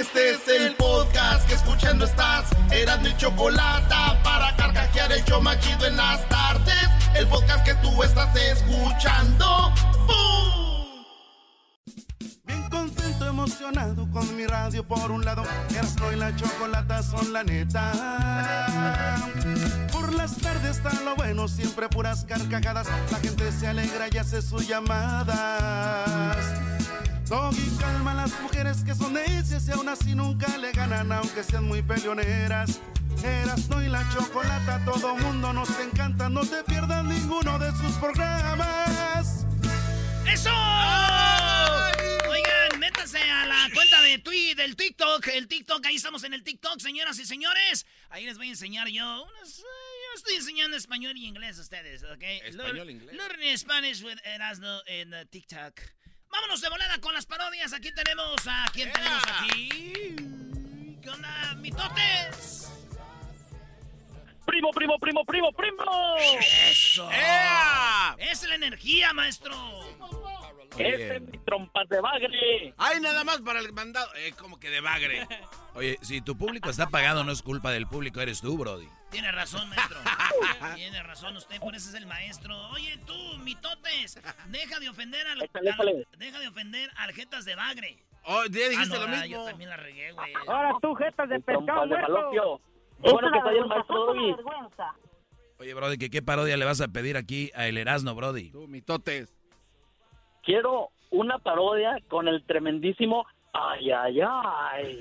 Este es el podcast que escuchando estás. Eran mi chocolate para carcajear el yo machido en las tardes. El podcast que tú estás escuchando. ¡Bum! Bien contento, emocionado con mi radio por un lado. Erasmo y la chocolata son la neta. Por las tardes está lo bueno, siempre puras carcajadas. La gente se alegra y hace sus llamadas. Doggy calma a las mujeres que son necias y aún así nunca le ganan, aunque sean muy peleoneras. Erasmo y la chocolata, todo mundo nos encanta. No te pierdas ninguno de sus programas. ¡Eso! Oigan, métanse a la cuenta de Twi del TikTok. El TikTok, ahí estamos en el TikTok, señoras y señores. Ahí les voy a enseñar yo unas. eh, Yo estoy enseñando español y inglés a ustedes, ¿ok? Español, Learn- inglés. Learn Spanish with Erasmo en uh, TikTok. Vámonos de volada con las parodias. Aquí tenemos a. ¿Quién tenemos aquí? ¿Qué onda, mitotes? Primo, primo, primo, primo, primo. ¡Eso! ¡Ea! ¡Esa es la energía, maestro! Ese es mi trompas de bagre. Ay, nada más para el mandado. Eh, como que de bagre. Oye, si tu público está pagado, no es culpa del público, eres tú, Brody. Tiene razón, maestro. Tiene razón usted, por eso es el maestro. Oye, tú, mitotes, deja de ofender al, Échale, échale. al- deja de ofender al jetas de bagre. Oh, ya dijiste Ah, no, lo ah, mismo. Yo también la regué, güey. Ahora tú, jetas de pescado muerto. Bueno que está ahí el maestro Doggy. Oye, Brody, ¿qué, ¿qué parodia le vas a pedir aquí a El Erasmo, Brody? Tú, mitotes. Quiero una parodia con el tremendísimo ay, ay, ay.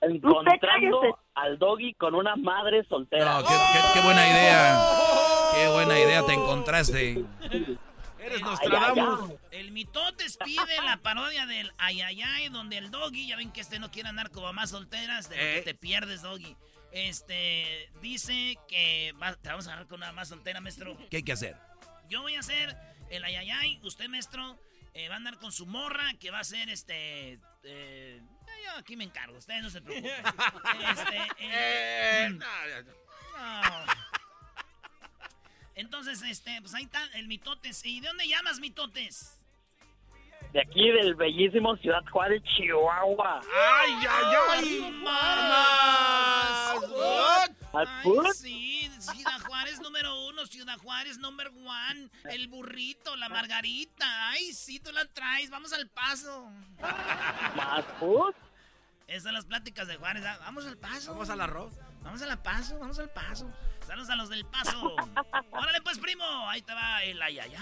Encontrando cállese. al doggy con una madre soltera. No, qué, qué- qué buena idea. Qué buena idea te encontraste. Eres Ay, Nostradamus. ay, El mitotes pide la parodia del ayayay, donde el doggy, ya ven que este no quiere andar como mamás solteras, de lo que Eh. te pierdes, doggy. Este, dice que va- te vamos a agarrar con una más soltera, maestro. ¿Qué hay que hacer? Yo voy a hacer el ayayay, usted, maestro, eh, va a andar con su morra, que va a ser este. eh, yo aquí me encargo, ustedes no se preocupen. Este, eh, Eh, no, no. Entonces, este, pues ahí está el mitotes. ¿Y de dónde llamas, mitotes? De aquí del bellísimo Ciudad Juárez, Chihuahua. ¡Ay, ay, ay! ¡Más! ¿Al Ay, sí, Ciudad Juárez número uno, Ciudad Juárez number one, el burrito, la margarita. Ay, sí, tú la traes, vamos al paso. ¿Más food? Esas son las pláticas de Juárez. ah, Vamos al paso. Vamos al arroz. Vamos a la paso, vamos al paso. Saludos a los del paso. Órale pues, primo. Ahí te va el ayayá.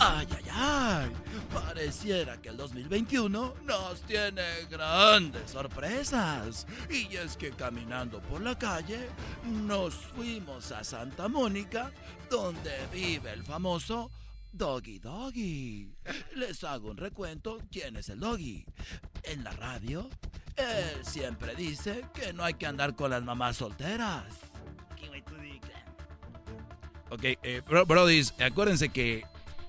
Ay, ay, ay. Pareciera que el 2021 nos tiene grandes sorpresas. Y es que caminando por la calle, nos fuimos a Santa Mónica, donde vive el famoso Doggy Doggy. Les hago un recuento quién es el Doggy. En la radio, él siempre dice que no hay que andar con las mamás solteras. Ok, eh, bro, brodis, acuérdense que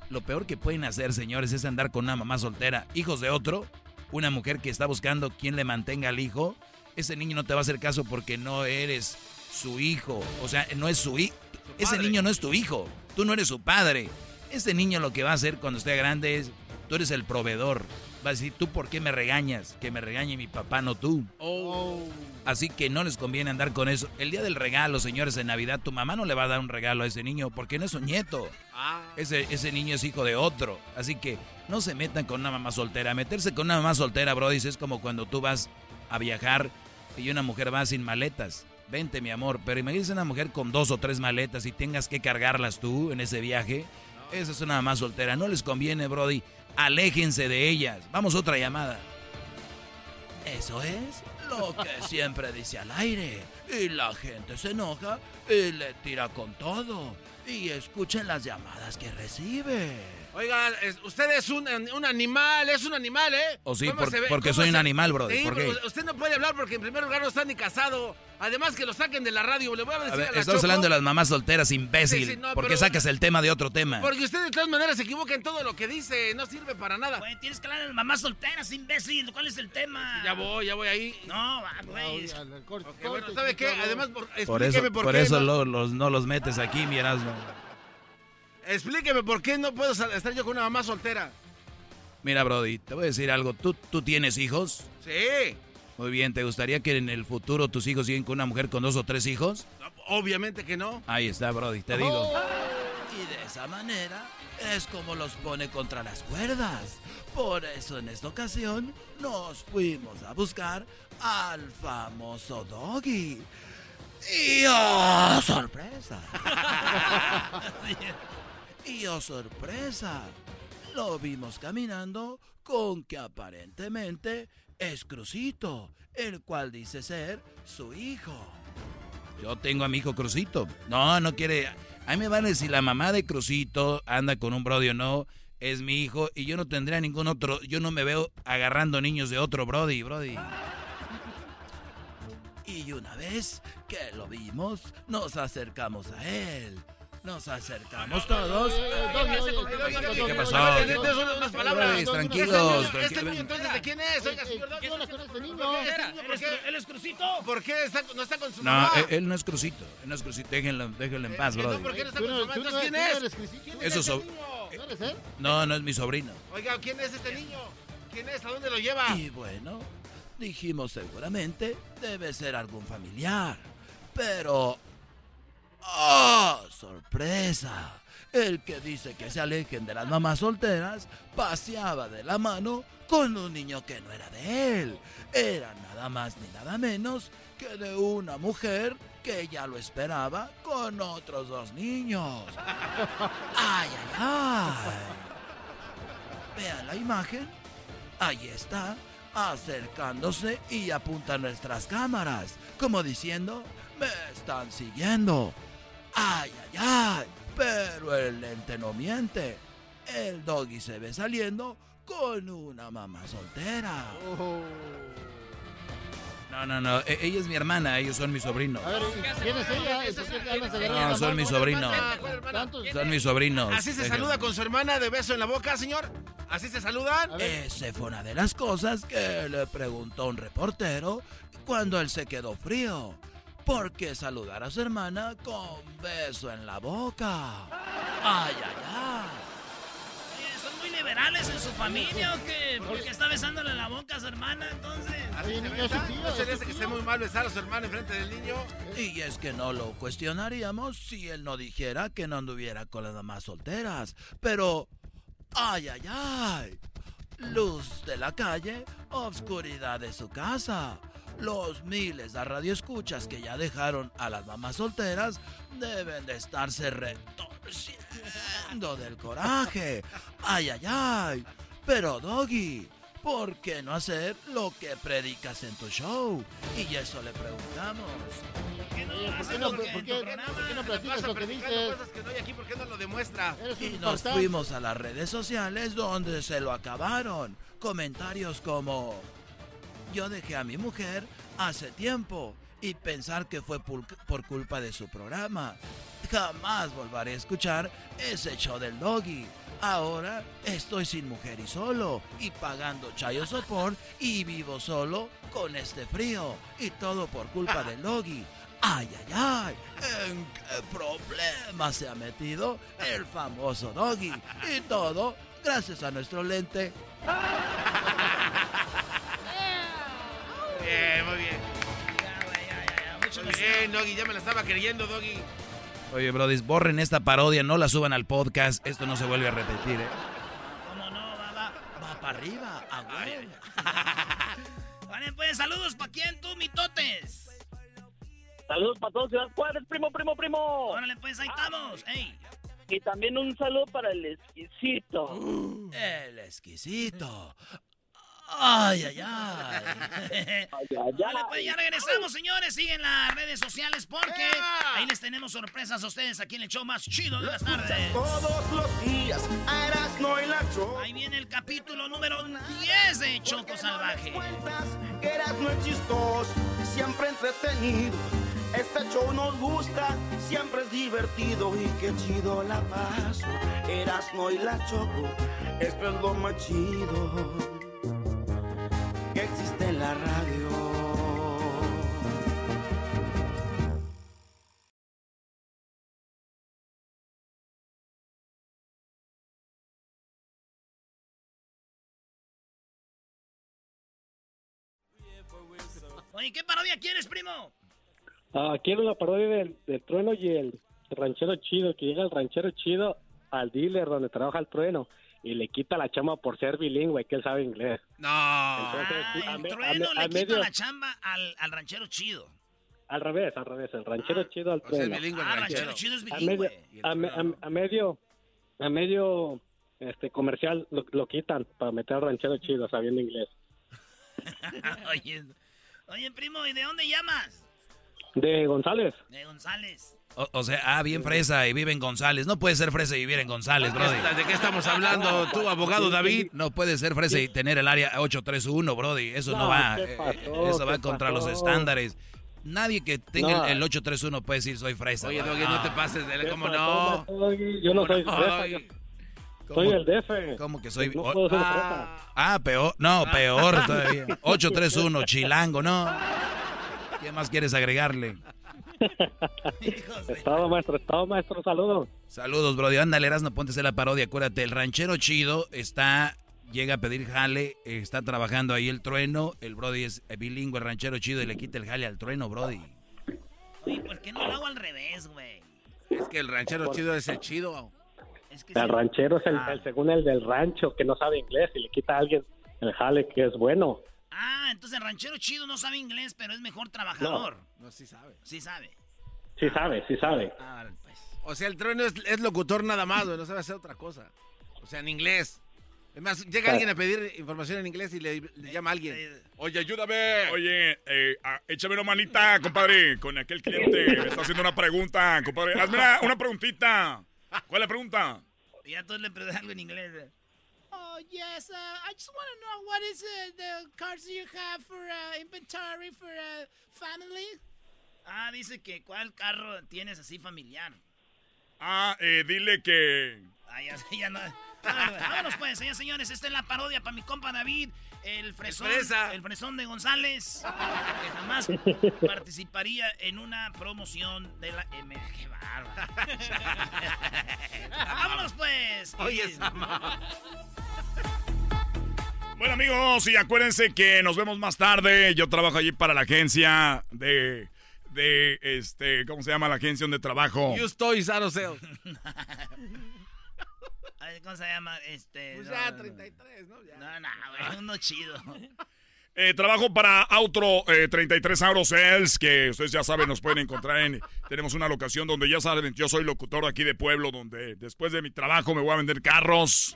lo peor que pueden hacer, señores, es andar con una mamá soltera, hijos de otro, una mujer que está buscando quien le mantenga al hijo. Ese niño no te va a hacer caso porque no eres su hijo. O sea, no es su hijo. Ese niño no es tu hijo. Tú no eres su padre. Ese niño lo que va a hacer cuando esté grande es, tú eres el proveedor. Va a decir, ¿tú por qué me regañas? Que me regañe mi papá, no tú. Oh. Así que no les conviene andar con eso. El día del regalo, señores, en Navidad, tu mamá no le va a dar un regalo a ese niño porque no es su nieto. Ah. Ese, ese niño es hijo de otro. Así que no se metan con una mamá soltera. Meterse con una mamá soltera, Brody, es como cuando tú vas a viajar y una mujer va sin maletas. Vente, mi amor. Pero imagínese una mujer con dos o tres maletas y tengas que cargarlas tú en ese viaje. Esa es una mamá soltera. No les conviene, Brody. Aléjense de ellas. Vamos otra llamada. Eso es lo que siempre dice al aire. Y la gente se enoja y le tira con todo. Y escuchen las llamadas que recibe. Oiga, es- usted es un, un animal, es un animal, ¿eh? O sí, ¿Cómo por- ve- porque soy un animal, brother, Sí, ¿por qué? usted no puede hablar porque en primer lugar no está ni casado. Además que lo saquen de la radio. Le voy a A decir a, ver, la estamos Choco, hablando de las mamás solteras, imbécil. Sí, sí, no, ¿Por qué pero- sacas el tema de otro tema? Porque usted de todas maneras se equivoca en todo lo que dice. No sirve para nada. Güey, tienes que hablar de las mamás solteras, imbécil. ¿Cuál es el tema? Ya voy, ya voy ahí. No, va, güey. Ok, bueno, ¿sabe qué? Además, por, Por eso, por, por qué. eso no- lo- los, no los metes aquí, mi Erasmo. Explíqueme por qué no puedo estar yo con una mamá soltera. Mira, Brody, te voy a decir algo. ¿Tú, ¿Tú tienes hijos? Sí. Muy bien, ¿te gustaría que en el futuro tus hijos lleguen con una mujer con dos o tres hijos? obviamente que no. Ahí está, Brody, te digo. Oh. Y de esa manera es como los pone contra las cuerdas. Por eso en esta ocasión nos fuimos a buscar al famoso Doggy. Y oh, sorpresa. y oh, sorpresa. Lo vimos caminando con que aparentemente es Crucito, el cual dice ser su hijo. Yo tengo a mi hijo Crucito. No, no quiere. A mí me vale si la mamá de Crucito anda con un brody o no. Es mi hijo y yo no tendría ningún otro. Yo no me veo agarrando niños de otro brody, brody. Y una vez que lo vimos, nos acercamos a él. Nos acercamos todos. ¿Qué pasó? Tranquilos, entonces de quién es? Oiga, señor este niño? ¿Él es Crucito? ¿Por qué no está con su mamá? No, él no es Crucito. Él no es Crucito. Déjenlo, en paz, bro. ¿Por qué no está con su mamá? Entonces, ¿quién es? Eso es No, no es mi sobrino. Oiga, ¿quién es este niño? ¿Quién es? ¿A dónde lo lleva? Y bueno, dijimos seguramente debe ser algún familiar. Pero ¡Oh, sorpresa! El que dice que se alejen de las mamás solteras paseaba de la mano con un niño que no era de él. Era nada más ni nada menos que de una mujer que ya lo esperaba con otros dos niños. ¡Ay, ay, ay! Vean la imagen. Ahí está, acercándose y apunta a nuestras cámaras, como diciendo, me están siguiendo. ¡Ay, ay, ay! Pero el lente no miente. El doggy se ve saliendo con una mamá soltera. Oh. No, no, no. E-, ella es mi hermana, ellos son mi sobrino. A ver, ¿quién es ella? No, son mis sobrinos. Son mis sobrinos. ¿Así se saluda con su hermana de beso en la boca, señor? ¿Así se saludan? Esa fue una de las cosas que le preguntó un reportero cuando él se quedó frío. ¿Por qué saludar a su hermana con beso en la boca? ¡Ay, ay, ay! ¿Son muy liberales en su familia o qué? ¿Por qué está besándole la boca a su hermana entonces? Oye, niño, su tío, ¿No se le hace que esté muy mal besar a su hermana enfrente del niño? Y es que no lo cuestionaríamos si él no dijera que no anduviera con las mamás solteras. Pero, ¡ay, ay, ay! Luz de la calle, obscuridad de su casa. Los miles de radioescuchas que ya dejaron a las mamás solteras deben de estarse retorciendo del coraje. Ay, ay, ay. Pero, Doggy, ¿por qué no hacer lo que predicas en tu show? Y eso le preguntamos. ¿Por qué no, ¿Por qué no, por qué, no platicas lo que dices? que no hay aquí, ¿por qué no lo demuestra? Y nos fuimos a las redes sociales donde se lo acabaron. Comentarios como... Yo dejé a mi mujer hace tiempo y pensar que fue por culpa de su programa. Jamás volveré a escuchar ese show del doggy. Ahora estoy sin mujer y solo y pagando chayo sopor y vivo solo con este frío y todo por culpa del doggy. Ay, ay, ay, ¿en qué problema se ha metido el famoso doggy? Y todo gracias a nuestro lente. Bien, muy bien. muy bien, Doggy, ya me la estaba creyendo, Doggy. Oye, Brody, borren esta parodia, no la suban al podcast. Esto no se vuelve a repetir, ¿eh? ¿Cómo no? Va, va, va para arriba, a Vale, pues saludos para quién, tú, mitotes. Saludos para todos, Ciudad Juárez, primo, primo, primo. Órale, pues ahí estamos. Ey. Y también un saludo para el exquisito. el exquisito. Ay, ay, ay. Vale, pues ya regresamos, señores. Siguen las redes sociales porque ahí les tenemos sorpresas a ustedes aquí en el show más chido de las tardes. Todos los días, no y la Ahí viene el capítulo número 10 de Choco Salvaje. no es chistoso, siempre entretenido. Este show nos gusta, siempre es divertido y qué chido la paso. no y la Choco, esto es lo más chido radio. Oye, ¿qué parodia quieres, primo? Ah, quiero la parodia del trueno y el ranchero chido, que llega el ranchero chido al dealer donde trabaja el trueno y le quita la chamba por ser bilingüe, que él sabe inglés. No. Ah, el trueno le quita la chamba al, al ranchero chido. Al revés, al revés, el ranchero chido al trueno. ah, el ranchero chido es bilingüe. medio, a, me- a- a medio, a medio este comercial lo, lo quitan para meter al ranchero chido sabiendo inglés. oye, oye, primo, ¿y de dónde llamas? De González. De González. O, o sea, ah, bien fresa y vive en González. No puede ser fresa y vivir en González, brody. ¿De qué estamos hablando, tú, abogado David? No puede ser fresa y tener el área 831, brody. Eso no, No, va. ¿qué eh, pasó? eso va ¿Qué contra los estándares. Nadie que tenga No. el, el 831 puede decir soy fresa. Oye. Doggy, no te pases de... ¿Qué ¿Cómo no? Yo no soy ¿Cómo fresa, soy el DF. ¿Cómo que soy? No o- puedo ser ah, fresa. ah, peor. No, peor todavía. 831, chilango, no. ¿Qué más quieres agregarle? Estado maestro, estado maestro, saludos. Saludos, Brody. Ándale, Erasno, hacer la parodia. Acuérdate, el ranchero chido está, llega a pedir jale, está trabajando ahí el trueno. El Brody es bilingüe, el ranchero chido, y le quita el jale al trueno, Brody. Oye, ¿por qué no lo hago al revés, güey? Es que el ranchero chido es el chido. Es que El sí. ranchero es el, Ah. el según el del rancho que no sabe inglés y le quita a alguien el jale que es bueno. Ah, entonces el ranchero chido no sabe inglés, pero es mejor trabajador. No, sí sabe. Sí sabe. Sí sabe, sí sabe. Ah, pues. O sea, el trueno es, es locutor nada más, güey, no sabe hacer otra cosa. O sea, en inglés. Es más, llega alguien a pedir información en inglés y le, le llama a alguien. Oye, ayúdame. Oye, eh, ah, échame una manita, compadre, con aquel cliente. Me está haciendo una pregunta, compadre. Hazme una, una preguntita. ¿Cuál es la pregunta? Y ya todos le preguntan algo en inglés. Yes. Uh, I just want to know what is uh, the cards you have for uh, inventory for uh, family? Ah, dice que cuál carro tienes así familiar. Ah, eh, dile que... Ah, ya, ya no. Vámonos pues, señores, señores. Esta es la parodia para mi compa David, el fresón, fresa. el fresón de González, que jamás participaría en una promoción de la M. ¡Qué bárbaro! ¡Vámonos pues! Oye. Bueno, amigos, y acuérdense que nos vemos más tarde. Yo trabajo allí para la agencia de... De, este, ¿cómo se llama la agencia donde trabajo? Use toys out ¿Cómo se llama? Este. Pues no, ya, no, 33, ¿no? Ya. No, no, güey, uno chido. Eh, trabajo para Outro eh, 33 Auto Sales, que ustedes ya saben, nos pueden encontrar en... Tenemos una locación donde ya saben, yo soy locutor aquí de Pueblo, donde después de mi trabajo me voy a vender carros.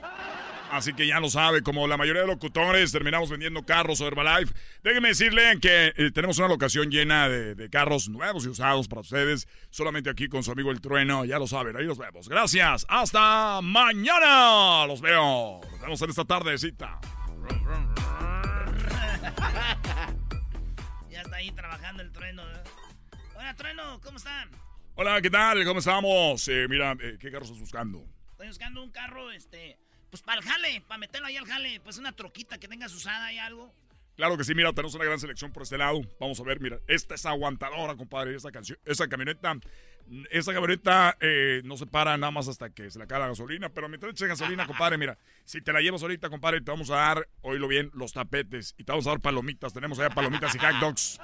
Así que ya lo sabe, como la mayoría de locutores, terminamos vendiendo carros o Herbalife. Déjenme decirle que eh, tenemos una locación llena de, de carros nuevos y usados para ustedes, solamente aquí con su amigo El Trueno, ya lo saben, ahí nos vemos. Gracias, hasta mañana. Los veo. Nos vemos en esta tardecita. ya está ahí trabajando el trueno. ¿eh? Hola, trueno, ¿cómo están? Hola, ¿qué tal? ¿Cómo estamos? Eh, mira, ¿qué carro estás buscando? Estoy buscando un carro, este. Pues para el jale, para meterlo ahí al jale. Pues una troquita que tengas usada y algo. Claro que sí, mira, tenemos una gran selección por este lado. Vamos a ver, mira, esta es aguantadora, compadre, esa canción, esa camioneta, esa camioneta eh, no se para nada más hasta que se le acabe la gasolina, pero mientras eches gasolina, compadre, mira, si te la llevas ahorita, compadre, te vamos a dar, oílo bien, los tapetes y te vamos a dar palomitas, tenemos allá palomitas y hot dogs.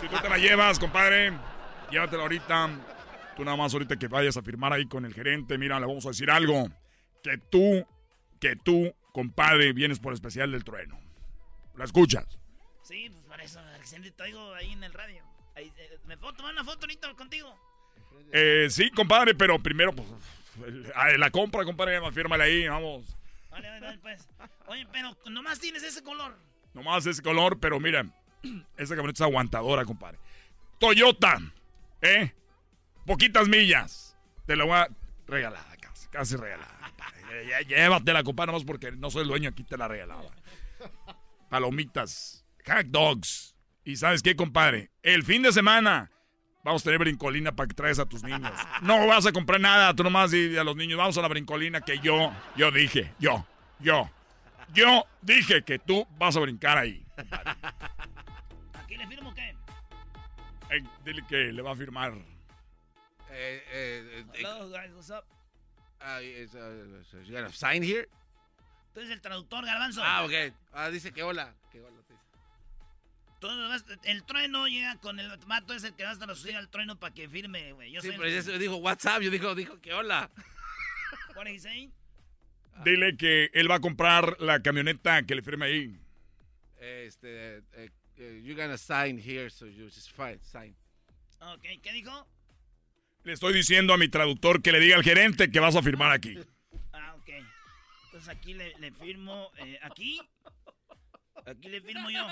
Si tú te la llevas, compadre, llévatela ahorita. Tú nada más ahorita que vayas a firmar ahí con el gerente, mira, le vamos a decir algo, que tú, que tú, compadre, vienes por especial del trueno. ¿La escuchas? Sí, pues por eso, recién te oigo ahí en el radio. Ahí, eh, ¿Me puedo tomar una foto ahorita contigo? Eh, sí, compadre, pero primero, pues, a la compra, compadre, fírmale ahí, vamos. Vale, vale, vale, pues. Oye, pero nomás tienes ese color. Nomás ese color, pero mira, esa camioneta es aguantadora, compadre. Toyota, ¿eh? Poquitas millas. Te la voy a regalada, casi, casi regalada. Compadre. Llé- llé- Llévatela, compadre, nomás porque no soy el dueño, aquí te la regalaba. Palomitas, hot dogs. Y ¿sabes qué, compadre? El fin de semana vamos a tener brincolina para que traes a tus niños. No vas a comprar nada, tú nomás di a los niños, vamos a la brincolina que yo, yo dije, yo, yo, yo dije que tú vas a brincar ahí. ¿Aquí le firmo qué? Ey, dile que le va a firmar. Eh, eh, eh, Hello, guys, what's up? Uh, is, uh, so you got a sign here? Tú eres el traductor, Garbanzo. Ah, ok. Ah, dice que hola. Que hola. te dice. el trueno llega con el mato ese que va a estar subir al trueno para que firme, güey. sí, pero eso dijo WhatsApp, yo dijo, dijo que hola. What are you saying? Dile que él va a comprar la camioneta que le firme ahí. Este, uh, you're gonna sign here, so you just fine, sign. Ok, ¿qué dijo? Le estoy diciendo a mi traductor que le diga al gerente que vas a firmar aquí. Ah, ok. Entonces aquí le, le firmo, eh, aquí. Aquí le firmo yo.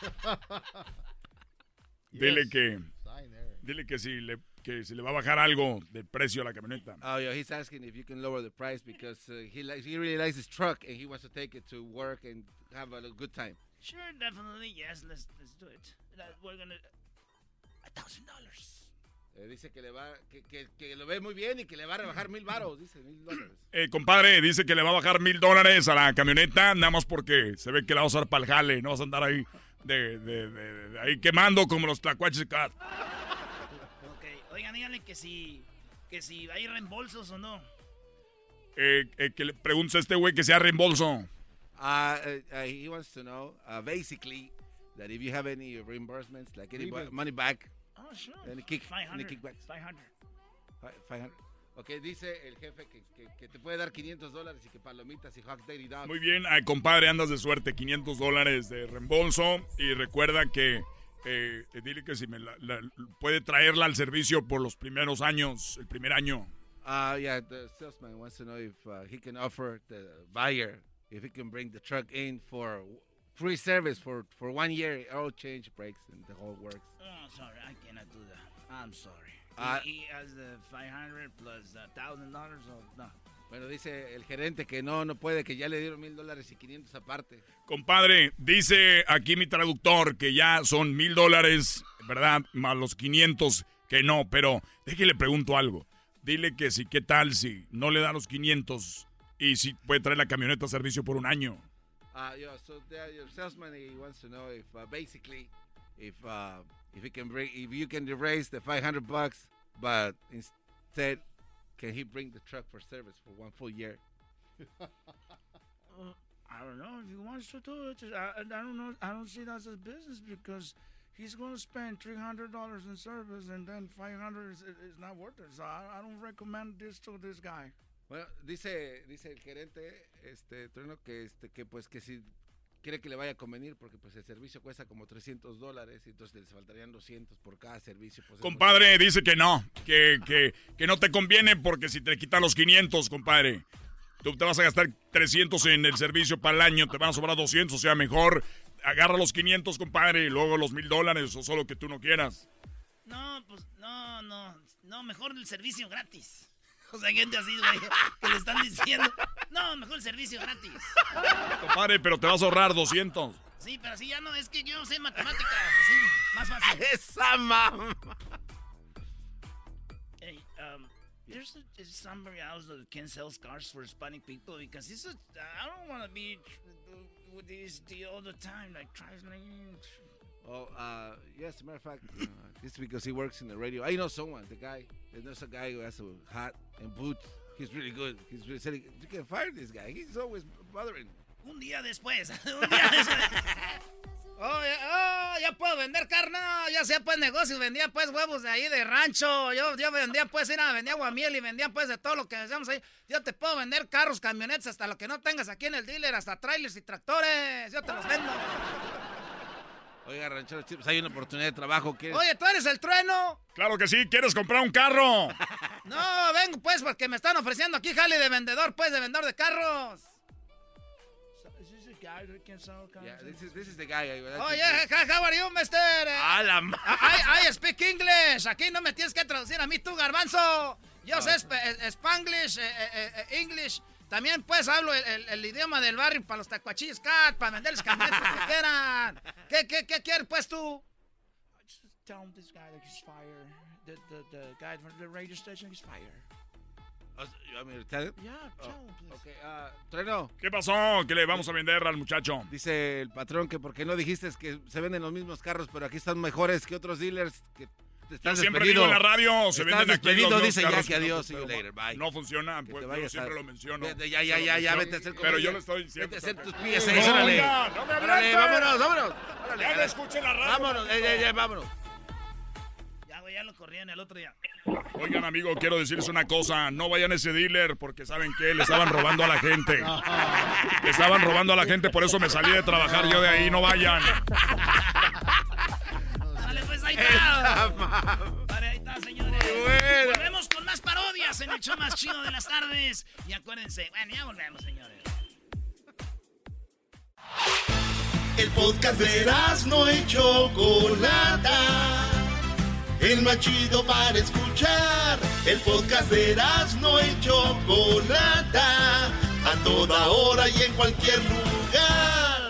Dile que, dile que si le que si le va a bajar algo del precio a la camioneta. Oh, yeah, he's asking if you can lower the price because uh, he likes, he really likes his truck and he wants to take it to work and have a good time. Sure, definitely, yes, let's, let's do it. We're gonna... A thousand dollars. Eh, dice que le va, que, que, que, lo ve muy bien y que le va a rebajar mil baros, dice mil dólares. Eh, compadre, dice que le va a bajar mil dólares a la camioneta, nada más porque se ve que la va a usar para el jale, no vas a andar ahí de, de, de, ahí quemando como los tlacuaches cat. Ok, oigan, díganle que si, que si hay reembolsos o no. Eh, eh, que le pregunte a este güey que sea reembolso. Uh, uh, he wants to know, uh, basically, that if you have any reimbursements, like any money back, oh, sure. any, kick, 500, any kickbacks. 500. 500. Ok, dice el jefe que, que, que, te puede dar 500 dólares y que palomitas y hot daddy dogs. Muy bien, ay, compadre, andas de suerte, 500 dólares de reembolso. Y recuerda que, eh, dile que si me la, la, puede traerla al servicio por los primeros años, el primer año. Uh, yeah, the salesman wants to know if uh, he can offer the buyer if he can bring the truck in for free service for, for one year, oil change, brakes, and the whole works. Oh, sorry, I cannot do that. I'm sorry. Uh, he, he has the 500 plus $1,000 or no. Bueno, dice el gerente que no, no puede, que ya le dieron mil dólares y 500 aparte. Compadre, dice aquí mi traductor que ya son mil dólares, ¿verdad? Más los 500 que no, pero déjele pregunto algo. Dile que si, ¿qué tal si no le da los 500 y si puede traer la camioneta a servicio por un año. Uh, yeah, so the, your salesman he wants to know if uh, basically if uh, if he can bring if you can raise the 500 bucks, but instead can he bring the truck for service for one full year? uh, I don't know if he wants to do it. I, I don't know. I don't see that as a business because he's going to spend three hundred dollars in service and then five hundred is, is not worth it. So I, I don't recommend this to this guy. Bueno, dice, dice el gerente, este, Trueno, que, este, que pues que si quiere que le vaya a convenir, porque pues el servicio cuesta como 300 dólares, y entonces les faltarían 200 por cada servicio. Pues, compadre, dice que no, que, que, que no te conviene porque si te quitan los 500, compadre, tú te vas a gastar 300 en el servicio para el año, te van a sobrar 200, o sea, mejor agarra los 500, compadre, y luego los 1000 dólares, o solo que tú no quieras. No, pues, no, no, no, mejor el servicio gratis. O sea, gente así, güey, que le están diciendo, no, mejor el servicio gratis. Compadre, pero te vas a ahorrar 200. Sí, pero así ya no, es que yo no sé matemáticas, así, más fácil. Esa mamá. Hey, um, there's, a, somebody else that can sell cars for Hispanic people because it's a, I don't want to be with this deal all the time, like traveling. Oh, uh, yes, matter of fact, uh, is because he works in the radio. I know someone, the guy. There's a guy who has a hat and boots. He's really good. He's really saying, you can fire this guy. He's always bothering. Un día después. Un día después. Oh ya, oh, ya puedo vender carne. Ya sea pues negocios. Vendía pues huevos de ahí de rancho. Yo, yo vendía pues, era, vendía guamiel y vendía pues de todo lo que hacemos ahí. Yo te puedo vender carros, camionetas, hasta lo que no tengas aquí en el dealer, hasta trailers y tractores. Yo te los vendo. Oiga, ranchero, pues hay una oportunidad de trabajo. ¿quieres? Oye, ¿tú eres el trueno? Claro que sí, ¿quieres comprar un carro? no, vengo pues porque me están ofreciendo aquí jale de vendedor, pues, de vendedor de carros. Yeah, this is, this is the guy. Oh, yeah, how are you, mister? Ah, la I, I, speak English. Aquí no me tienes que traducir a mí, tú, garbanzo. Yo sé Spanglish, eh, eh, eh, English. También, pues, hablo el, el, el, idioma del barrio para los tacuachillos cat, para venderles camionetas que quieran. ¿Qué, qué, qué quieres, pues, tú? Just tell him this guy that he's fired. The, the, the guy from the radio station is fired. Oh, tell him? Yeah, tell him, please. Okay, uh, Trueno. ¿Qué pasó? ¿Qué le vamos a vender al muchacho? Dice el patrón que porque no dijiste que se venden los mismos carros, pero aquí están mejores que otros dealers. Que Yo siempre digo en la radio, se venden aquí los dice carros ya que adiós, you later, bye. No funciona, pues yo siempre lo menciono. Ya, ya, ya, ya, vete a hacer Pero yo le estoy diciendo. Vete a hacer tus pies, órale. no me Órale, vámonos, vámonos. Ya no escuchen la radio. Vámonos, ya, ya, ya, vámonos. Ya, güey, ya lo corrían el otro día. Oigan, amigo, quiero decirles una cosa. No vayan a ese dealer porque saben que le estaban robando a la gente. Le estaban robando a la gente, por eso me salí de trabajar yo de ahí. No vayan. Ahí está. Vale, ahí está, señores. Volvemos con más parodias en el show más chido de las tardes. Y acuérdense, bueno, ya volvemos, señores. El podcast de no y Chocolata. El más chido para escuchar. El podcast de no y Chocolata. A toda hora y en cualquier lugar.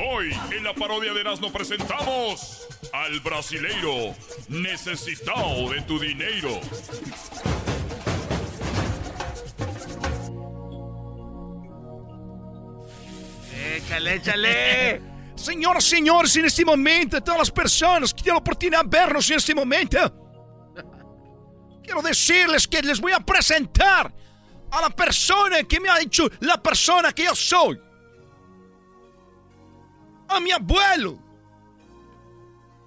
Hoy en la parodia de Erasmo presentamos al brasileiro necesitado de tu dinero. Échale, échale. Señoras y señores, en este momento, todas las personas que tienen la oportunidad de vernos en este momento, quiero decirles que les voy a presentar a la persona que me ha dicho la persona que yo soy. A mi abuelo.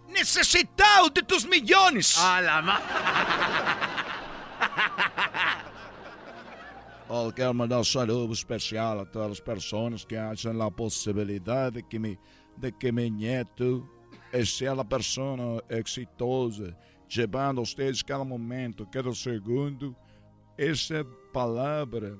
Necesitado de tus millones. A la ma Oh, quero mandar um saludo especial a todas as pessoas que acham a possibilidade de que me, de que meu neto seja a pessoa exitosa, levando a vocês cada momento, cada segundo, essa palavra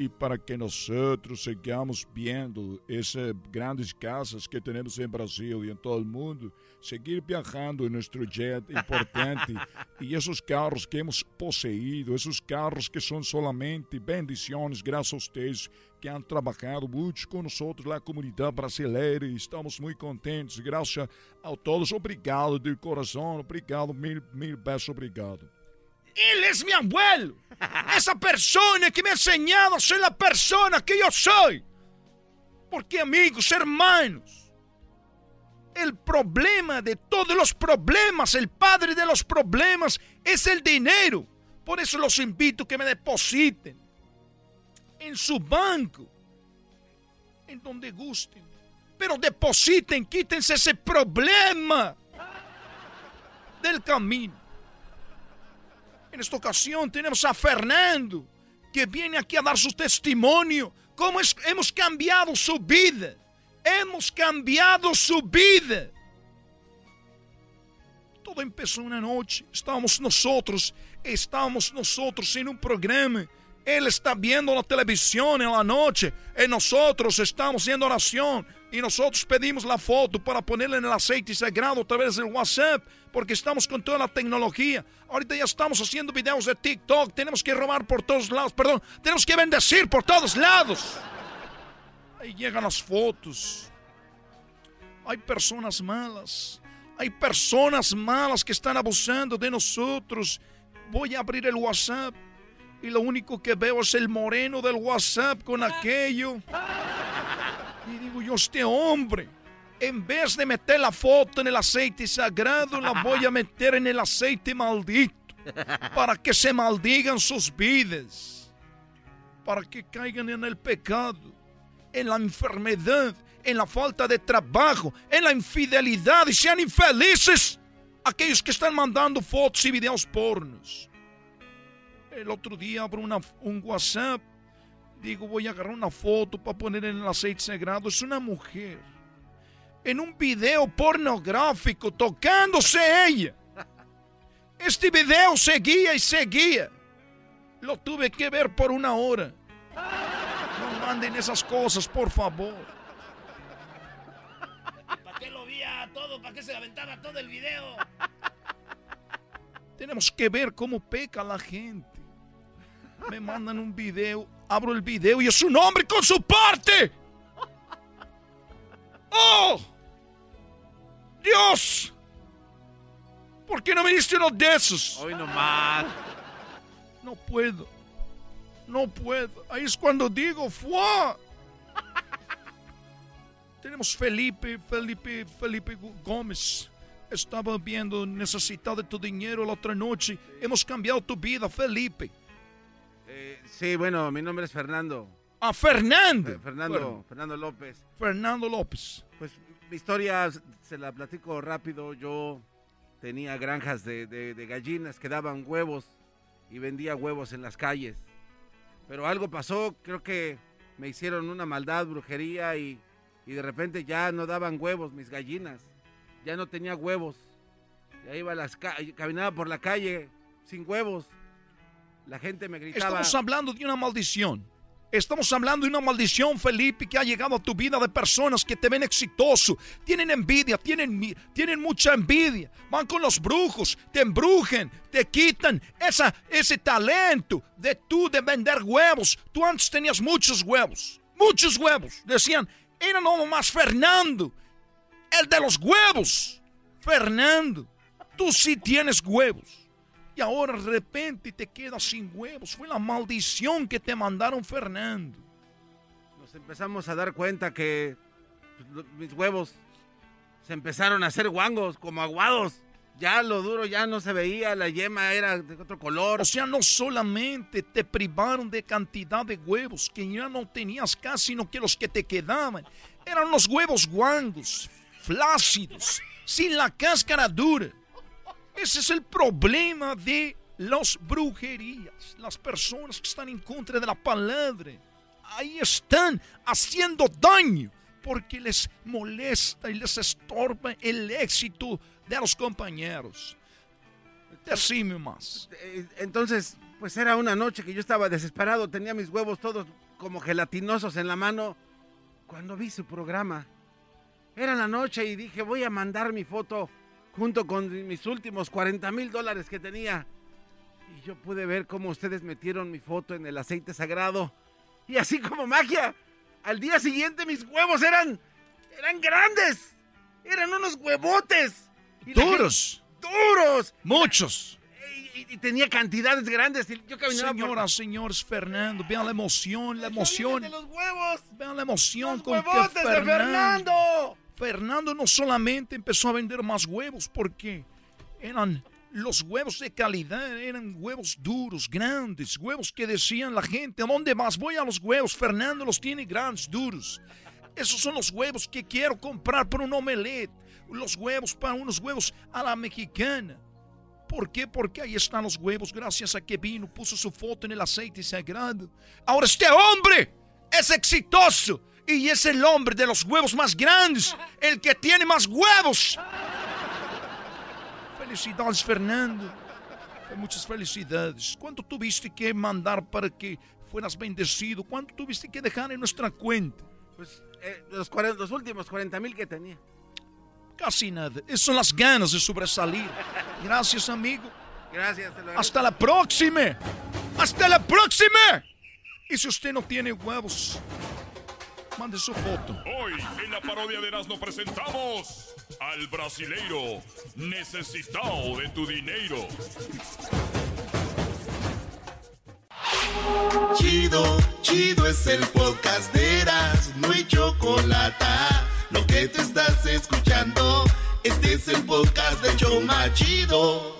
e para que nós outros sigamos vendo essas grandes casas que temos em Brasil e em todo o mundo, seguir viajando em nosso jet importante e esses carros que hemos possuído, esses carros que são solamente bendições graças a vocês que han trabalhado muito com nós na comunidade brasileira e estamos muito contentes, graças a todos, obrigado de coração, obrigado, mil, mil beijos, obrigado. Él es mi abuelo. Esa persona que me ha enseñado a ser la persona que yo soy. Porque amigos, hermanos, el problema de todos los problemas, el padre de los problemas es el dinero. Por eso los invito a que me depositen en su banco, en donde gusten. Pero depositen, quítense ese problema del camino. En esta ocasión tenemos a Fernando, que viene aquí a dar su testimonio. Cómo hemos cambiado su vida. Hemos cambiado su vida. Todo empezó una noche. Estábamos nosotros, estábamos nosotros en un programa. Él está viendo la televisión en la noche. Y nosotros estamos haciendo oración. Y nosotros pedimos la foto para ponerla en el aceite sagrado a través del WhatsApp. Porque estamos con toda la tecnología. Ahorita ya estamos haciendo videos de TikTok. Tenemos que robar por todos lados. Perdón, tenemos que bendecir por todos lados. Ahí llegan las fotos. Hay personas malas. Hay personas malas que están abusando de nosotros. Voy a abrir el WhatsApp y lo único que veo es el moreno del WhatsApp con aquello. Digo yo, este hombre, en vez de meter la foto en el aceite sagrado, la voy a meter en el aceite maldito. Para que se maldigan sus vidas. Para que caigan en el pecado, en la enfermedad, en la falta de trabajo, en la infidelidad y sean infelices aquellos que están mandando fotos y videos pornos. El otro día abro una, un WhatsApp. Digo, voy a agarrar una foto para poner en el aceite sagrado. Es una mujer. En un video pornográfico tocándose ella. Este video seguía y seguía. Lo tuve que ver por una hora. No manden esas cosas, por favor. ¿Para qué lo vía todo? ¿Para qué se aventaba todo el video? Tenemos que ver cómo peca la gente. Me mandan un video, abro el video y es un hombre con su parte. ¡Oh! ¡Dios! ¿Por qué no me diste uno de esos? Hoy nomás. No puedo. No puedo. Ahí es cuando digo, ¡fua! Tenemos Felipe, Felipe, Felipe Gómez. Estaba viendo necesitado de tu dinero la otra noche. Hemos cambiado tu vida, Felipe. Sí, bueno, mi nombre es Fernando. Ah, Fernando. Eh, Fernando, Fernando López. Fernando López. Pues mi historia se la platico rápido. Yo tenía granjas de, de gallinas que daban huevos y vendía huevos en las calles. Pero algo pasó, creo que me hicieron una maldad, brujería y, y de repente ya no daban huevos mis gallinas. Ya no tenía huevos. Ya iba a las caminaba por la calle sin huevos. La gente me. Estamos hablando de una maldición. Estamos hablando de una maldición, Felipe, que ha llegado a tu vida de personas que te ven exitoso. Tienen envidia, tienen, tienen mucha envidia. Van con los brujos, te embrujen, te quitan esa, ese talento de tú de vender huevos. Tú antes tenías muchos huevos, muchos huevos. Decían, era no más Fernando, el de los huevos. Fernando, tú sí tienes huevos y ahora de repente te quedas sin huevos. Fue la maldición que te mandaron Fernando. Nos empezamos a dar cuenta que pues, mis huevos se empezaron a hacer guangos, como aguados. Ya lo duro ya no se veía, la yema era de otro color. O sea, no solamente te privaron de cantidad de huevos que ya no tenías casi, sino que los que te quedaban eran los huevos guangos, flácidos, sin la cáscara dura. Ese es el problema de las brujerías, las personas que están en contra de la palabra. Ahí están haciendo daño porque les molesta y les estorba el éxito de los compañeros. Decime más. Eh, entonces, pues era una noche que yo estaba desesperado, tenía mis huevos todos como gelatinosos en la mano cuando vi su programa. Era la noche y dije, voy a mandar mi foto junto con mis últimos 40 mil dólares que tenía. Y yo pude ver cómo ustedes metieron mi foto en el aceite sagrado. Y así como magia, al día siguiente mis huevos eran, eran grandes. Eran unos huevotes. duros. duros. Muchos. Y, tenía cantidades grandes. yo Señoras, señores, Fernando, vean la emoción, la emoción. De los huevos. Vean la emoción los con huevotes que Fernando, de Fernando Fernando no solamente empezó a vender más huevos porque eran los huevos de calidad, eran huevos duros, grandes, huevos que decían la gente, ¿a dónde más? Voy a los huevos, Fernando los tiene grandes, duros. Esos son los huevos que quiero comprar para un omelette, los huevos para unos huevos a la mexicana. ¿Por qué? Porque ahí están los huevos, gracias a que vino, puso su foto en el aceite sagrado. Ahora este hombre es exitoso y es el hombre de los huevos más grandes, el que tiene más huevos. Felicidades, Fernando. Muchas felicidades. ¿Cuánto tuviste que mandar para que fueras bendecido? ¿Cuánto tuviste que dejar en nuestra cuenta? Pues eh, los, los, últimos 40 mil que tenía. Casi nada. Esas son las ganas de sobresalir. Gracias, amigo. Gracias. Hasta la próxima. Hasta la próxima. Y si usted no tiene huevos, Mande su foto. Hoy en la parodia de Erasmo presentamos al brasileiro necesitado de tu dinero. Chido, chido es el podcast de Erasmo y Chocolata. Lo que te estás escuchando, este es el podcast de Choma Chido.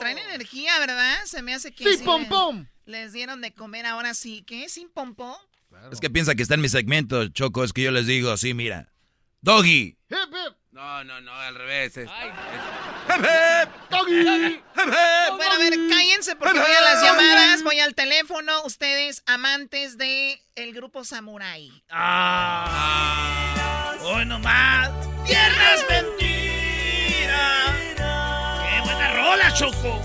traen energía, ¿verdad? Se me hace que. Sí, pom pom. Les dieron de comer ahora sí. ¿Qué? ¿Sin pom pom? Es que piensa que está en mi segmento, Choco. Es que yo les digo así, mira. Doggy. No, no, no, al revés. Es, Bueno, a ver, cállense porque voy a las llamadas, voy al teléfono. Ustedes, amantes de el grupo Samurai. ¡Ah! ¡Hoy nomás! ¡Tierras mentiras! ¡Qué buena rola, Choco!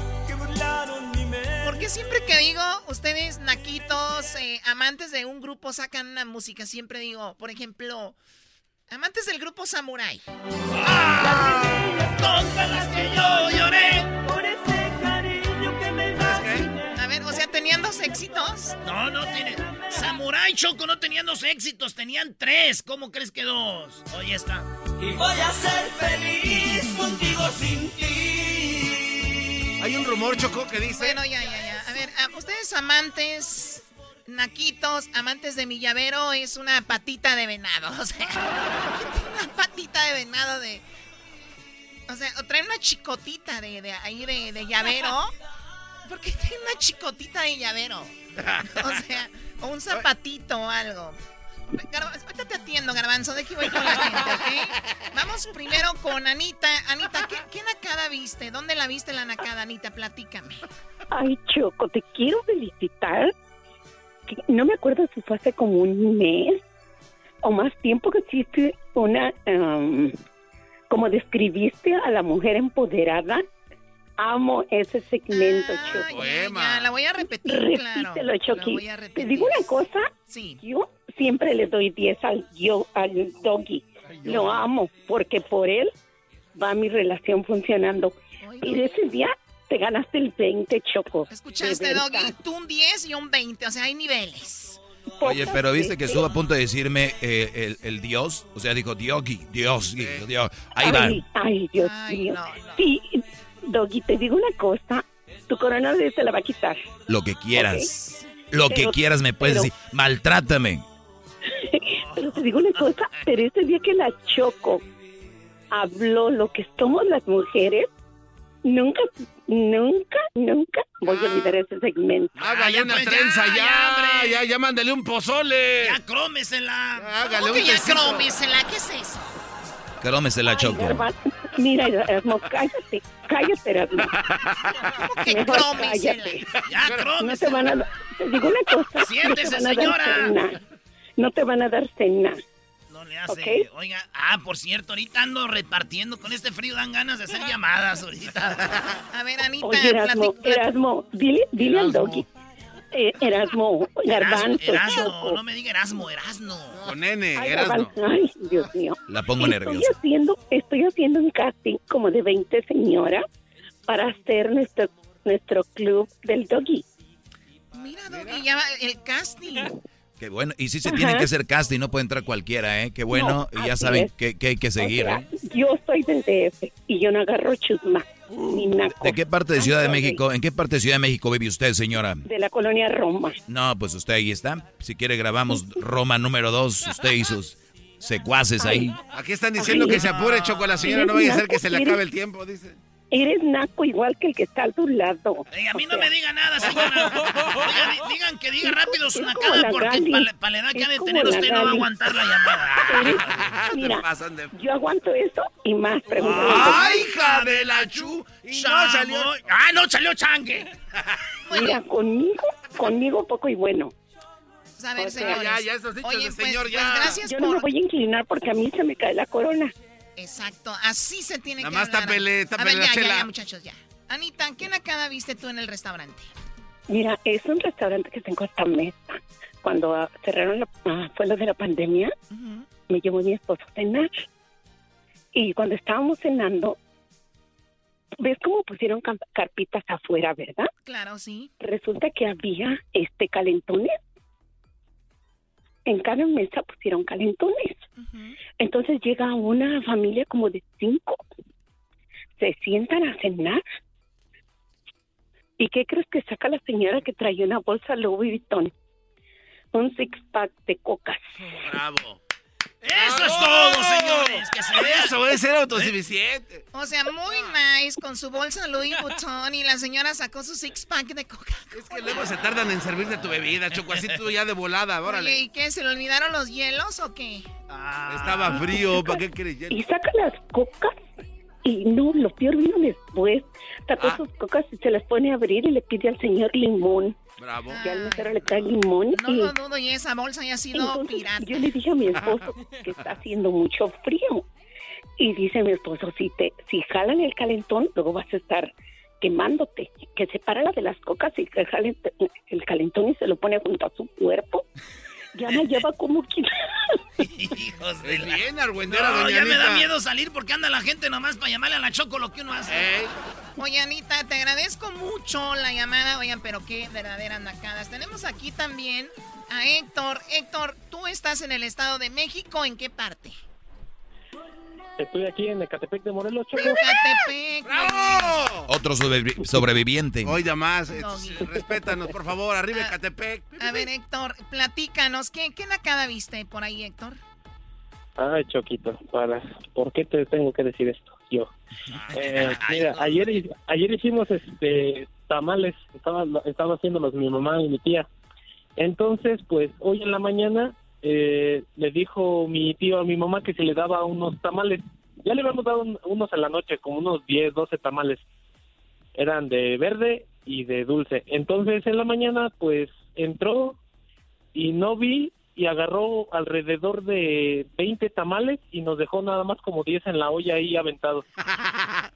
Porque siempre que digo, ustedes, naquitos, eh, amantes de un grupo, sacan una música, siempre digo, por ejemplo, amantes del grupo Samurai. Todas las que yo lloré por ese cariño que me A ver, o sea, ¿tenían dos éxitos? No, no tiene. Samurai Choco no tenían dos éxitos, tenían tres. ¿Cómo crees que dos? Oye, está. Y voy a ser feliz contigo sin ti. Hay un rumor, Choco, que dice. Bueno, ya, ya, ya. A ver, a- ustedes amantes, naquitos, amantes de mi llavero, es una patita de venado. O sea, una patita de venado de. O sea, o traen una chicotita de, de ahí de, de llavero. ¿Por qué traen una chicotita de llavero? O sea, o un zapatito o algo. Ahorita te atiendo, Garbanzo, de aquí voy con la gente, ¿ok? Vamos primero con Anita. Anita, ¿qué, qué nacada viste? ¿Dónde la viste la nacada, Anita? Platícame. Ay, Choco, te quiero felicitar. No me acuerdo si fue hace como un mes o más tiempo que hiciste una, em, como describiste a la mujer empoderada. Amo ese segmento, Choco. Ya, la voy a repetir, claro. Repítelo, voy a Te digo una cosa. Sí. Yo siempre le doy 10 al, yo, al doggy. Lo amo porque por él va mi relación funcionando. Y de ese día te ganaste el 20, Choco. ¿Escuchaste. Doggy? Tú un 10 y un 20, o sea, hay niveles. Oye, pero viste que estuvo a punto de decirme eh, el, el Dios. O sea, dijo Diogi, Dios, Dios. Ahí va. Ay, ay, Dios mío. Sí, Doggy, te digo una cosa. Tu coronavirus se la va a quitar. Lo que quieras. Lo que Pero- quieras me puedes pero- decir. Maltrátame. Pero te digo una cosa, pero ese día que la Choco habló lo que somos las mujeres, nunca, nunca, nunca voy a olvidar ese segmento. Hágale una pues, trenza ya, ya, ya, ya, ya, mándale un pozole. Ya crómesela. Hágale ¿Cómo un que ya crómesela? ¿Qué es eso? Crómesela, Choco. Garbanzo, Mira, Erasmo, cállate, cállate, Erasmo. que Mejor crómesela? cállate. Ya, No te crómesela. van a dar, te digo una cosa, Siéntese, no señora. No te van a dar cena. No le hace. ¿Ok? Oiga, ah, por cierto, ahorita ando repartiendo. Con este frío dan ganas de hacer llamadas ahorita. A ver, Anita, Oye, Erasmo, platic- platic- Erasmo, dile, dile al doggy. Eh, Erasmo, Garbanzo, Erasmo, no me diga Erasmo, Erasmo. Con nene, Ay, Erasmo. Garbanzo, ay, Dios mío. La pongo Estoy nerviosa. haciendo, estoy haciendo un casting como de 20 señoras para hacer nuestro nuestro club del doggy. Mira, Doggy, ya va el casting. Qué bueno. Y sí se Ajá. tiene que hacer casting, no puede entrar cualquiera, ¿eh? Qué bueno. No, y ya saben es. que, que hay que seguir, O sea, ¿eh? Yo soy del DF y yo no agarro chusma ni naco. ¿De qué parte de Ciudad de México? ¿En qué parte de Ciudad de México vive usted, señora? De la colonia Roma. No, pues usted ahí está. Si quiere grabamos Roma número 2, usted y sus secuaces ahí. Aquí están diciendo que se apure, Choco, la señora. No vaya a ser que se le acabe el tiempo, dice. Eres naco igual que el que está a tu lado. Ey, a mí no me diga nada, señora. Digan que diga rápido su nacada porque para la edad que ha de tener usted no va a aguantar la llamada. Eres- mira, pasan de- yo aguanto eso y más. Pregúntale. ¡Ay, hija de la chu! Y no salió. ¡Ah, no salió changue! Mira, conmigo, conmigo poco y bueno. A ver, O sea, señores. ya, ya, esos dichos Oye, de pues, señor, pues ya. gracias Yo no me por... voy a inclinar porque a mí se me cae la corona. Exacto, así se tiene Nada que más hablar. tápele, A tápele ver, la ya, ya, chela. ya, muchachos, ya. Anita, ¿qué nacada viste tú en el restaurante? Mira, es un restaurante que tengo esta mesa. Cuando ah, cerraron, la, ah, fue lo de la pandemia, me llevó mi esposo a cenar. Y cuando estábamos cenando, ¿ves cómo pusieron carpitas afuera, verdad? Claro, sí. Resulta que había este calentones. En cada mesa pusieron calentones. Entonces llega una familia como de cinco. Se sientan a cenar. ¿Y qué crees que saca la señora que traía una bolsa Louis Vuitton? Un six pack de cocas. Bravo. ¡Eso es todo, señores! es que se Eso es ser autosuficiente. O sea, muy nice con su bolsa Louis Vuitton y la señora sacó su six pack de coca Es que luego se tardan en servirte tu bebida, Choco, así tú ya de volada, Oye, órale. ¿y qué? ¿Se le olvidaron los hielos o qué? Estaba frío, ¿para qué quieres hielo? Y saca las cocas y no, lo peor vino después. Sacó Ah. sus cocas y se las pone a abrir y le pide al señor limón. Bravo. Que al mesero le trae limón No y lo dudo y esa bolsa ya ha sido Entonces, pirata. yo le dije a mi esposo que está haciendo mucho frío. Y dice mi esposo, si te si jalan el calentón, luego vas a estar quemándote. Que separa la de las cocas y que jale el calentón y se lo pone junto a su cuerpo. Ya me lleva como que... Hijos de la... Bien, argüendera, No, doña ya me da miedo salir porque anda la gente nomás para llamarle a la Choco lo que uno hace. Oye, Anita, te agradezco mucho la llamada. Oigan, pero qué verdaderas nacadas. Tenemos aquí también a Héctor. Héctor, tú estás en el Estado de México. ¿En qué parte? Estoy aquí en Ecatepec de Morelos, Choco. Ecatepec. Otro sobrevi- sobreviviente. Oiga más, eh, Doggy. respétanos, por favor, arriba Ah. Ecatepec. A ver, Héctor, platícanos. ¿Qué, qué nacada viste por ahí, Héctor? Ay, Choquito, para, ¿por qué te tengo que decir esto? Yo. Eh, mira, ayer, ayer hicimos este tamales, estaba, estaba haciéndolos mi mamá y mi tía. Entonces, pues hoy en la mañana eh, le dijo mi tío a mi mamá que se le daba unos tamales. Ya le habíamos dado un- unos en la noche, como unos 10, 12 tamales. Eran de verde y de dulce. Entonces en la mañana, pues entró y no vi y agarró alrededor de 20 tamales y nos dejó nada más como 10 en la olla ahí aventados.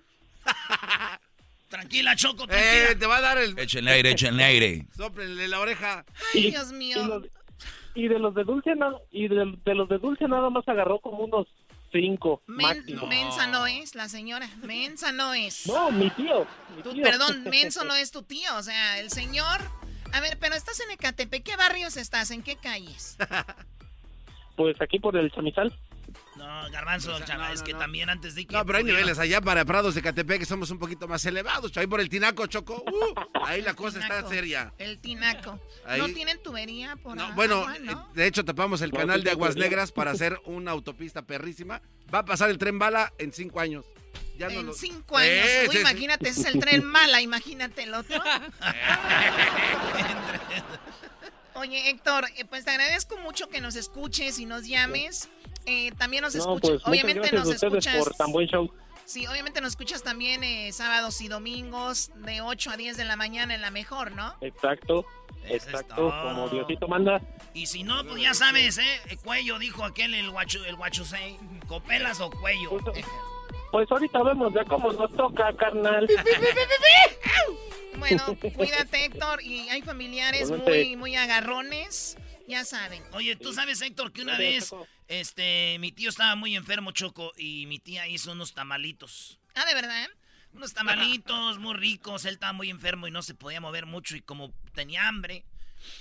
Tranquila, Choco, Eh, te va a dar el... Échenle aire, échenle aire. Sóplenle la oreja. Ay, Dios mío. Y, y de los de dulce na- y de, de los de dulce nada más agarró como unos 5 Men- máximo. mensa no es la señora. Mensa no es. No, mi tío. mi Tú- tío. perdón, menso no es tu tío. O sea, el señor. A ver, pero estás en Ecatepec. ¿Qué barrios estás? ¿En qué calles? Pues aquí por el chamizal. No, Garbanzo, chaval, es que también antes de que. No, pero hay niveles allá para Prados de Catepec que somos un poquito más elevados. Ahí por el Tinaco, Choco. uh, ahí la cosa está Tinaco. seria. El tinaco. Ahí- ¿No tienen tubería por No, agua, bueno, no? eh, de hecho tapamos el No, canal de Aguas. Negras para hacer una autopista perrísima. Va a pasar el tren bala en cinco años. Ya no en lo- cinco años. Uy, imagínate, ese es el tren mala, imagínate el otro. Oye, Héctor, eh, pues te agradezco mucho que nos escuches y nos llames. Eh, también nos No, escuchas, pues obviamente gracias nos a ustedes escuchas. por tan buen show. Sí, obviamente nos escuchas también eh, sábados y domingos de 8 a 10 de la mañana en la mejor, ¿no? Exacto. Exacto, como Diosito manda. Y si no, pues ya sabes, ¿eh? El cuello, dijo aquel, el guachu, el guachusei. ¿Copelas o cuello? Pues ahorita vemos ya cómo nos toca, carnal. Bueno, cuídate, Héctor. Y hay familiares muy, muy agarrones. Ya saben. Oye, tú sabes, Héctor, que una vez, Choco. este, mi tío estaba muy enfermo, Choco, y mi tía hizo unos tamalitos. Ah, ¿de verdad? Unos tamalitos muy ricos. Él estaba muy enfermo y no se podía mover mucho. Y como tenía hambre,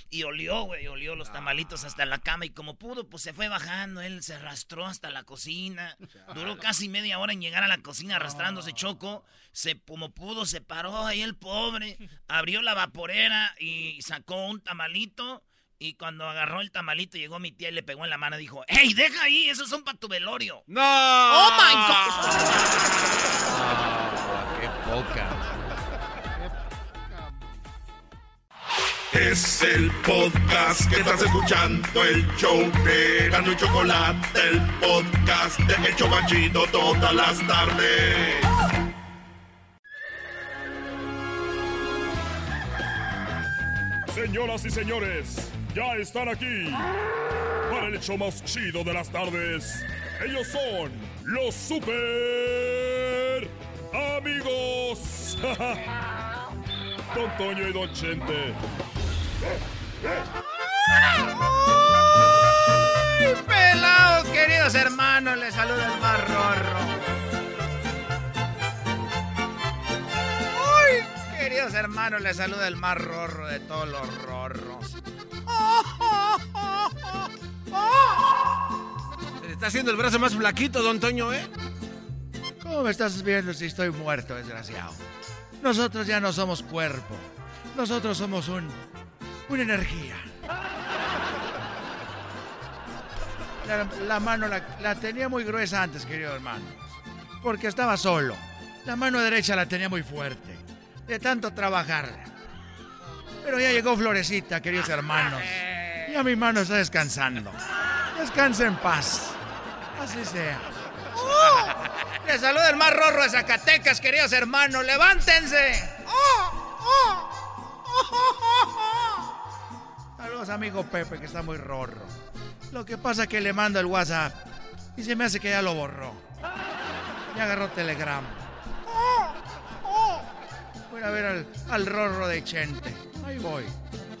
y olió, güey, olió los tamalitos hasta la cama. Y como pudo, pues se fue bajando. Él se arrastró hasta la cocina. Duró casi media hora en llegar a la cocina arrastrándose Choco. Se, como pudo, se paró ahí el pobre. Abrió la vaporera y sacó un tamalito. Y cuando agarró el tamalito, llegó mi tía y le pegó en la mano y dijo: ¡Ey, deja ahí! ¡Esos son para tu velorio! ¡No! ¡Oh, my God! qué poca. Es el podcast que estás escuchando, el show de Gano y Chocolate, el podcast de El Chobachito todas las tardes. Señoras y señores, ya están aquí para el hecho más chido de las tardes. Ellos son los super amigos. Don Toño y Don Chente. ¡Ay, pelado, queridos hermanos! Les saluda el más rorro. ¡Ay, queridos hermanos! Les saluda el más rorro de todos los rorros. Se le está haciendo el brazo más flaquito, don Toño, ¿eh? ¿Cómo me estás viendo si estoy muerto, desgraciado? Nosotros ya no somos cuerpo. Nosotros somos un. una energía. La, mano la, la, tenía muy gruesa antes, querido hermano. Porque estaba solo. La mano derecha la tenía muy fuerte. De tanto trabajarla. Pero ya llegó Florecita, queridos hermanos. Ya mi mano está descansando. Descansa en paz. Así sea. ¡Oh! Le saluda el más rorro de Zacatecas, queridos hermanos. ¡Levántense! Saludos, amigo Pepe, que está muy rorro. Lo que pasa es que le mando el WhatsApp y se me hace que ya lo borró. Ya agarró Telegram. Voy a ver al, al rorro de Chente. Ahí voy,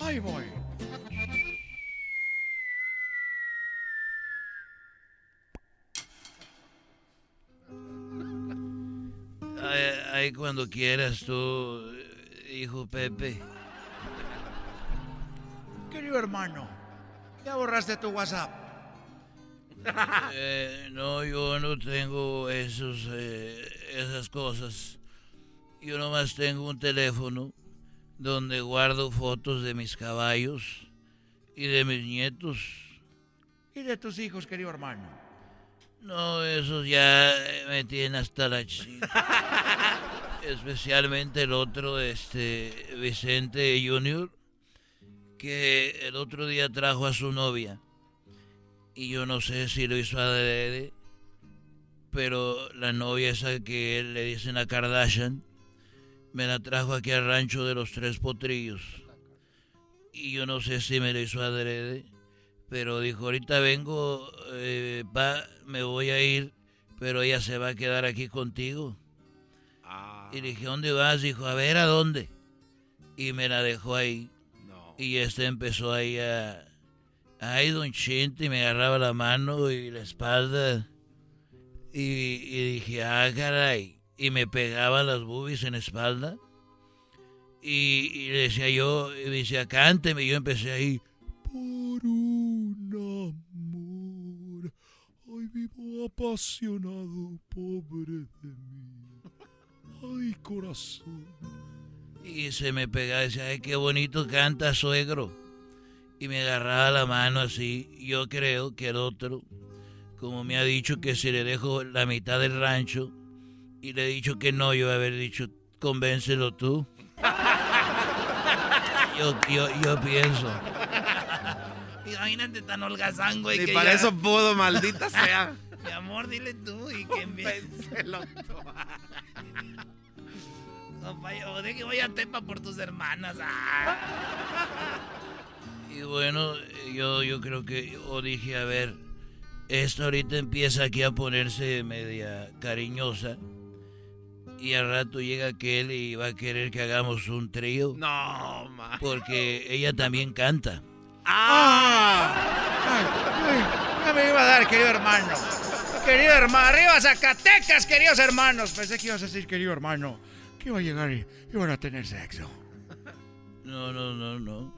ahí voy. Ahí cuando quieras tú, hijo Pepe. Querido hermano, ¿ya borraste tu WhatsApp? Eh, no, yo no tengo esos, eh, esas cosas. Yo nomás tengo un teléfono donde guardo fotos de mis caballos y de mis nietos. ¿Y de tus hijos, querido hermano? No, esos ya me tienen hasta la chica. Especialmente el otro, este, Vicente Junior, que el otro día trajo a su novia. Y yo no sé si lo hizo adrede, pero la novia esa que le dicen a Kardashian, me la trajo aquí al rancho de los tres potrillos. Y yo no sé si me lo hizo adrede pero dijo, ahorita vengo, eh, me voy a ir, pero ella se va a quedar aquí contigo. Ah. Y dije, ¿dónde vas? Dijo, a ver, ¿a dónde? Y me la dejó ahí. Y este empezó ahí a... Ay, don Chente, y me agarraba la mano y la espalda. Y, dije, ah, caray. Y me pegaba las boobies en la espalda. Y, y decía yo, y decía, cánteme. Y yo empecé ahí, por un amor. Hoy vivo apasionado, pobre de mí. Ay, corazón. Y se me pegaba decía, ay, qué bonito canta suegro. Y me agarraba la mano así. Yo creo que el otro, como me ha dicho que si le dejo la mitad del rancho, y le he dicho que no, yo haber dicho, convéncelo tú. Yo, yo, yo pienso. Imagínate tan holgazán, güey. Y para eso pudo, maldita sea. Mi amor, dile tú y que Pénselo tú. o de que voy a Tepa por tus hermanas. Ah. Y bueno, yo, yo creo que yo dije, a ver, esto ahorita empieza aquí a ponerse media cariñosa. Y al rato llega aquel y va a querer que hagamos un trío. No, ma. Porque ella también canta. ¡Ah! ya me iba a dar, querido hermano. Querido hermano, arriba Zacatecas, queridos hermanos. Pensé que ibas a decir, querido hermano, que iba a llegar y iban a tener sexo. No, no, no, no.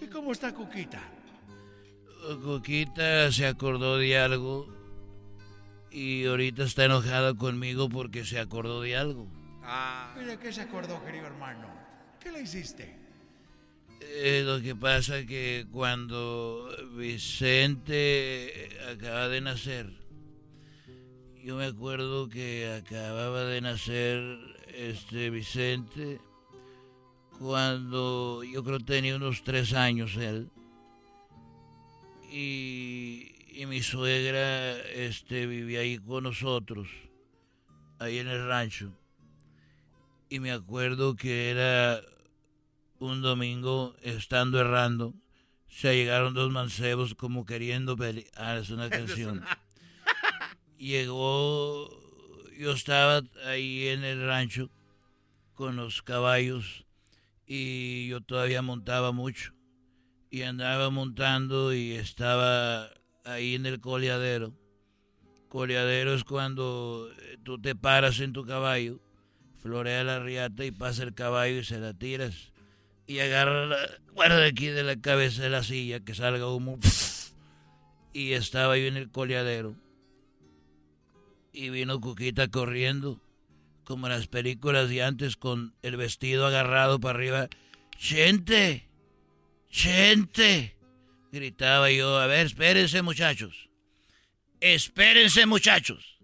¿Y cómo está Cuquita? Cuquita se acordó de algo y ahorita está enojada conmigo porque se acordó de algo. Ah. ¿Y de qué se acordó, querido hermano? ¿Qué le hiciste? Eh, lo que pasa que cuando Vicente acaba de nacer, yo me acuerdo que acababa de nacer este Vicente cuando yo creo tenía unos tres años él y, y mi suegra este vivía ahí con nosotros ahí en el rancho y me acuerdo que era un domingo, estando errando, se llegaron dos mancebos como queriendo pelear. Ah, es una canción. Llegó, yo estaba ahí en el rancho con los caballos y yo todavía montaba mucho. Y andaba montando y estaba ahí en el coleadero. Coleadero es cuando tú te paras en tu caballo, florea la riata y pasa el caballo y se la tiras y agarra de aquí de la cabeza de la silla, que salga humo. Y estaba yo en el coleadero. Y vino Cuquita corriendo, como en las películas de antes, con el vestido agarrado para arriba. ¡Gente! ¡Gente! Gritaba yo, a ver, espérense muchachos. espérense muchachos.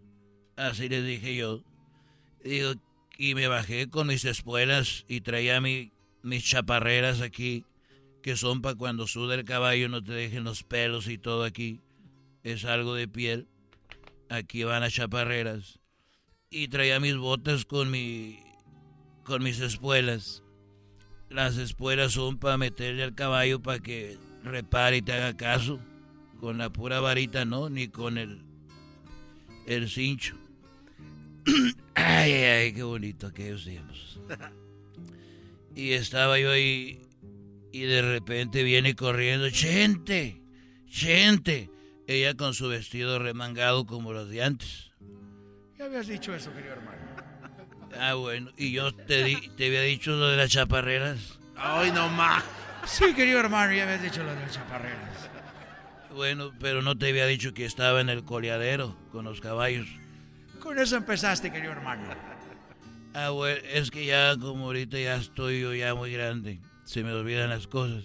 Así les dije yo. Digo, y me bajé con mis espuelas y traía mi, mis chaparreras aquí, que son para cuando suda el caballo no te dejen los pelos y todo aquí. Es algo de piel. Aquí van las chaparreras. Y traía mis botas con mi con mis espuelas. Las espuelas son para meterle al caballo para que repare y te haga caso. Con la pura varita no, ni con el el cincho. ay, ay, ay, qué bonito aquellos tiempos. Y estaba yo ahí y de repente viene corriendo, gente, gente. Ella con su vestido remangado como los de antes. Ya habías dicho eso, querido hermano. Ah, bueno, y yo te, di- te había dicho lo de las chaparreras. Ay, no más. Sí, querido hermano, ya habías dicho lo de las chaparreras. Bueno, pero no te había dicho que estaba en el coleadero con los caballos. Con eso empezaste, querido hermano. Ah, bueno, es que ya como ahorita ya estoy yo ya muy grande, se me olvidan las cosas.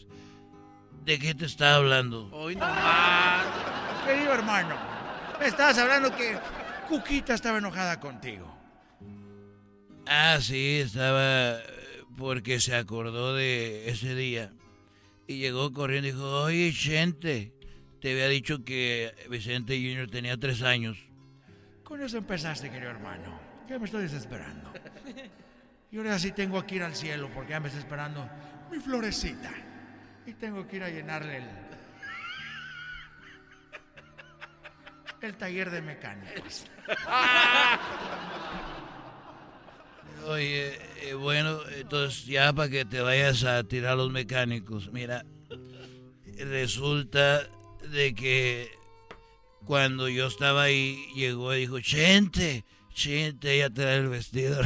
¿De qué te estaba hablando? Hoy no más. Querido hermano, me estabas hablando que Cuquita estaba enojada contigo. Ah, sí, estaba eh, porque se acordó de ese día y llegó corriendo y dijo, oye, Chente, te había dicho que Vicente Junior tenía tres años. Con eso empezaste, querido hermano. Ya me estoy desesperando. Y ahora sí tengo que ir al cielo porque ya me está esperando mi florecita. Y tengo que ir a llenarle el, el taller de mecánicos. Oye, eh, bueno, entonces ya para que te vayas a tirar los mecánicos, mira, resulta de que cuando yo estaba ahí llegó y dijo, Chente, Chente, ella trae el vestido.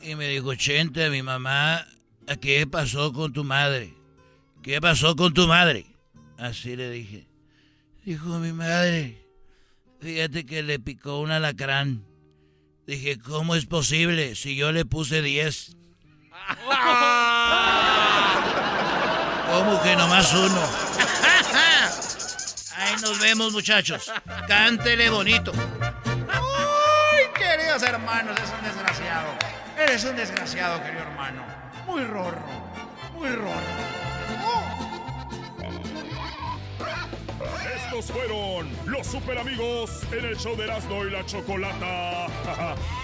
y me dijo, Chente, mi mamá, ¿qué pasó con tu madre? ¿Qué pasó con tu madre? Así le dije. Dijo mi madre, fíjate que le picó un alacrán. Dije, ¿cómo es posible si yo le puse 10? ¿Cómo que nomás uno? Ahí nos vemos, muchachos. Cántele bonito. ¡Ay, queridos hermanos! Es un desgraciado. Eres un desgraciado, querido hermano. Muy rorro. Muy rorro. Fueron los super amigos en el show de Erasmo y la Chocolata.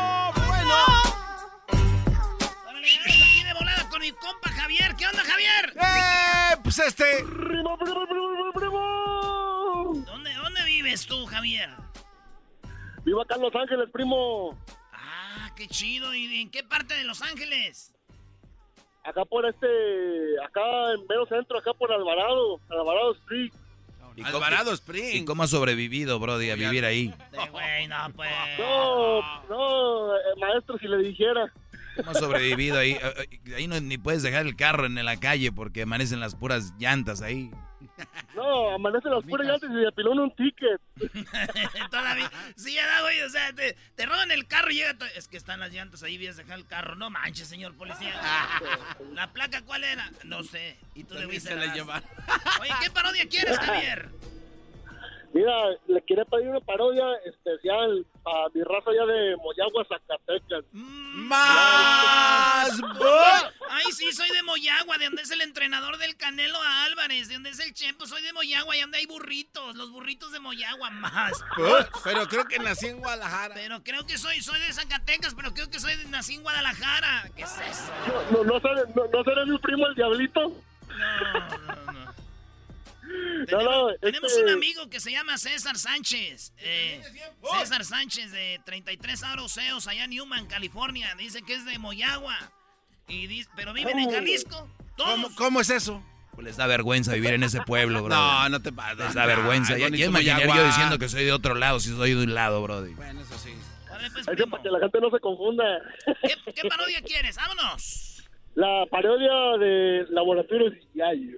compa Javier. ¿Qué onda, Javier? ¡Eh! Pues este. ¿Dónde, ¿Dónde vives tú, Javier? Vivo acá en Los Ángeles, primo. Ah, qué chido. ¿Y en qué parte de Los Ángeles? Acá por este, acá en medio centro, acá por Alvarado, Alvarado Street. ¿Y Alvarado Spring. ¿Y cómo has sobrevivido, Brody, a vivir ahí? Güey, no, pues. No, no, eh, maestro, si le dijera. ¿Cómo has sobrevivido ahí? Eh, eh, Ahí no, ni puedes dejar el carro en la calle porque amanecen las puras llantas ahí. No, amanece las puras llantas y se apiló un ticket. Todavía. Sí, ya da, güey. O sea, te, te roban el carro y llega. to- Es que están las llantas ahí, vienes a dejar el carro. No manches, señor policía. ¿La placa cuál era? No sé. Y tú se la llevaron. Oye, ¿qué parodia quieres, Javier? Mira, le quería pedir una parodia especial a mi raza allá de Moyagua, Zacatecas. ¡Más! Ay, sí, soy de Moyagua, de donde es el entrenador del Canelo a Álvarez, de donde es el Chepo, soy de Moyagua, y donde hay burritos, los burritos de Moyagua, más. Pero creo que nací en Guadalajara. Pero creo que soy, soy de Zacatecas, pero creo que soy de, nací en Guadalajara. ¿Qué es eso? No, no, no, seré, no, no seré mi primo el Diablito. No, no, no. tenemos, un amigo que se llama César Sánchez. Eh, César Sánchez de 33 Aroseos allá en Newman, California. Dice que es de Moyagua. Y dice, pero viven en Jalisco. ¿Cómo, ¿Cómo, es eso? Pues les da vergüenza vivir en ese pueblo, bro. No, no te pasa. Les da vergüenza. Ya, ya imaginaría yo diciendo que soy de otro lado si soy de un lado, bro. Bueno, eso sí. Pues, para que la gente no se confunda. ¿Qué, ¿Qué, parodia quieres? ¡Vámonos! La parodia de Laboratorios Yayo.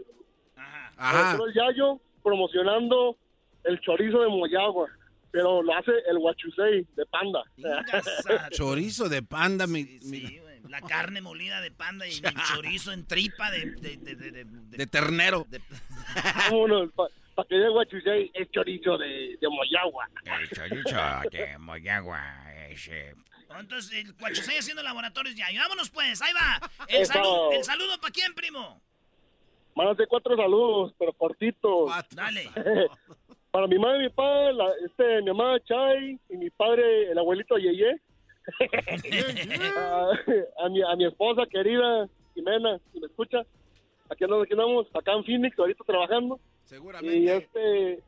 Ajá. Ajá. Yayo promocionando el chorizo de Moyagua. Pero lo hace el guachusei de panda. Chorizo de panda, mi, sí, mi... La carne molida de panda y el chorizo en tripa de... De, de, de, de ternero. Vámonos, para que el guachusei es chorizo de, de Moyagua. El chorizo de Moyagua es... Eh... Entonces, el guachusei haciendo laboratorios ya. Vámonos pues, ahí va. El, saludo, el saludo para quién, primo. Mándate cuatro saludos, pero cortitos. Dale. Para mi madre y mi padre, la, este, mi mamá Chay y mi padre, el abuelito Yeye. a, a, mi, a mi esposa querida, Jimena, si me escucha. Aquí andamos, aquí andamos, acá en Phoenix, ahorita trabajando. Seguramente. Y este...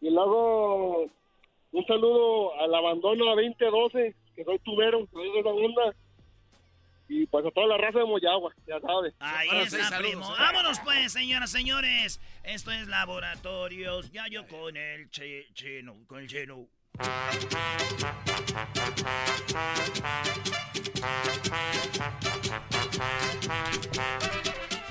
y luego un saludo al abandono a 2012, que soy tubero, soy de esa onda. Y pues a toda la raza de Moyagua, ya sabes. Ahí bueno, está, saludos, primo. ¿eh? Vámonos pues, señoras, señores. Esto es Laboratorios. Ya yo con el che, chino, con el chino.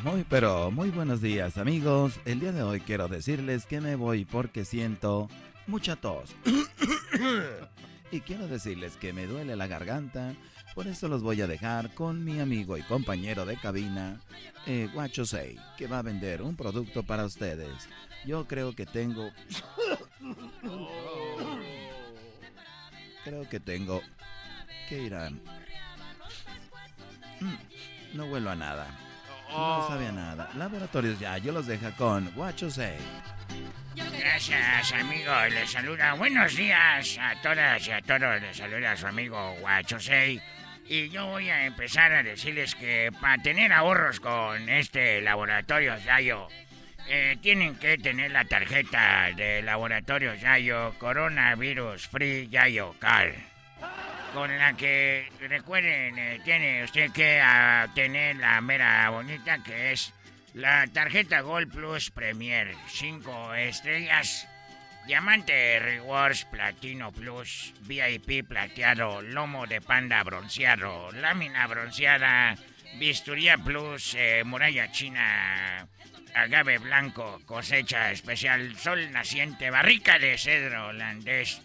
Muy pero muy buenos días amigos. El día de hoy quiero decirles que me voy porque siento mucha tos. y quiero decirles que me duele la garganta. Por eso los voy a dejar con mi amigo y compañero de cabina, eh, Guacho Sei, que va a vender un producto para ustedes. Yo creo que tengo... Creo que tengo que ir a... No huelo a nada. No sabía nada. Laboratorios ya, yo los dejo con Guacho Sei. Gracias, amigo. Les saluda. Buenos días a todas y a todos. Les saluda su amigo Guachosei. Y yo voy a empezar a decirles que para tener ahorros con este laboratorio Yayo, eh, tienen que tener la tarjeta de laboratorio Yayo Coronavirus Free Yayo Car. Con la que, recuerden, eh, tiene usted que uh, tener la mera bonita que es la tarjeta Gold Plus Premier, 5 estrellas, Diamante Rewards Platino Plus, VIP plateado, lomo de panda bronceado, lámina bronceada, bisturía plus, eh, muralla china, agave blanco, cosecha especial, sol naciente, barrica de cedro holandés,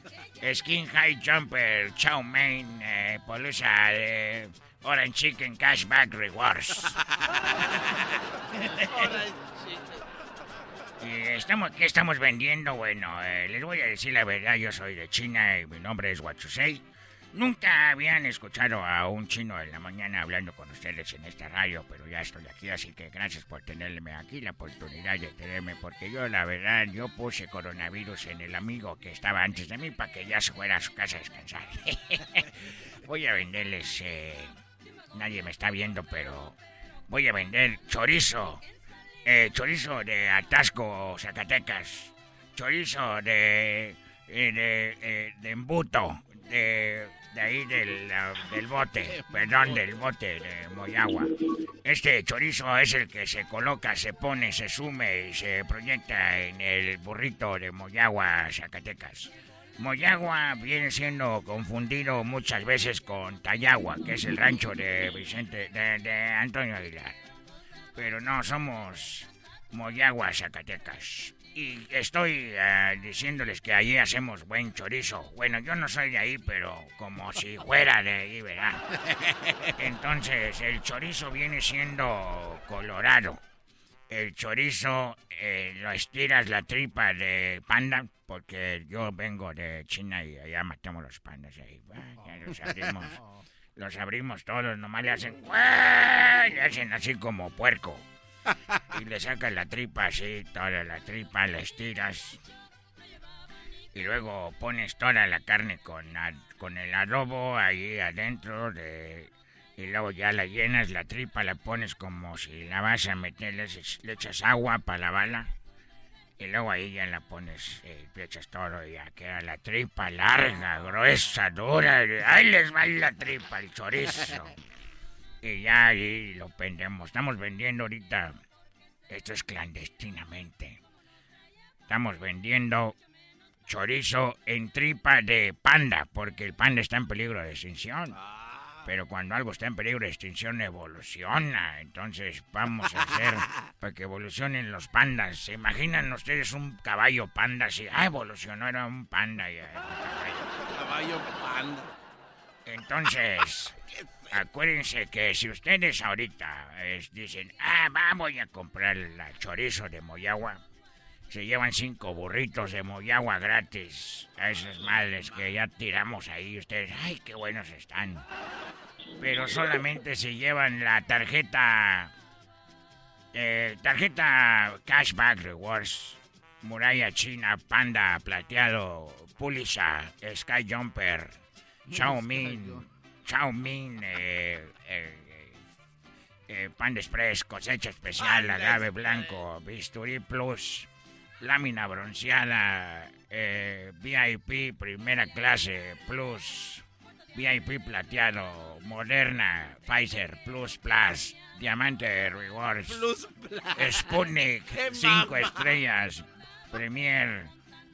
skin high jumper, chow mein, eh, polusa de... Orange Chicken Cashback Rewards. estamos, ¿Qué estamos vendiendo? Bueno, eh, les voy a decir la verdad, yo soy de China y mi nombre es Wachusei. Nunca habían escuchado a un chino en la mañana hablando con ustedes en esta radio, pero ya estoy aquí, así que gracias por tenerme aquí, la oportunidad de tenerme, porque yo la verdad, yo puse coronavirus en el amigo que estaba antes de mí para que ya se fuera a su casa a descansar. Voy a venderles... Eh, nadie me está viendo, pero voy a vender chorizo. Eh, chorizo de Atasco, Zacatecas. Chorizo de. Eh, de, eh, de embuto. De, de ahí del, uh, del bote. Perdón, del bote de Moyagua. Este chorizo es el que se coloca, se pone, se sume y se proyecta en el burrito de Moyagua, Zacatecas. Moyagua viene siendo confundido muchas veces con Tayagua, que es el rancho de Vicente, de Antonio Aguilar. Pero no, somos Moyagua, Zacatecas. Y estoy uh, diciéndoles que allí hacemos buen chorizo. Bueno, yo no soy de ahí, pero como si fuera de ahí, ¿verdad? Entonces, el chorizo viene siendo colorado. El chorizo eh, lo estiras la tripa de panda, porque yo vengo de China y allá matamos los pandas ahí. Ya los abrimos, los abrimos todos, nomás le hacen, le hacen así como puerco. Y le sacas la tripa así, toda la tripa, la estiras. Y luego pones toda la carne con, con el adobo ahí adentro de... Y luego ya la llenas, la tripa la pones como si la vas a meter, le echas, agua para la bala. Y luego ahí ya la pones, eh, le echas todo y ya queda la tripa larga, gruesa, dura. Ahí les va la tripa, el chorizo. y ya ahí lo vendemos. Estamos vendiendo ahorita, esto es clandestinamente. Estamos vendiendo chorizo en tripa de panda, porque el panda está en peligro de extinción. Pero cuando algo está en peligro de extinción, evoluciona. Entonces vamos a hacer para que evolucionen los pandas. ¿Se imaginan ustedes un caballo panda si ah, evolucionó, era un panda ya. Caballo panda. Entonces, acuérdense que si ustedes ahorita dicen, ah, vamos a comprar el chorizo de Moyagua, se llevan cinco burritos de Moyagua gratis a esas madres que ya tiramos ahí. Ustedes, ay, qué buenos están pero solamente se llevan la tarjeta. Eh, tarjeta Cashback Rewards. Muralla China, Panda Plateado, Pulisa, Sky Jumper, Xiaomin, Xiaomin, eh, eh, eh, Panda Express, cosecha especial, agave blanco, bisturí plus, lámina bronceada, eh, VIP, primera clase, plus. VIP plateado, Moderna, Pfizer, Plus Plus, Diamante Rewards, Plus Sputnik, 5 estrellas, Premier.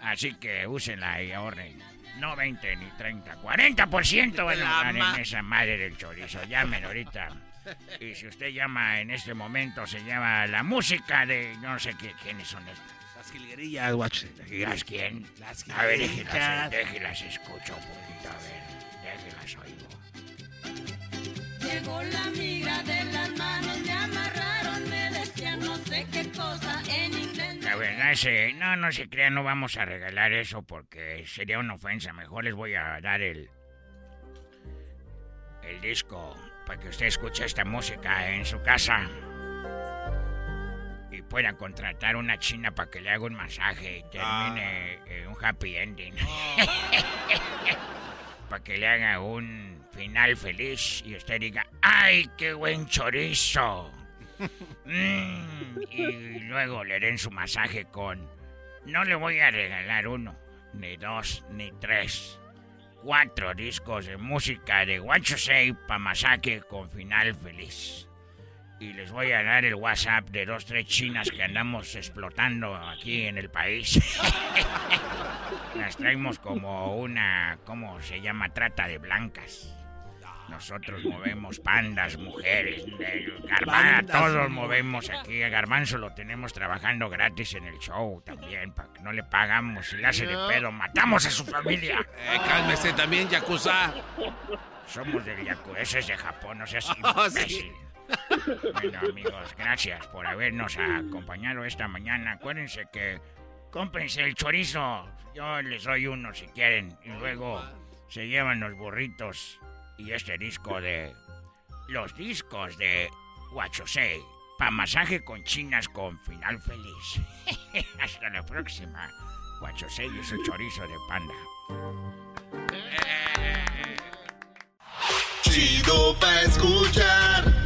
Así que úsenla y ahorren. No 20 ni 30, 40% van a ganar en esa madre del chorizo. Llamen ahorita. Y si usted llama en este momento, se llama la música de no sé qué, quiénes son estas. Las jilguerillas, guacho. ¿Las quién? Las a ver, déjelas, déjelas escucho un poquito, a ver. Llegó la migra de las manos, me amarraron, me decían no sé qué cosa en inglés. La verdad es, no, no se crean, no vamos a regalar eso porque sería una ofensa. Mejor les voy a dar el, el disco para que usted escuche esta música en su casa pueda contratar una china para que le haga un masaje y termine ah. un happy ending. para que le haga un final feliz y usted diga, ¡ay, qué buen chorizo! Mm, y luego le den su masaje con, no le voy a regalar uno, ni dos, ni tres, cuatro discos de música de Guacho Say para masaje con final feliz. Y les voy a dar el WhatsApp de dos, tres chinas que andamos explotando aquí en el país. Las traemos como una, ¿cómo se llama? Trata de blancas. Nosotros movemos pandas, mujeres, Garbanzo, todos movemos aquí. A Garbanzo lo tenemos trabajando gratis en el show también, para que no le pagamos. Si le hace de pedo, matamos a su familia. Eh, cálmese también, Yakuza. Somos del Yakuza, ese es de Japón, no seas oh, Bueno, amigos, gracias por habernos acompañado esta mañana. Acuérdense que cómprense el chorizo. Yo les doy uno si quieren. Y luego se llevan los burritos y este disco de los discos de Huachosei para masaje con chinas con final feliz. Hasta la próxima. Huachosei y su chorizo de panda. Chido pa escuchar.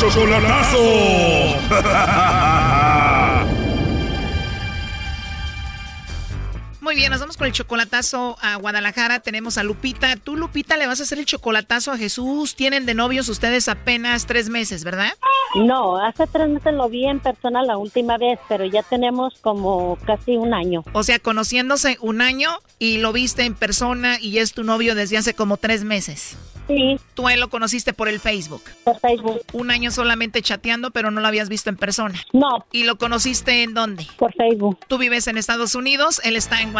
Chocolatazo. Muy bien, nos vamos con el chocolatazo a Guadalajara. Tenemos a Lupita. Tú, Lupita, le vas a hacer el chocolatazo a Jesús. Tienen de novios ustedes apenas tres meses, ¿verdad? No, hace tres meses lo vi en persona la última vez, pero ya tenemos como casi un año. O sea, conociéndose un año y lo viste en persona y es tu novio desde hace como tres meses. Sí. ¿Tú a él lo conociste por el Facebook? Por Facebook. Un año solamente chateando, pero no lo habías visto en persona. No. ¿Y lo conociste en dónde? Por Facebook. Tú vives en Estados Unidos, él está en Guadalajara.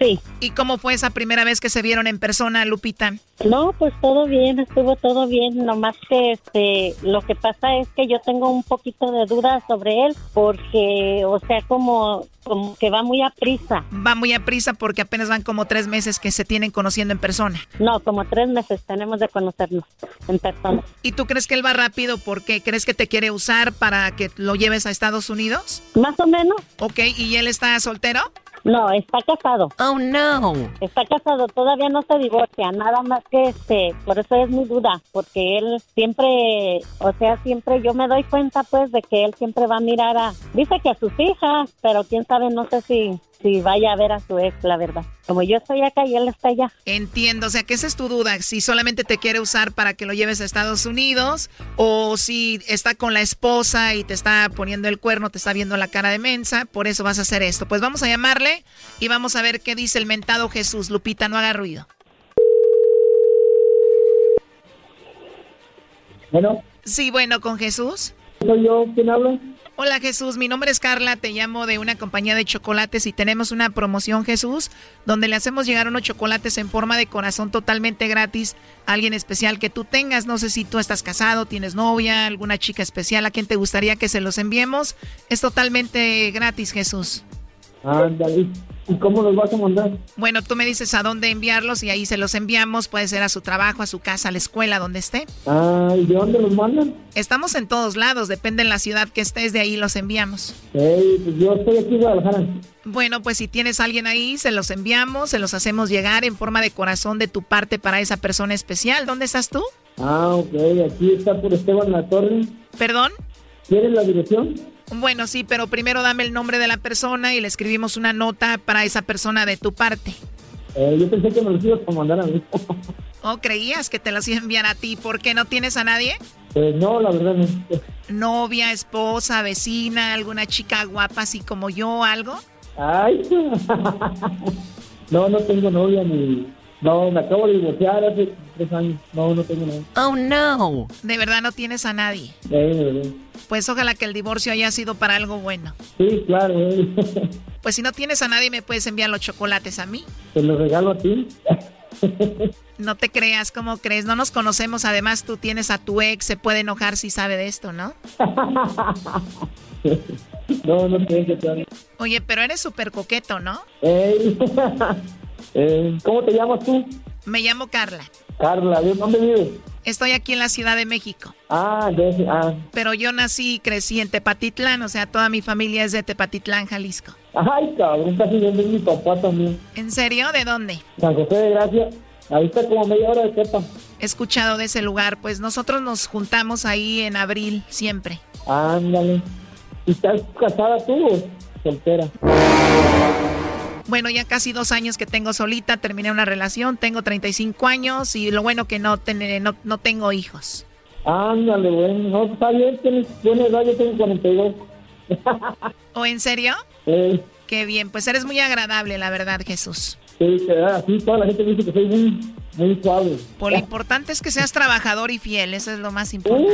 Sí. ¿Y cómo fue esa primera vez que se vieron en persona, Lupita? No, pues todo bien, estuvo todo bien, nomás que este, lo que pasa es que yo tengo un poquito de dudas sobre él, porque, o sea, como, como que va muy a prisa. Va muy a prisa porque apenas van como tres meses que se tienen conociendo en persona. No, como tres meses tenemos de conocernos en persona. ¿Y tú crees que él va rápido porque crees que te quiere usar para que lo lleves a Estados Unidos? Más o menos. Ok, ¿y él está soltero? No, está casado. Oh, no. Está casado, todavía no se divorcia, nada más que este, por eso es mi duda, porque él siempre, o sea, siempre yo me doy cuenta pues de que él siempre va a mirar a, dice que a sus hijas, pero quién sabe, no sé si, si vaya a ver a su ex, la verdad. Como yo estoy acá y él está allá. Entiendo, o sea, que esa es tu duda, si solamente te quiere usar para que lo lleves a Estados Unidos o si está con la esposa y te está poniendo el cuerno, te está viendo la cara de mensa, por eso vas a hacer esto. Pues vamos a llamarle y vamos a ver qué dice el mentado Jesús. Lupita, no haga ruido. Bueno, Sí, bueno, con Jesús. soy yo, ¿quién habla? Hola Jesús, mi nombre es Carla, te llamo de una compañía de chocolates y tenemos una promoción Jesús donde le hacemos llegar unos chocolates en forma de corazón totalmente gratis a alguien especial que tú tengas. No sé si tú estás casado, tienes novia, alguna chica especial a quien te gustaría que se los enviemos. Es totalmente gratis Jesús. Ándale. ¿Y cómo los vas a mandar? Bueno, tú me dices a dónde enviarlos y ahí se los enviamos. Puede ser a su trabajo, a su casa, a la escuela, donde esté. Ah, ¿y de dónde los mandan? Estamos en todos lados, depende en la ciudad que estés, de ahí los enviamos. Ey, pues yo estoy aquí en Guadalajara. Bueno, pues si tienes a alguien ahí, se los enviamos, se los hacemos llegar en forma de corazón de tu parte para esa persona especial. ¿Dónde estás tú? Ah, ok, aquí está por Esteban La Torre. ¿Perdón? ¿Quieres la dirección? Bueno, sí, pero primero dame el nombre de la persona y le escribimos una nota para esa persona de tu parte. Eh, yo pensé que me los ibas a mandar a mí. ¿O creías que te los iba a enviar a ti? ¿Por qué no tienes a nadie? Pues no, la verdad no. ¿Novia, esposa, vecina, alguna chica guapa así como yo, algo? Ay, no, no tengo novia ni... No, me acabo de divorciar hace tres años. No, no tengo novia. Oh, no. De verdad no tienes a nadie. Eh, de verdad. Pues ojalá que el divorcio haya sido para algo bueno. Sí, claro. eh. Pues si no tienes a nadie, me puedes enviar los chocolates a mí. Te los regalo a ti. No te creas, ¿cómo crees? No nos conocemos. Además, tú tienes a tu ex. Se puede enojar si sabe de esto, ¿no? No, no tengo que Oye, pero eres súper coqueto, ¿no? Eh, ¿Cómo te llamas tú? Me llamo Carla. Carla, ¿de dónde vives? Estoy aquí en la Ciudad de México. Ah, de, ah. Pero yo nací y crecí en Tepatitlán. O sea, toda mi familia es de Tepatitlán, Jalisco. Ay, cabrón, casi es mi papá también. ¿En serio? ¿De dónde? San José de Gracia. Ahí está como media hora de Tepa. He escuchado de ese lugar. Pues nosotros nos juntamos ahí en abril, siempre. Ándale. ¿Y estás casada tú o soltera? Bueno, ya casi dos años que tengo solita, terminé una relación, tengo 35 años y lo bueno que no, ten- no, no tengo hijos. Ándale, bueno. No, está bien, tienes edad, yo tengo 42. ¿O en serio? Eh, Qué bien, pues eres muy agradable, la verdad, Jesús. sí, así toda la gente dice que soy muy, muy suave. Por lo importante es que seas trabajador y fiel, eso es lo más importante.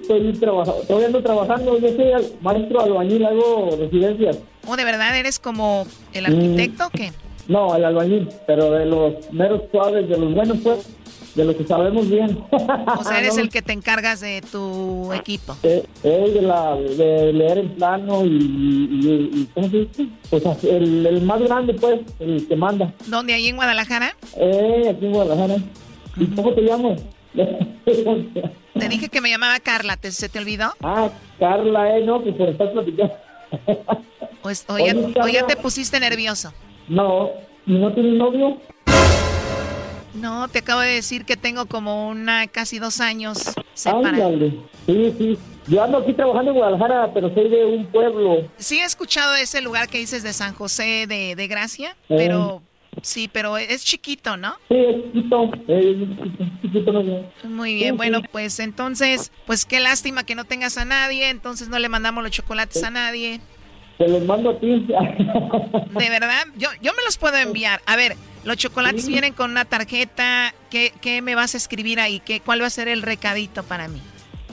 Estoy trabajando, todavía ando trabajando, yo soy maestro albañil, hago residencias. ¿O de verdad eres como el arquitecto o qué? No, el albañil, pero de los meros suaves, de los buenos, pues, de los que sabemos bien. O sea, eres No, el que te encargas de tu equipo. eh, eh, de, la, de leer en plano y, y, y- ¿cómo se dice? Pues el, el más grande, pues, el que manda. ¿Dónde? ¿Ahí en Guadalajara? Eh, aquí en Guadalajara. ¿Y cómo te llamas? Te dije que me llamaba Carla, ¿te, ¿se te olvidó? ah, Carla, eh, no, que por estar platicando. Pues, o, ya, Oye, o ya Carla. te pusiste nervioso. No, ¿y no tienes novio? No, te acabo de decir que tengo como una casi dos años separados. Ándale. Sí, sí. Yo ando aquí trabajando en Guadalajara, pero soy de un pueblo. Sí he escuchado ese lugar que dices de San José de, de Gracia, Eh. pero sí, pero es chiquito, ¿no? Sí, es chiquito. Es chiquito, chiquito, no sé. Muy bien, Sí, bueno, sí. pues entonces, pues qué lástima que no tengas a nadie, entonces no le mandamos los chocolates a nadie. Te los mando a ti. De verdad, yo, yo me los puedo enviar. A ver, Los chocolates vienen con una tarjeta. ¿Qué, ¿Qué, me vas a escribir ahí? ¿Qué, ¿Cuál va a ser el recadito para mí?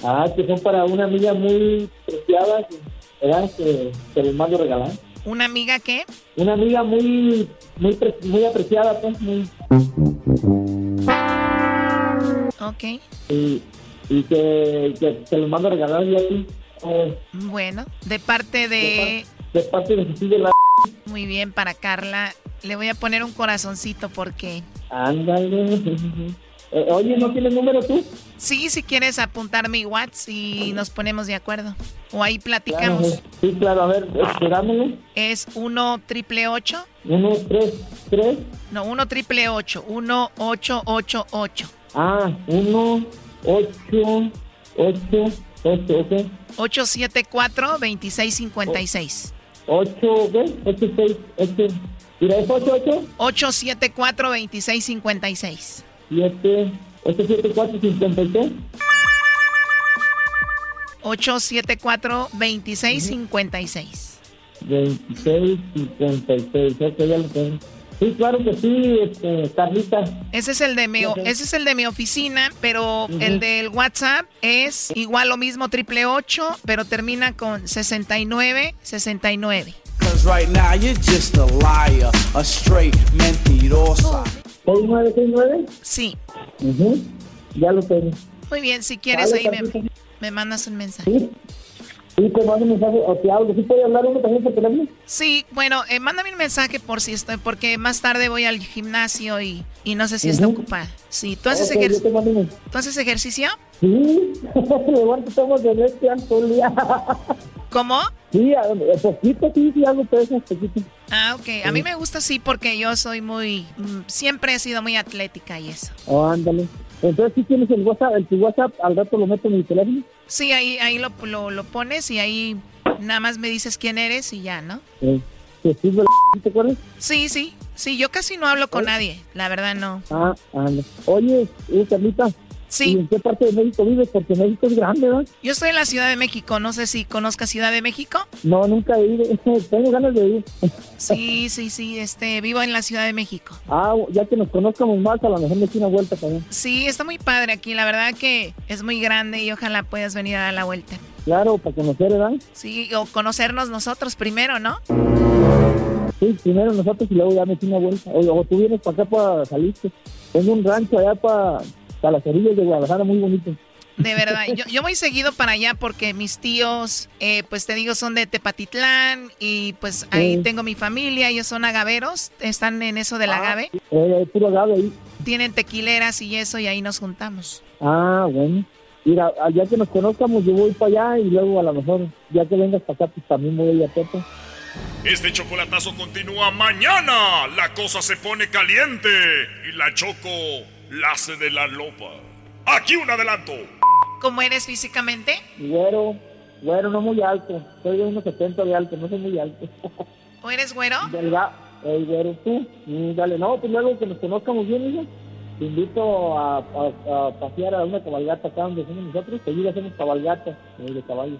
Ah, que son para una amiga muy preciada, ¿verdad? Que te los mando regalar. ¿Una amiga qué? Una amiga muy, muy, muy apreciada, pues, muy... Ok. Y, y que, que te los mando a regalar y a ti. Bueno, de parte de... De, parte de Jesús de la... Muy bien, para Carla. Le voy a poner un corazoncito porque... Ándale. Eh, oye, ¿no tienes número tú? Sí, si quieres apuntar mi WhatsApp y nos ponemos de acuerdo. O ahí platicamos. Claro, sí, claro, a ver. Es 1 triple 8. 1, 3, 3. No, 1 triple 8. 1, 8, 8, 8. Ah, 1, 8, 8, 8, ok. 874 2656. 8, ¿qué? 8, 6, 8. Mira, es 8, 8. 874 2656. 7, 874 56. 874 2656. 2656, ok, ya lo tengo. Sí, claro que sí, este, Carlita. Ese es el de mi, ese es el de mi oficina, pero uh -huh. el del WhatsApp es igual lo mismo, triple 8, pero termina con 69, 69. right now you're just a liar, a straight mentirosa. ¿6969? Sí. Uh -huh. Ya lo tengo. Muy bien, si quieres Vale, ahí me, me mandas un mensaje. Sí. Sí, te mando un mensaje o te hablo. ¿Sí puede hablar uno también por teléfono? Sí, bueno, eh, mándame un mensaje por si estoy, porque más tarde voy al gimnasio y, y no sé si está Ujú. ocupada. Sí, ¿tú haces, Ok, ejer- yo te mando un- ¿tú haces ejercicio? Sí, levanto estamos de todo el día. ¿Cómo? Sí, a- a poquito, sí, sí, hago pesas, poquito. Ah, ok. A mí me gusta sí porque yo soy muy... mm, Siempre he sido muy atlética y eso. Oh, ándale. Entonces, si tienes el WhatsApp, el tu WhatsApp, al rato lo meto en mi teléfono. Sí, ahí, ahí lo, lo, lo pones y ahí nada más me dices quién eres y ya, ¿no? Eh. Sí, sí. Sí, yo casi no hablo con nadie. La verdad no. Ah, ándale. Oye, eh, Carlita. Sí. ¿y ¿En qué parte de México vives? Porque México es grande, ¿verdad? Yo estoy en la Ciudad de México. No sé si conozcas Ciudad de México. No, nunca he ido. Tengo ganas de ir. Sí, sí, sí. Este, vivo en la Ciudad de México. Ah, ya que nos conozcamos más, a lo mejor me una vuelta también. Sí, está muy padre aquí. La verdad que es muy grande y ojalá puedas venir a dar la vuelta. Claro, para conocer, ¿verdad? Sí, o conocernos nosotros primero, ¿no? Sí, primero nosotros y luego ya me una vuelta. O, o tú vienes para acá para salirte. Tengo un rancho allá para, para las orillas de Guadalajara muy bonito. De verdad, yo, yo voy seguido para allá porque mis tíos, eh, pues te digo, son de Tepatitlán y pues ahí Sí. tengo mi familia, ellos son agaveros, están en eso del agave, Eh, puro agave ahí. tienen tequileras y eso y ahí nos juntamos. Ah, bueno. Mira, ya que nos conozcamos, yo voy para allá y luego a lo mejor, ya que vengas para acá, pues también voy a ir a Pepe. Este chocolatazo continúa mañana. La cosa se pone caliente y la choco la hace de la lopa. Aquí un adelanto. ¿Cómo eres físicamente? Güero, güero, no muy alto. Soy de unos 70 de alto, no soy muy alto. ¿O eres güero? Delga, el güero, tú. Mm, dale, no, pues luego que nos conozcamos bien, hijo. Te invito a, a- a pasear a una cabalgata acá donde somos nosotros. Seguir hacemos cabalgata de caballos.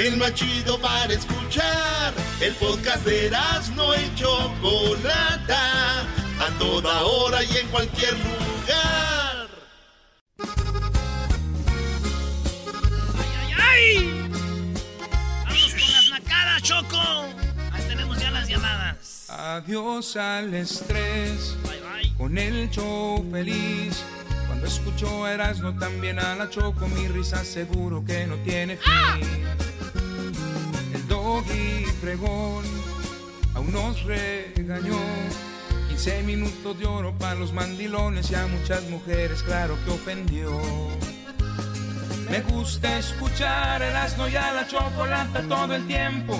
El más chido para escuchar. El podcast de Erasmo y Chocolata. A toda hora y en cualquier lugar. ¡Ay! ¡Vamos con las nacadas, Choco! Ahí tenemos ya las llamadas. Adiós al estrés, con el show feliz. Cuando escucho a Erasmo también a la Choco, mi risa seguro que no tiene fin. El doggy fregón aún nos regañó. 15 minutos de oro para los mandilones y a muchas mujeres, claro que ofendió. Me gusta escuchar Erasmo y a la Chocolata todo el tiempo.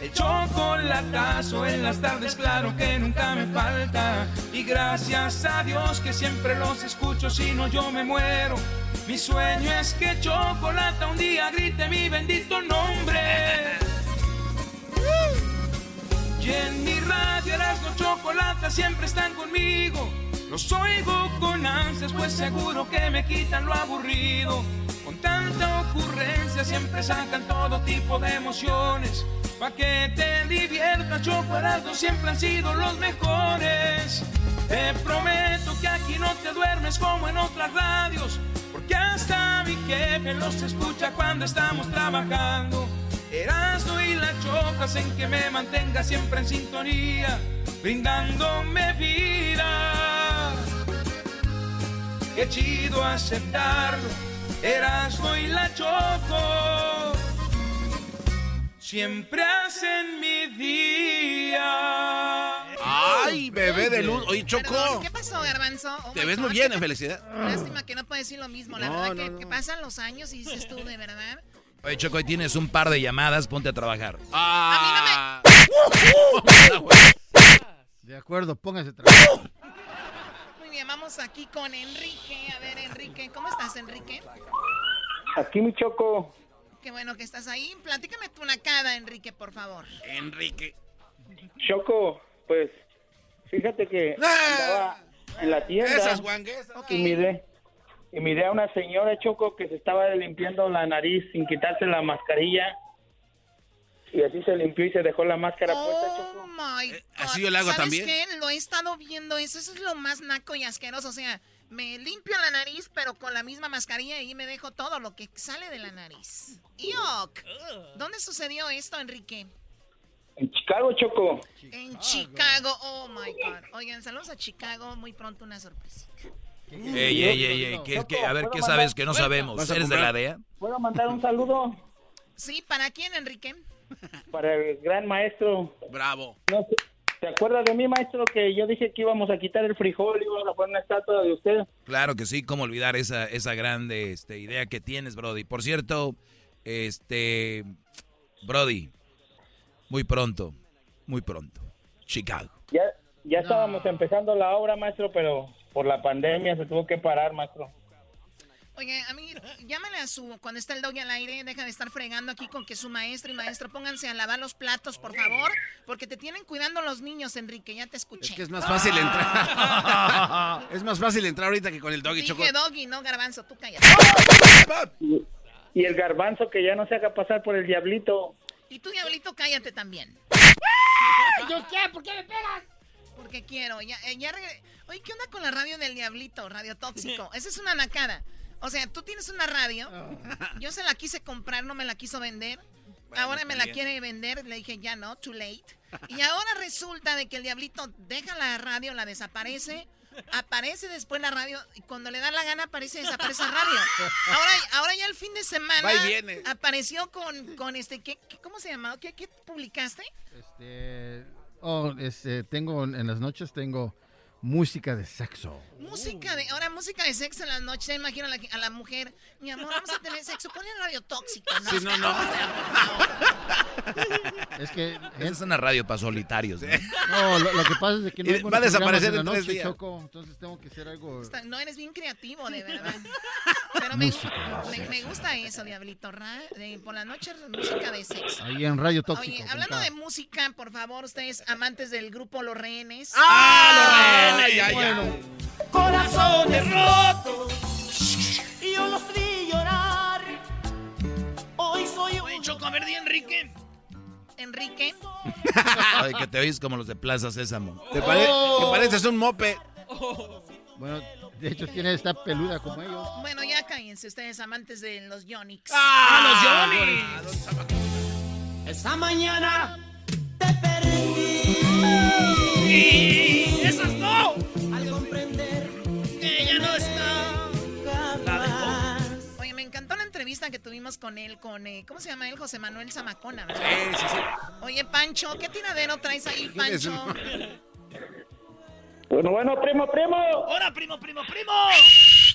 El chocolatazo en las tardes, claro que nunca me falta. Y gracias a Dios que siempre los escucho, si no yo me muero. Mi sueño es que Chocolata un día grite mi bendito nombre. Y en mi radio Erasmo Chocolata siempre están conmigo. Los oigo con ansias, pues seguro que me quitan lo aburrido. Con tanta ocurrencia siempre sacan todo tipo de emociones. Pa' que te diviertas, Chocolate siempre han sido los mejores. Te prometo que aquí no te duermes como en otras radios. Porque hasta mi jefe los escucha cuando estamos trabajando. Erasmo y la chocas en que me mantenga siempre en sintonía, brindándome vida. Qué chido aceptarlo, Erasmo y la choco. Siempre hacen mi día. Ay, bebé de luz. Oye, Choco. Perdón, ¿Qué pasó, Garbanzo? Oh Te ves muy bien, en felicidad. Lástima que no puedes decir lo mismo. La No, verdad no, que, no. que pasan los años y dices tú, de verdad. Oye, Choco, hoy tienes un par de llamadas, ponte a trabajar. Ah. De acuerdo, póngase trabajo. Muy bien, vamos aquí con Enrique. A ver, Enrique, ¿cómo estás, Enrique? Aquí mi choco. Qué bueno que estás ahí. Platícame tu nacada, Enrique, por favor. Enrique. Choco, pues fíjate que andaba en la tienda Esas guanguesas. y miré y miré a una señora Choco que se estaba limpiando la nariz sin quitarse la mascarilla y así se limpió y se dejó la máscara puesta Choco. Oh my God. así yo le hago ¿Sabes también. qué? Lo he estado viendo eso. Eso es lo más naco y asqueroso. O sea, me limpio la nariz, pero con la misma mascarilla y me dejo todo lo que sale de la nariz. ¡Yuck! ¿Dónde sucedió esto, Enrique? En Chicago Choco. En Chicago. Oh my God. Oigan, saludos a Chicago. Muy pronto una sorpresa. Ey, ey, ey, ey, ¿qué- qué- a ver, ¿qué sabes que no sabemos? ¿Vas a ¿Eres de la DEA? ¿Puedo mandar un saludo Sí, ¿para quién, Enrique? Para el gran maestro? Bravo. No sé, ¿Te acuerdas de mí, maestro, que yo dije que íbamos a quitar el frijol y íbamos a poner una estatua de usted? Claro que sí, cómo olvidar esa, esa grande este, idea que tienes, Brody. Por cierto, este, Brody, muy pronto, muy pronto, Chicago. Ya, ya estábamos empezando la obra, maestro, pero por la pandemia se tuvo que parar, maestro. Oye, a mí, llámale a su, cuando está el doggy al aire, deja de estar fregando aquí con que su maestro y maestro pónganse a lavar los platos, por favor, porque te tienen cuidando los niños, Enrique, ya te escuché. Es que es más fácil entrar. es más fácil entrar ahorita que con el doggy choco. Dije doggy, no garbanzo, tú cállate. Y, el garbanzo que ya no se haga pasar por el diablito. Y tú, diablito, cállate también. ¿Yo qué? ¿Por qué me pegas? Porque quiero, ya, eh, ya regre- Oye, ¿qué onda con la radio del diablito, radio tóxico? Esa es una nacada. O sea, tú tienes una radio, yo se la quise comprar, no me la quiso vender. ahora me la quiere vender, le dije ya no, too late. Y ahora resulta de que el diablito deja la radio, la desaparece, aparece después la radio y cuando le da la gana aparece y desaparece la radio. Ahora, ahora ya el fin de semana Va y viene. apareció con, con este, ¿qué, qué- ¿cómo se llamaba? ¿Qué, qué publicaste? Este, oh, este, tengo, en las noches tengo música de sexo. Música de, ahora música de sexo en las noches, ya imagino a la, a la mujer, mi amor, vamos a tener sexo, ponle radio tóxico, ¿no? Sí, no, no. Es que... Esa es una radio para solitarios. ¿no? No, lo, lo que pasa es que no hay va a desaparecer en la en tres noche, días. Choco, entonces tengo que hacer algo... Está- No, eres bien creativo, de verdad. Pero me, gusta eso, Diablito. ra- de- por la noche, música de sexo. Ahí en Radio Tóxico. Oye, hablando de música, por favor, ustedes amantes del grupo Los Rehenes. ¡Ah, los rehenes! Bueno, Corazones rotos y yo los vi llorar. Hoy soy un Choco, a ver, di Enrique. Enrique, Ay, que te oyes como los de Plaza Sésamo. Te, pare- Oh. te pareces un mope. bueno, de hecho tiene esta peluda como ellos. bueno, ya cállense ustedes amantes de los Yonix. ¡Ah, los Johnny! Esa mañana te perdí. ¡Y esas no! Al comprender ¡Que ya no está! Oye, me encantó la entrevista que tuvimos con él, con, eh, ¿cómo se llama él? José Manuel Zamacona, ¿verdad? Sí, sí, sí. Oye, Pancho, ¿qué tiradero traes ahí, ¿Quién es Pancho? Bueno, bueno, primo, primo. ¡Hola, primo, primo, primo!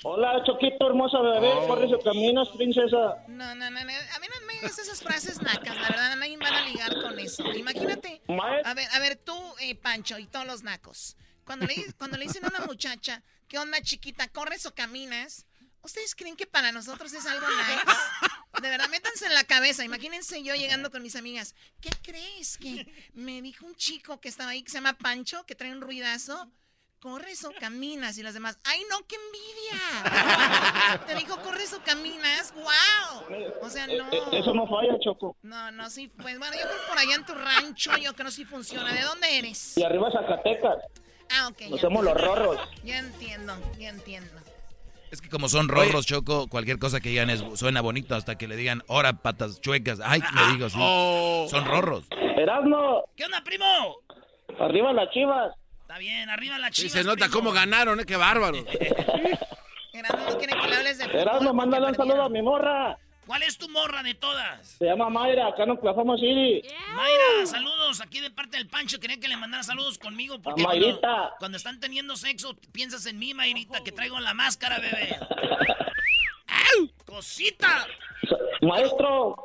Hola, Choquito, hermosa bebé. Oh. Corre su camino, princesa. No, no, no, no, a mí no digas esas frases nacas, la verdad, nadie va a ligar con eso. Imagínate. A ver, a ver, tú, eh, Pancho, y todos los nacos. Cuando le, cuando le dicen a una muchacha, ¿qué onda, chiquita? ¿Corres o caminas? ¿Ustedes creen que para nosotros es algo nice? De verdad, métanse en la cabeza. Imagínense yo llegando con mis amigas. ¿Qué crees? Que me dijo un chico que estaba ahí que se llama Pancho, que trae un ruidazo. ¿Corres o caminas? Y las demás, ¡ay no, qué envidia! Te dijo, ¿corres o caminas? ¡Wow! O sea, no. Eh, Eso no falla, Choco. No, no, sí. Pues bueno, yo creo que por allá en tu rancho, yo creo que sí funciona. ¿De dónde eres? Y arriba Zacatecas. Ah, ok. Nos somos los rorros. Ya entiendo, ya entiendo. Es que como son rorros, Choco, cualquier cosa que digan es, suena bonito hasta que le digan, ahora patas chuecas. Ay, le digo, sí. Oh. Son rorros. Erasmo, ¿Qué onda, primo? arriba las chivas. Está bien, arriba la Sí, chivas. se nota primo. cómo ganaron, ¿eh? Qué bárbaro. Erasmo no quiere que le hables de fútbol. mándale un saludo a mi morra. ¿Cuál es tu morra de todas? Se llama Mayra, acá en Oklahoma City. Mayra, saludos aquí de parte del Pancho. Quería que le mandara saludos conmigo porque A Mayrita. cuando están teniendo sexo piensas en mí, Mayrita, que traigo la máscara, bebé. ¡Cosita! Maestro,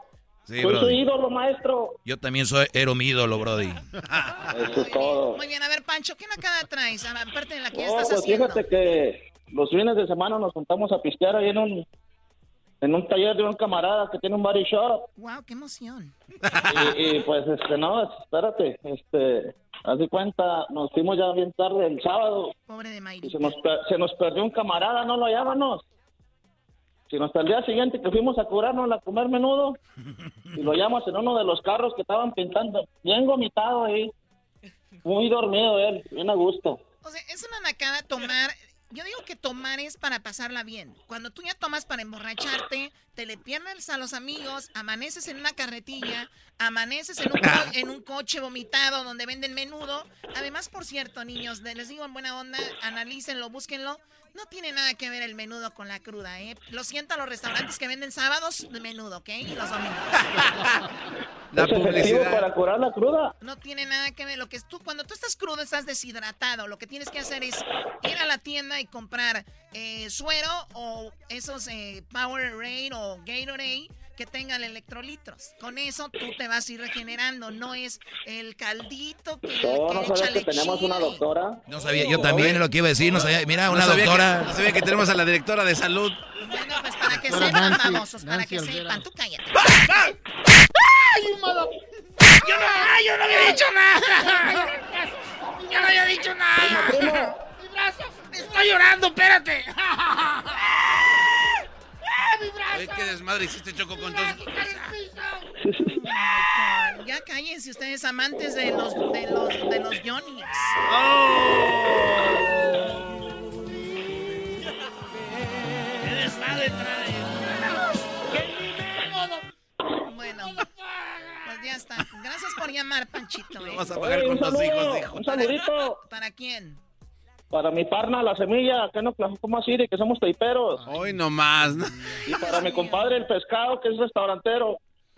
Sí, soy su Brody. ídolo, maestro. Yo también soy, era mi ídolo, Brody. Eso es todo. Muy bien, a ver, Pancho, ¿qué nacada traes? Aparte de la que ya No, estás pues haciendo. fíjate que los fines de semana nos juntamos a pistear ahí en un en un taller de un camarada que tiene un body shop Wow, qué emoción. y, y, pues este no, espérate, este, haz de cuenta, nos fuimos ya bien tarde el sábado Pobre de y Mayri. se nos se nos perdió un camarada, no lo hallábamos. Sino hasta el día siguiente que fuimos a curarnos a comer menudo y lo llamamos en uno de los carros que estaban pintando, bien vomitado ahí, muy dormido él, bien a gusto. O sea, es una nacada tomar. Yo digo que tomar es para pasarla bien. Cuando tú ya tomas para emborracharte, te le pierdes a los amigos, amaneces en una carretilla, amaneces en un, co- en un coche vomitado donde venden menudo. Además, por cierto, niños, de- les digo en buena onda, analícenlo, búsquenlo. No tiene nada que ver el menudo con la cruda, ¿eh? Lo siento a los restaurantes que venden sábados de menudo, ¿ok? Y los domingos. La publicidad. para curar la cruda. No tiene nada que ver. Lo que es tú, cuando tú estás crudo, estás deshidratado. Lo que tienes que hacer es ir a la tienda y comprar eh, suero o esos eh, Powerade o Gatorade que tengan electrolitos. Con eso tú te vas a ir regenerando. No es el caldito que, No, que no sabes échale que tenemos una chile. doctora. No sabía, yo también lo que iba a decir, no sabía. Mira, No una sabía doctora. que- no sabía que tenemos a la directora de salud. Bueno, pues para que sepan, Nancy- babosos, para Nancy que Olvera. sepan. Tú cállate. ¡Ay, modo! Yo no, yo no había dicho nada. Yo no había dicho nada. Mi brazo, estoy llorando, espérate. ¡Ah, mi brazo! Ay, qué desmadre hiciste, Choco, con todos. Ay, Ya cállense ustedes amantes de los de los de los Johnnies. ¡Qué desmadre trae! Bueno, pues ya está. Gracias por llamar, Panchito. ¿eh? vas a pagar Oye, con dos hijos. Un saludito ¿Para quién? Para mi parna La Semilla, acá en Oklahoma City, que somos taiperos. Hoy nomás. ¿no? Y para mi compadre El Pescado, que es restaurantero.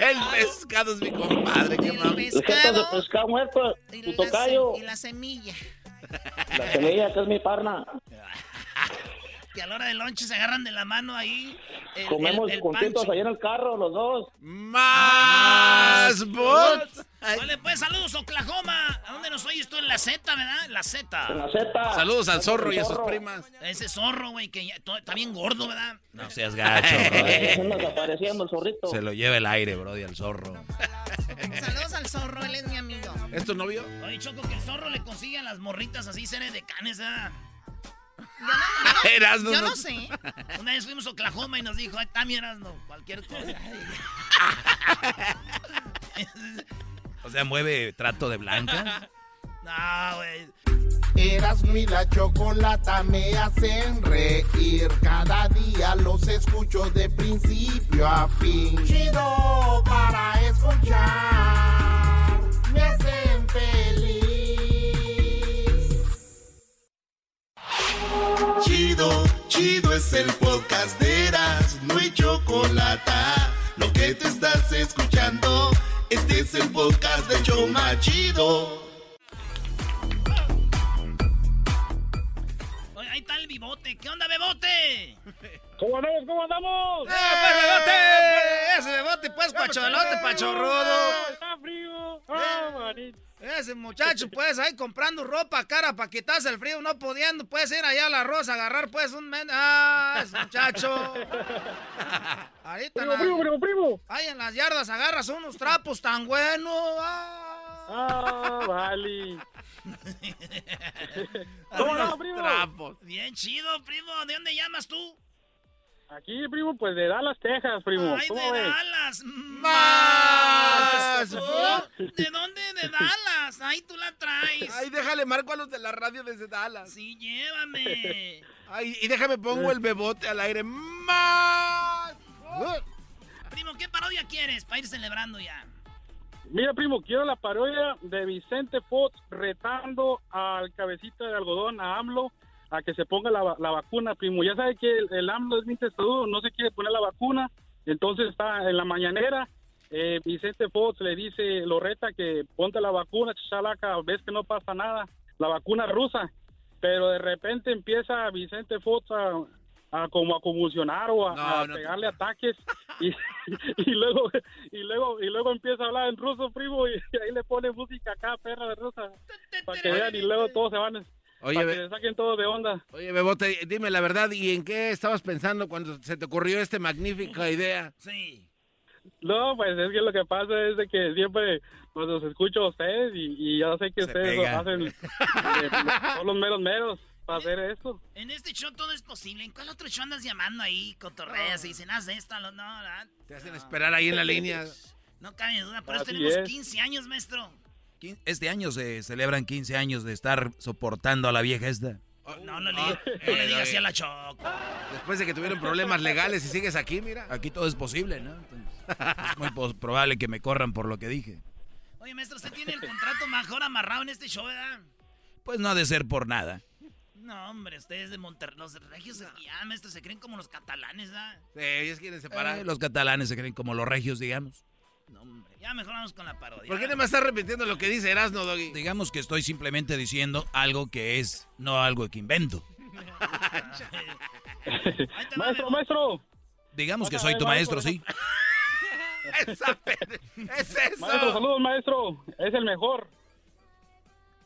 El pescado es mi compadre, qué El mami. Jetas de pescado muerto, tu tocayo. y la semilla. La Semilla, que es mi parna. Que a la hora del lonche se agarran de la mano ahí. El, Comemos el, el juntitos Pancho. ahí en el carro, los dos. Más bots. Vale, pues saludos, Oklahoma. ¿A dónde nos oyes tú? En la Z, ¿verdad? En la Z. En la Z. Saludos al zorro y a sus primas. Ese zorro, güey, que ya está bien gordo, ¿verdad? No seas gacho, Se Brody. nos apareciendo el zorrito. Se lo lleva el aire, Brody, al zorro. Saludos al zorro, él es mi amigo. ¿Es tu novio? Oye, Choco, que el zorro le consigue a las morritas así, seres de canes, ¿verdad? Erasno, Yo no- no sé. Una vez fuimos a Oklahoma y nos dijo, ay, también Erasno, cualquier cosa. O sea, mueve trato de blanca. no, güey. Eras mi la chocolata me hacen reír. Cada día los escucho de principio a fin. Chido para escuchar. Me hacen feliz. Chido, chido es el podcast de Eras. No hay chocolata. Lo que te estás escuchando, este es el podcast de Choma Chido. Oye, ahí está el bibote. ¿Qué onda, bebote? ¿Cómo andamos? ¿Cómo andamos? ¡Eh, pues, bebote! Ese bebote, pues, pacholote, pachorrudo. Está frío. Ah, manito. Ese muchacho, pues, ahí comprando ropa cara para quitarse el frío, no pudiendo, pues, ir allá a la rosa agarrar, pues, un men... ¡Ah, ese muchacho! Ahorita Primo, la- primo, primo, primo. Ahí en las yardas agarras unos trapos tan buenos. ¡Ah! Ah, vale. ¿Cómo no, primo? Bien chido, primo. ¿De dónde llamas tú? Aquí, primo, pues de Dallas, Texas, primo. Ay, ¿Cómo de ves? Dallas. ¡Más! Oh, ¿De dónde? De Dallas. Ahí tú la traes. Ay, déjale marco a los de la radio desde Dallas. Sí, llévame. Ay, y déjame pongo el bebote al aire. ¡Más! Primo, ¿qué parodia quieres para ir celebrando ya? Mira, primo, quiero la parodia de Vicente Fox retando al cabecita de algodón, a AMLO, a que se ponga la, la vacuna, primo. Ya sabe que el, el AMLO es bien testarudo, no se quiere poner la vacuna, entonces está en la mañanera. eh, Vicente Fox le dice, lo reta que ponte la vacuna, chalaca, ves que no pasa nada, la vacuna rusa. Pero de repente empieza Vicente Fox a, a como a convulsionar o a, No, a no pegarle ataques y, y luego y luego y luego empieza a hablar en ruso primo y, ahí le pone música acá perra de rusa para que vean y luego todos se van Oye, para que se saquen todos de onda Oye, Bebote, dime la verdad, ¿y en qué estabas pensando cuando se te ocurrió esta magnífica idea? Sí. no pues es que lo que pasa es de que siempre pues los escucho a ustedes y, y ya sé que Se ustedes lo hacen eh, son los meros meros para hacer esto En este show todo es posible. ¿En cuál otro show andas llamando ahí? Cotorreas y dicen, haz esto, no, ¿verdad? Te hacen esperar ahí en la línea. No cabe duda, por eso Así tenemos es. 15 años, maestro. Este año se celebran 15 años de estar soportando a la vieja esta. No, no le, no le digas así a la Choco. Después de que tuvieron problemas legales y sigues aquí, mira. Aquí todo es posible, ¿no? Entonces, es muy pos- probable que me corran por lo que dije. Oye, maestro, usted tiene el contrato mejor amarrado en este show, ¿verdad? Pues no ha de ser por nada. No, hombre, ustedes de Monterrey, los regios ya, maestro, se creen como los catalanes, ¿verdad? Sí, ellos quieren separar. Eh, los catalanes se creen como los regios, digamos. No, hombre, ya mejor vamos con la parodia. ¿Por qué no me estás repitiendo lo que dice Erasmo, Doggy? Digamos que estoy simplemente diciendo algo que es, no algo que invento. maestro maestro Digamos que soy vez, tu maestro, sí. es eso maestro saludos maestro es el mejor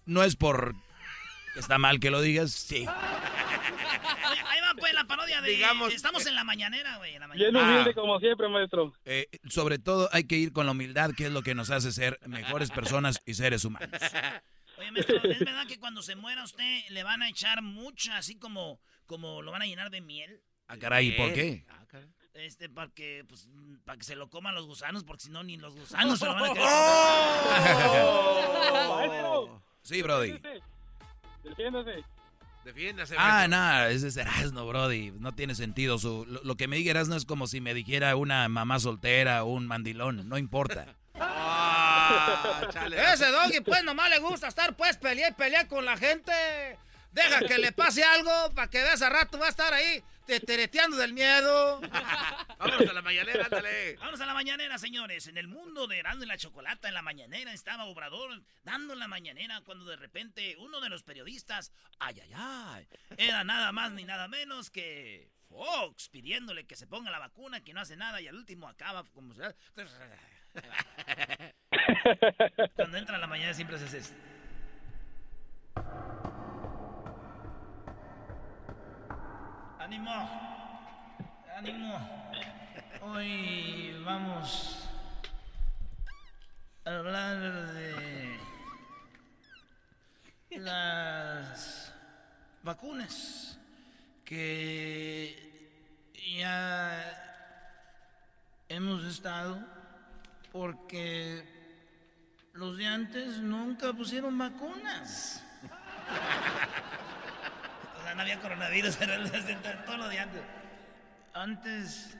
No es por que está mal que lo digas, sí. Ahí va pues la parodia de... Digamos- Estamos en la mañanera, güey, bien humilde como siempre maestro Eh, sobre todo hay que ir con la humildad, que es lo que nos hace ser mejores personas y seres humanos. Oye, maestro, ¿es verdad que cuando se muera usted le van a echar mucha, así como, como lo van a llenar de miel? Ah, caray, ¿y por qué? Este, para que, pues, para que se lo coman los gusanos, porque si no, ni los gusanos se lo van a querer ¡Oh! Maestro. Sí, Brody. Defiéndase Defiéndase, Ah, no, ese es Erasno, Brody. No tiene sentido. Su, lo, lo que me diga Erasno es como si me dijera una mamá soltera o un mandilón. No importa. Ah. Ese doggy, pues, nomás le gusta estar, pues, pelear y pelear con la gente. Deja que le pase algo para que veas a rato va a estar ahí tetereteando del miedo. Vámonos a la mañanera, ándale. Vamos a la mañanera, señores. En el mundo de Erasmo y la Chocolata, en la mañanera estaba Obrador dando la mañanera cuando de repente uno de los periodistas, ay, ay, ay, era nada más ni nada menos que Fox pidiéndole que se ponga la vacuna, que no hace nada y al último acaba como... se- Cuando entra a la mañana siempre se hace esto. ¡Ánimo! ¡Ánimo! Hoy vamos a hablar de las vacunas que ya hemos estado porque los de antes nunca pusieron vacunas. No había coronavirus, era todo lo de antes. Antes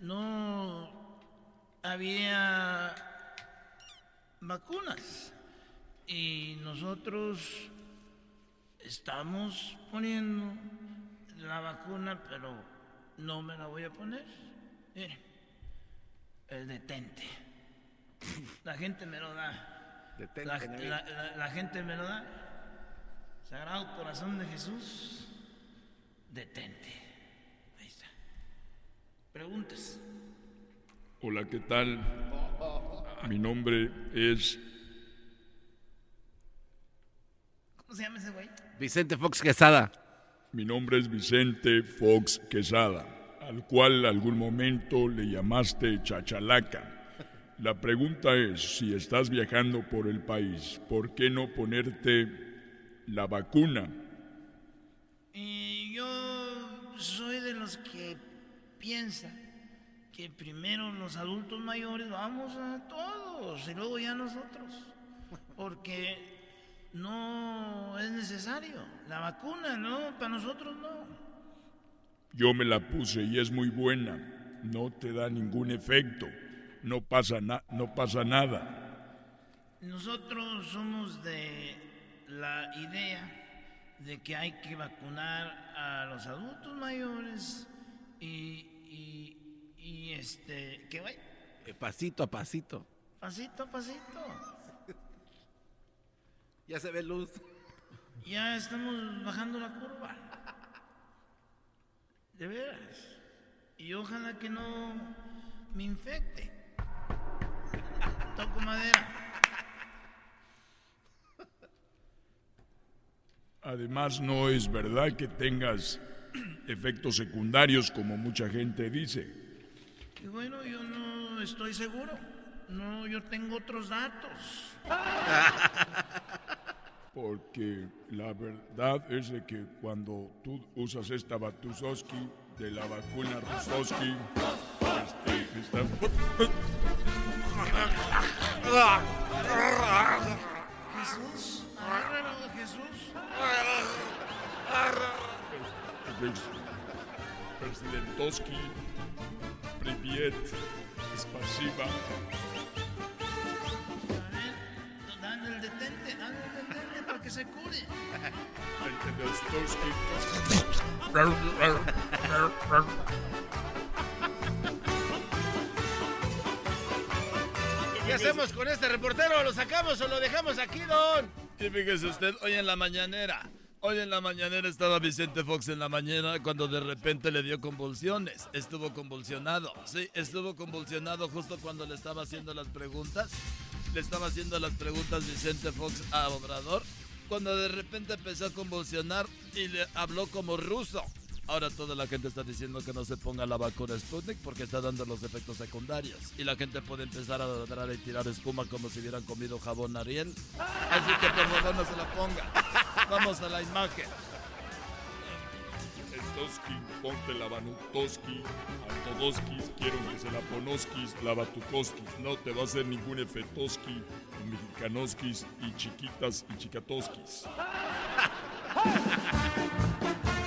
no había vacunas. Y nosotros estamos poniendo la vacuna, pero no me la voy a poner. Mire, el detente. La gente me lo da. Detente, La, Nelly. la- la- la gente me lo da. Sagrado Corazón de Jesús, detente. Ahí está. Preguntas. Hola, ¿qué tal? Mi nombre es... ¿Cómo se llama ese güey? Vicente Fox Quesada. Mi nombre es Vicente Fox Quesada, al cual algún momento le llamaste Chachalaca. La pregunta es, si estás viajando por el país, ¿por qué no ponerte la vacuna? Y yo soy de los que piensa que primero los adultos mayores vamos a todos y luego ya nosotros. Porque no es necesario. La vacuna, ¿no? Para nosotros no. Yo me la puse y es muy buena. No te da ningún efecto. No pasa, na- no pasa nada. Nosotros somos de la idea de que hay que vacunar a los adultos mayores y, y, y este, ¿qué güey? Eh, pasito a pasito. Pasito a pasito. Ya se ve luz. Ya estamos bajando la curva. De veras. Y ojalá que no me infecte. Toco madera. Además, no es verdad que tengas efectos secundarios como mucha gente dice. Y bueno, yo no estoy seguro. No, yo tengo otros datos. Porque la verdad es de que cuando tú usas esta Batusoski de la vacuna Rusoski, este, está- Jesús, agárralo, Jesús. Presidentoski, Priviet, Spasiba. Dale el detente, dale el detente para que se cure. ¿Qué hacemos con este reportero? ¿Lo sacamos o lo dejamos aquí, don? Y fíjese usted, hoy en la mañanera, hoy en la mañanera estaba Vicente Fox en la mañana cuando de repente le dio convulsiones. Estuvo convulsionado, sí, estuvo convulsionado justo cuando le estaba haciendo las preguntas. Le estaba haciendo las preguntas Vicente Fox a Obrador, cuando de repente empezó a convulsionar y le habló como ruso. Ahora toda la gente está diciendo que no se ponga la vacuna Sputnik porque está dando los efectos secundarios. Y la gente puede empezar a ladrar y tirar espuma como si hubieran comido jabón Ariel. Así que por favor no se la ponga. Vamos a la imagen. Stoski, ponte la Banutoski, Altodoskis, quiero que se la ponoskis, la Batukoskis, no te va a hacer ningún efetoski, mexicanoskis y chiquitas y chicatoskis.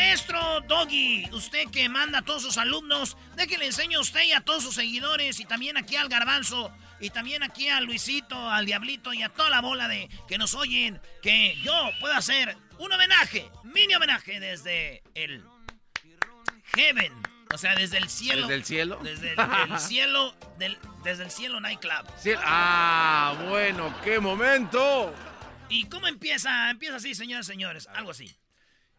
Maestro Doggy, usted que manda a todos sus alumnos, de que le enseñe a usted y a todos sus seguidores, y también aquí al Garbanzo, y también aquí a Luisito, al Diablito y a toda la bola de que nos oyen, que yo pueda hacer un homenaje, mini homenaje desde el Heaven, o sea, desde el cielo. ¿Desde el cielo? Desde el, el cielo, del, desde el cielo nightclub. Sí, Ah, bueno, qué momento. ¿Y cómo empieza? Empieza así, señoras y señores, algo así.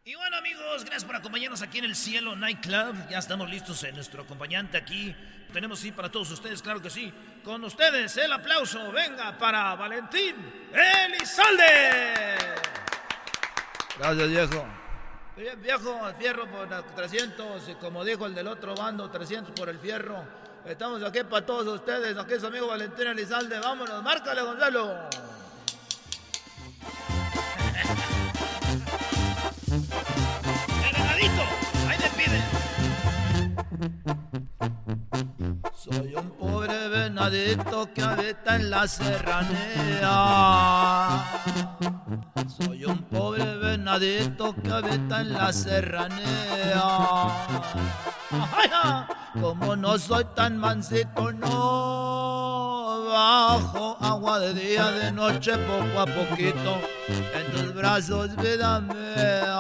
Y bueno, amigos, gracias por acompañarnos aquí en el Cielo Nightclub. Ya estamos listos en nuestro acompañante aquí. Tenemos sí para todos ustedes, claro que sí. Con ustedes el aplauso, venga, para Valentín Elizalde. Gracias, viejo. Bien, viejo, el fierro por 300, y como dijo el del otro bando, 300 por el fierro. Estamos aquí para todos ustedes, aquí es su amigo Valentín Elizalde. Vámonos, márcale, Gonzalo. Soy un pobre venadito que habita en la serranía. Soy un pobre venadito que habita en la serranía. Ay, ah, Como no soy tan mansito, no bajo agua de día, de noche, poco a poquito. En tus brazos, vida mía.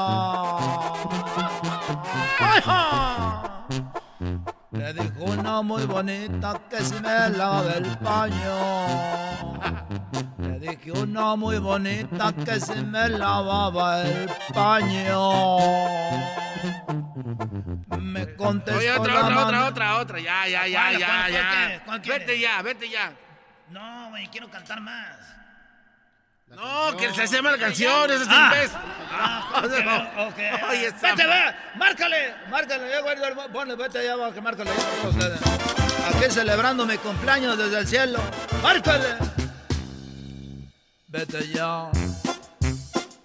Ay, ah. Le dijo una muy bonita que si me lava el paño. Le dije una muy bonita que si me lavaba el paño. Me contestó Oye, otra, la otra, mano- otra, otra, otra. Ya, ya, ya, ¿Cuál, ya, cuál, ya. Vete ya, vete ya. No, güey, quiero cantar más. No, que se llama la canción, ese es Ah. imbécil. Ah, ok, ok. Oye, esa- Vete, ve, márcale, márcale, ponle, vete allá abajo, que márcale. Aquí celebrando mi cumpleaños desde el cielo. Márcale. Vete ya.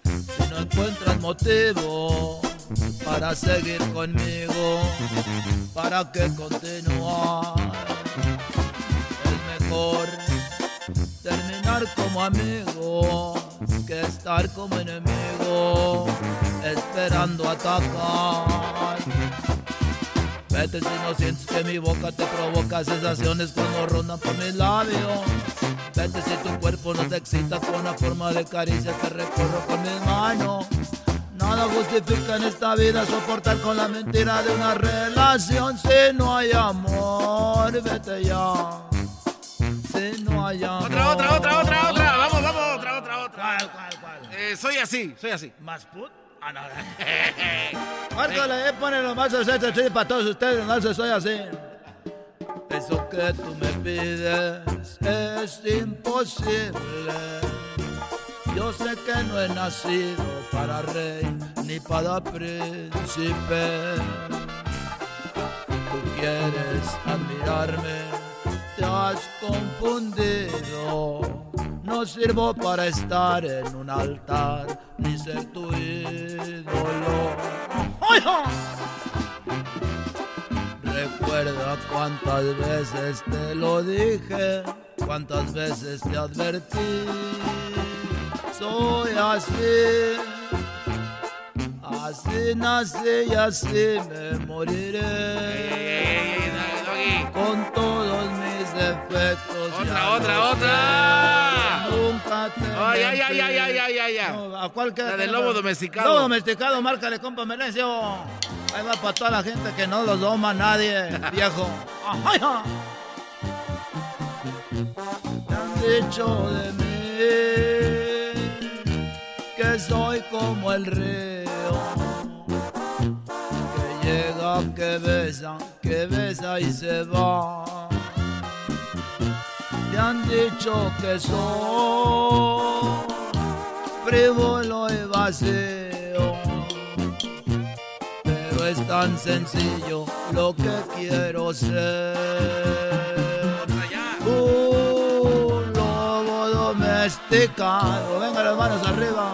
Si no encuentras motivo para seguir conmigo, para que continuar, es mejor terminar como amigos que estar como enemigo, esperando atacar. Vete si no sientes que mi boca te provoca sensaciones cuando rondan por mis labios. Vete si tu cuerpo no te excita con una forma de caricia que recorro con mis manos. Nada justifica en esta vida soportar con la mentira de una relación si no hay amor. Vete ya. No hay amor. Otra, otra, otra, otra, otra. Vamos, vamos, otra, otra, otra. ¿Cuál, cuál, cuál? Eh, soy así, soy así. ¿Más put? Ah, no, Márcale, eh, ponelo más de este para todos ustedes, no soy así. Eso que tú me pides es imposible. Yo sé que no he nacido para rey ni para príncipe. Tú quieres admirarme, te has confundido. No sirvo para estar en un altar ni ser tu ídolo. Recuerda cuántas veces te lo dije, cuántas veces te advertí. Soy así, así nací y así me moriré. Con todos Otra, otra, otra. Nunca te Ay, ay, ay, ay, ay, ay, ay, ay. No, ¿A cuál queda? La del lobo domesticado. Lobo domesticado, márcale, compa Melencio. Ahí va para toda la gente que no los doma nadie, viejo. Ay. Me han dicho de mí que soy como el río. Que llega, que besa, que besa y se va. Te han dicho que soy frívolo y vacío. Pero es tan sencillo lo que quiero ser. Un lobo domesticado. Venga las manos arriba.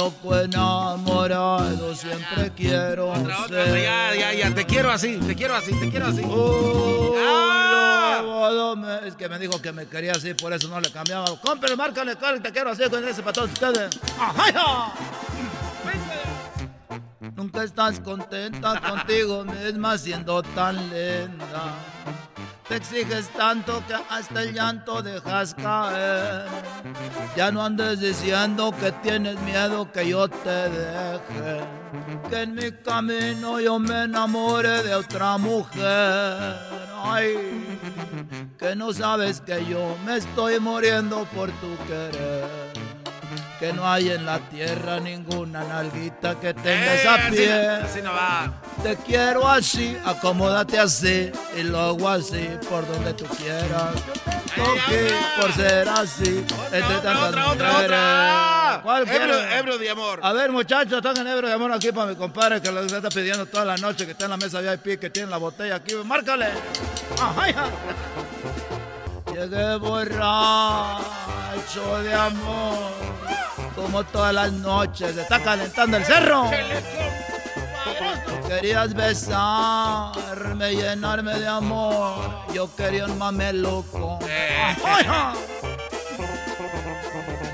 Loco enamorado siempre quiero Otra, ser. ya, ya, ya. Te quiero así, te quiero así, te quiero así. ¡Ah! Lobo dome- Es que me dijo que me quería así, por eso no le cambiaba. Cómprale, márcale, te quiero así con ese para todos ustedes. ¡Ajá! Nunca estás contenta contigo misma siendo tan linda. Te exiges tanto que hasta el llanto dejas caer. Ya no andes diciendo que tienes miedo que yo te deje. Que en mi camino yo me enamore de otra mujer. Ay, que no sabes que yo me estoy muriendo por tu querer. Que no hay en la tierra ninguna nalguita que tenga Eh, esa piel. así no va. Te quiero así, acomódate así y luego así por donde tú quieras. Toque por ser así. entre tantas otra, otra, mujeres. otra. ¿Cuál Ebro, de amor. A ver, muchachos, toquen ebro de amor aquí para mi compadre que lo está pidiendo toda la noche, que está en la mesa VIP, que tiene la botella aquí. Márcale. Ajá. Llegué borracho de amor, como todas las noches. Se está calentando el cerro. Querías besarme, llenarme de amor. Yo quería un mameluco. Ajá.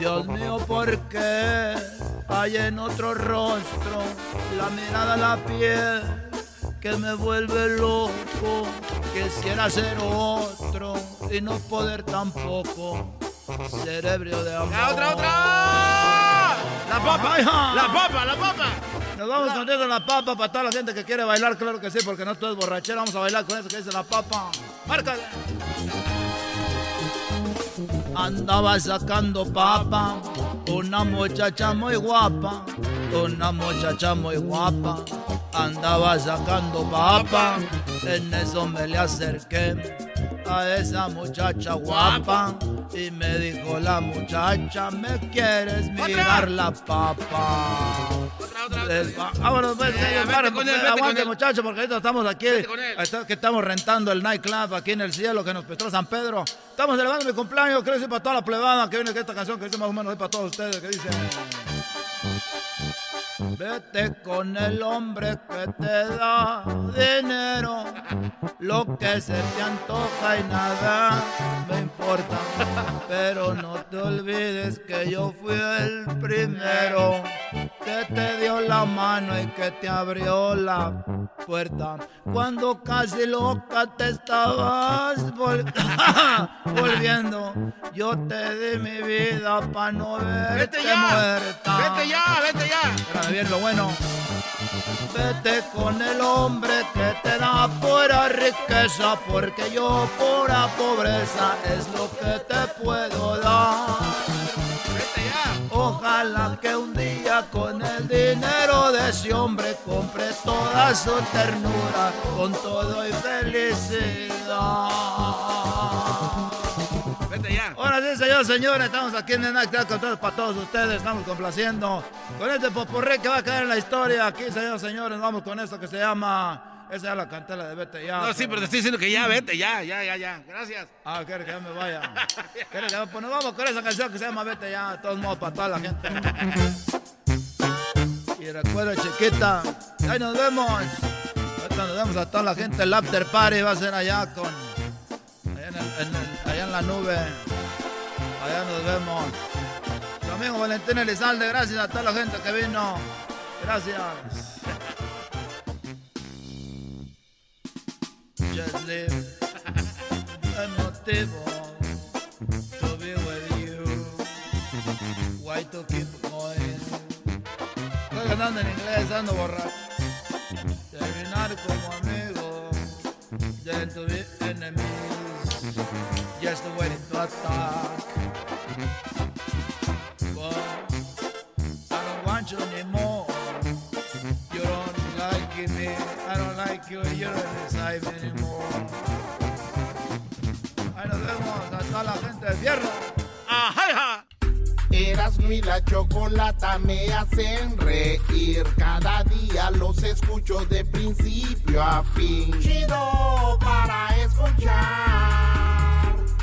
Dios mío, ¿por qué hay en otro rostro la mirada, la piel que me vuelve loco? Quisiera ser otro y no poder tampoco ser ebrio de amor. ¡La otra, otra! ¡La papa! ¡La papa, la papa! Nos vamos con eso la papa para toda la gente que quiere bailar, claro que sí, porque no todo es borrachera. Vamos a bailar con eso que dice la papa. ¡Márcale! Andaba sacando papa, una muchacha muy guapa, una muchacha muy guapa. Andaba sacando papa, en eso me le acerqué a esa muchacha guapa y me dijo la muchacha, ¿me quieres mirar la papa? Les va- Vámonos, pues, Ya, ya, señor, vete pare, con él, con aguante, él. muchacho, porque ahorita estamos aquí, que estamos rentando el nightclub aquí en el cielo que nos prestó San Pedro. Estamos celebrando mi cumpleaños, quiero decir para toda la plebada que viene que esta canción que dice más o menos es para todos ustedes, que dice... Vete con el hombre que te da dinero, lo que se te antoja y nada importa. Pero no te olvides que yo fui el primero que te dio la mano y que te abrió la puerta. Cuando casi loca te estabas vol- volviendo, yo te di mi vida para no verte ¡Vete ya! muerta. ¡Vete ya! ¡Vete ya! Espérame bien lo bueno. Vete con el hombre que te da pura riqueza, porque yo pura pobreza es lo que te puedo dar. Ojalá que un día con el dinero de ese hombre compre toda su ternura con todo y felicidad. Ahora sí, señor, señores, estamos aquí en el Nightclub con todos, para todos ustedes, estamos complaciendo con este popurrí que va a caer en la historia. Aquí, señores, señores, vamos con esto que se llama... Esa es la cantela de Vete Ya. No, sí, pero te estoy diciendo que ya, vete, ya, ya, ya, ya. Gracias. Ah, quiere que ya me vaya. Quiere que ya- pues nos vamos con esa canción que se llama Vete Ya, de todos modos, para toda la gente. Y recuerda, chiquita, ahí nos vemos. Ahorita nos vemos a toda la gente. El after party va a ser allá con... Allá en, el- en el- en la nube. Allá nos vemos. Su amigo Valentín Elizalde, gracias a toda la gente que vino. Gracias. Just live a motivo to be with you. Why to keep going? Estoy cantando en inglés, ando borracho. Terminar como amigos, then to be enemies. Just waiting to attack. But I don't want you anymore. You don't like me. I don't like you. You don't decide anymore. Ahí nos vemos a toda la gente del fierro. ¡Ajá! Eras mi la chocolata me hacen reír. Cada día los escucho de principio a fin. Chido para escuchar.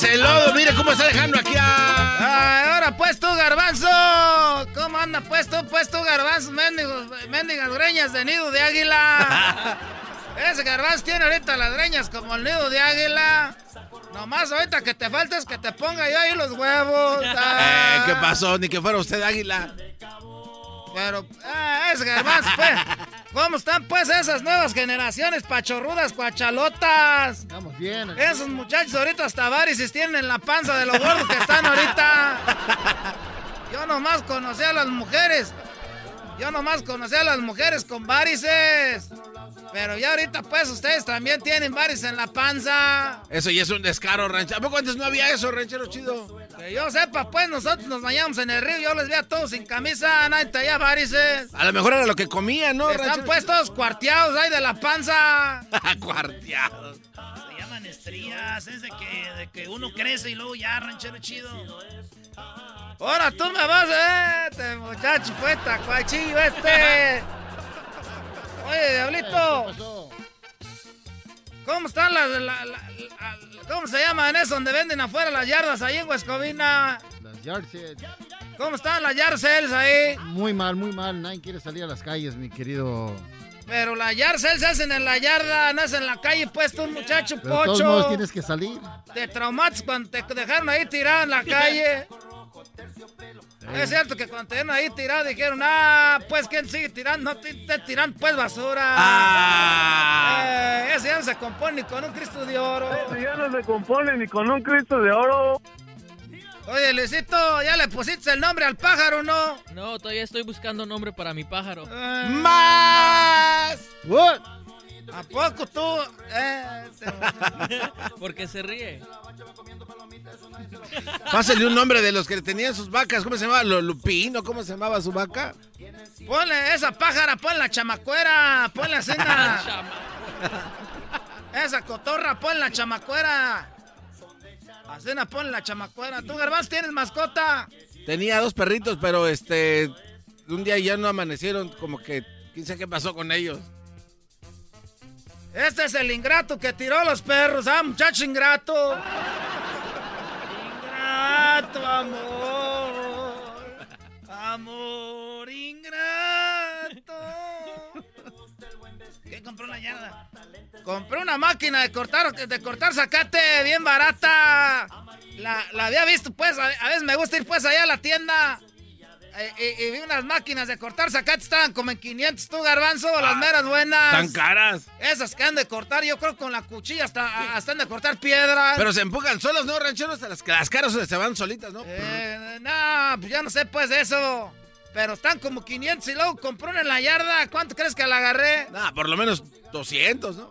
Ese lodo, mire cómo está dejando aquí a. Ahora pues tú, garbanzo. ¿Cómo anda pues tú, pues tú, garbanzo? Mendigas greñas de nido de águila. Ese garbanzo tiene ahorita las greñas como el nido de águila. Nomás ahorita que te faltes que te ponga yo ahí los huevos. Eh, Ah. ¿Qué pasó? Ni que fuera usted águila. Pero, ah, ese garbanzo, pues. ¿Cómo están pues esas nuevas generaciones pachorrudas, cuachalotas? Estamos bien. Esos muchachos ahorita hasta varices tienen en la panza de los gordos que están ahorita. Yo nomás conocí a las mujeres. Yo nomás conocí a las mujeres con varices. Pero ya ahorita pues ustedes también tienen varices en la panza. Eso ya es un descaro, ranchero. ¿A poco antes no había eso, ranchero chido? Que yo sepa pues nosotros nos bañamos en el río. Yo les vi a todos sin camisa, nadie traía varices. A lo mejor era lo que comía, ¿no, Están ranchero? pues todos cuarteados ahí de la panza. Cuarteados. Se llaman estrías, es de que, de que uno crece y luego ya, ranchero chido. Ahora tú me vas, eh, este muchacho, pues, tacuachillo este. Oye, diablito. ¿Cómo están las, la- la- la- ¿cómo se llaman eso donde venden afuera las yardas ahí en Huescovina? Las yard sales. ¿Cómo están las Yarcels ahí? Muy mal, muy mal. Nadie quiere salir a las calles, mi querido. Pero las Yarcels se hacen en la yarda, no hacen en la calle, pues tú, muchacho Pero de todos pocho. modos tienes que salir. Te traumatas cuando te dejaron ahí tirado en la calle. Es cierto que cuando te ahí tirado dijeron, ah, pues ¿quién sigue tirando? No te, te tiran pues basura. Ah. Eh, ese ya no se compone ni con un Cristo de oro. Ese ya no se compone ni con un Cristo de oro. Oye, Luisito, ¿ya le pusiste el nombre al pájaro no? No, todavía estoy buscando nombre para mi pájaro. ¡Más! ¿A poco tú? Eh, ¿Por qué se ríe? Pásale un nombre de los que tenían sus vacas. ¿Cómo se llamaba? ¿Lo- ¿Lupino? ¿Cómo se llamaba su vaca? Ponle esa pájara, ponle la chamacuera, ponle la cena. esa cotorra, ponle la chamacuera. A cena, ponle la chamacuera. ¿Tú, Garbanzo, tienes mascota? Tenía dos perritos, pero este. Un día ya no amanecieron, como que. ¿Quién sabe qué pasó con ellos? Este es el ingrato que tiró los perros, ¿ah, muchacho ingrato? Ingrato, amor. Amor ingrato. ¿Qué compró la yarda? Compré una máquina de cortar, de cortar bien barata. La, la había visto, pues, a veces me gusta ir pues allá a la tienda. Eh, y, y vi unas máquinas de cortar zacate, estaban como en 500, tú garbanzo, las meras buenas. Tan caras. Esas que han de cortar, yo creo con la cuchilla hasta, hasta han de cortar piedras. Pero se empujan solos, ¿no, rancheros? Las, las caras se van solitas, ¿no? Eh, no, pues ya no sé pues de eso. Pero están como 500 y luego compré una en la yarda. ¿Cuánto crees que la agarré? Nah, por lo menos 200, ¿no?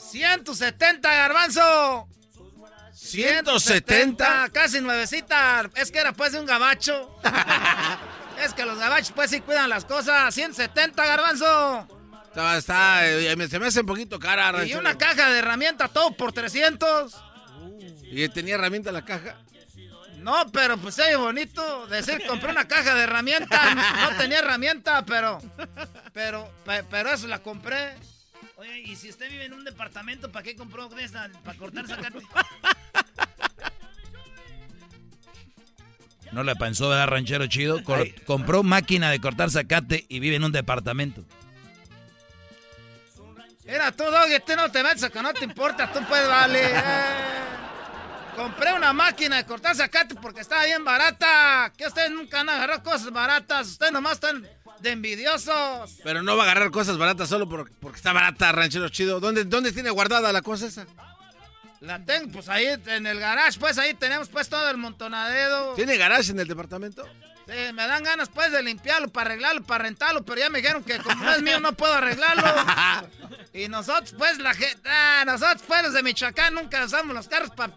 170, garbanzo. 170. Casi nuevecita. Es que era pues de un gabacho. es que los gabachos pues sí cuidan las cosas. 170, garbanzo. Está, está, eh, se me hace un poquito cara, Y una caja de herramientas, todo por 300. ¿Y tenía herramienta la caja? No, pero pues se bonito decir compré una caja de herramientas. No tenía herramienta, pero pero pe- pero eso la compré. Oye, y si usted vive en un departamento, ¿para qué compró de esa? ¿Para cortar zacate? No le pensó, ¿verdad, ranchero chido? Cor- compró máquina de cortar zacate y vive en un departamento. Era tú, Doggy, tú no te metes que no te importa, tú puedes, vale. Eh, compré una máquina de cortar zacate porque estaba bien barata. Que ustedes nunca han agarrado cosas baratas, ustedes nomás están de envidiosos. Pero no va a agarrar cosas baratas solo por- porque está barata, ranchero chido. ¿Dónde, ¿Dónde tiene guardada la cosa esa? La tengo, pues ahí en el garage, pues ahí tenemos pues todo el montonadero. ¿Tiene garage en el departamento? Sí, me dan ganas pues de limpiarlo, para arreglarlo, para rentarlo, pero ya me dijeron que como no es mío no puedo arreglarlo. y nosotros pues la gente, ah, nosotros pues los de Michoacán nunca usamos los carros para...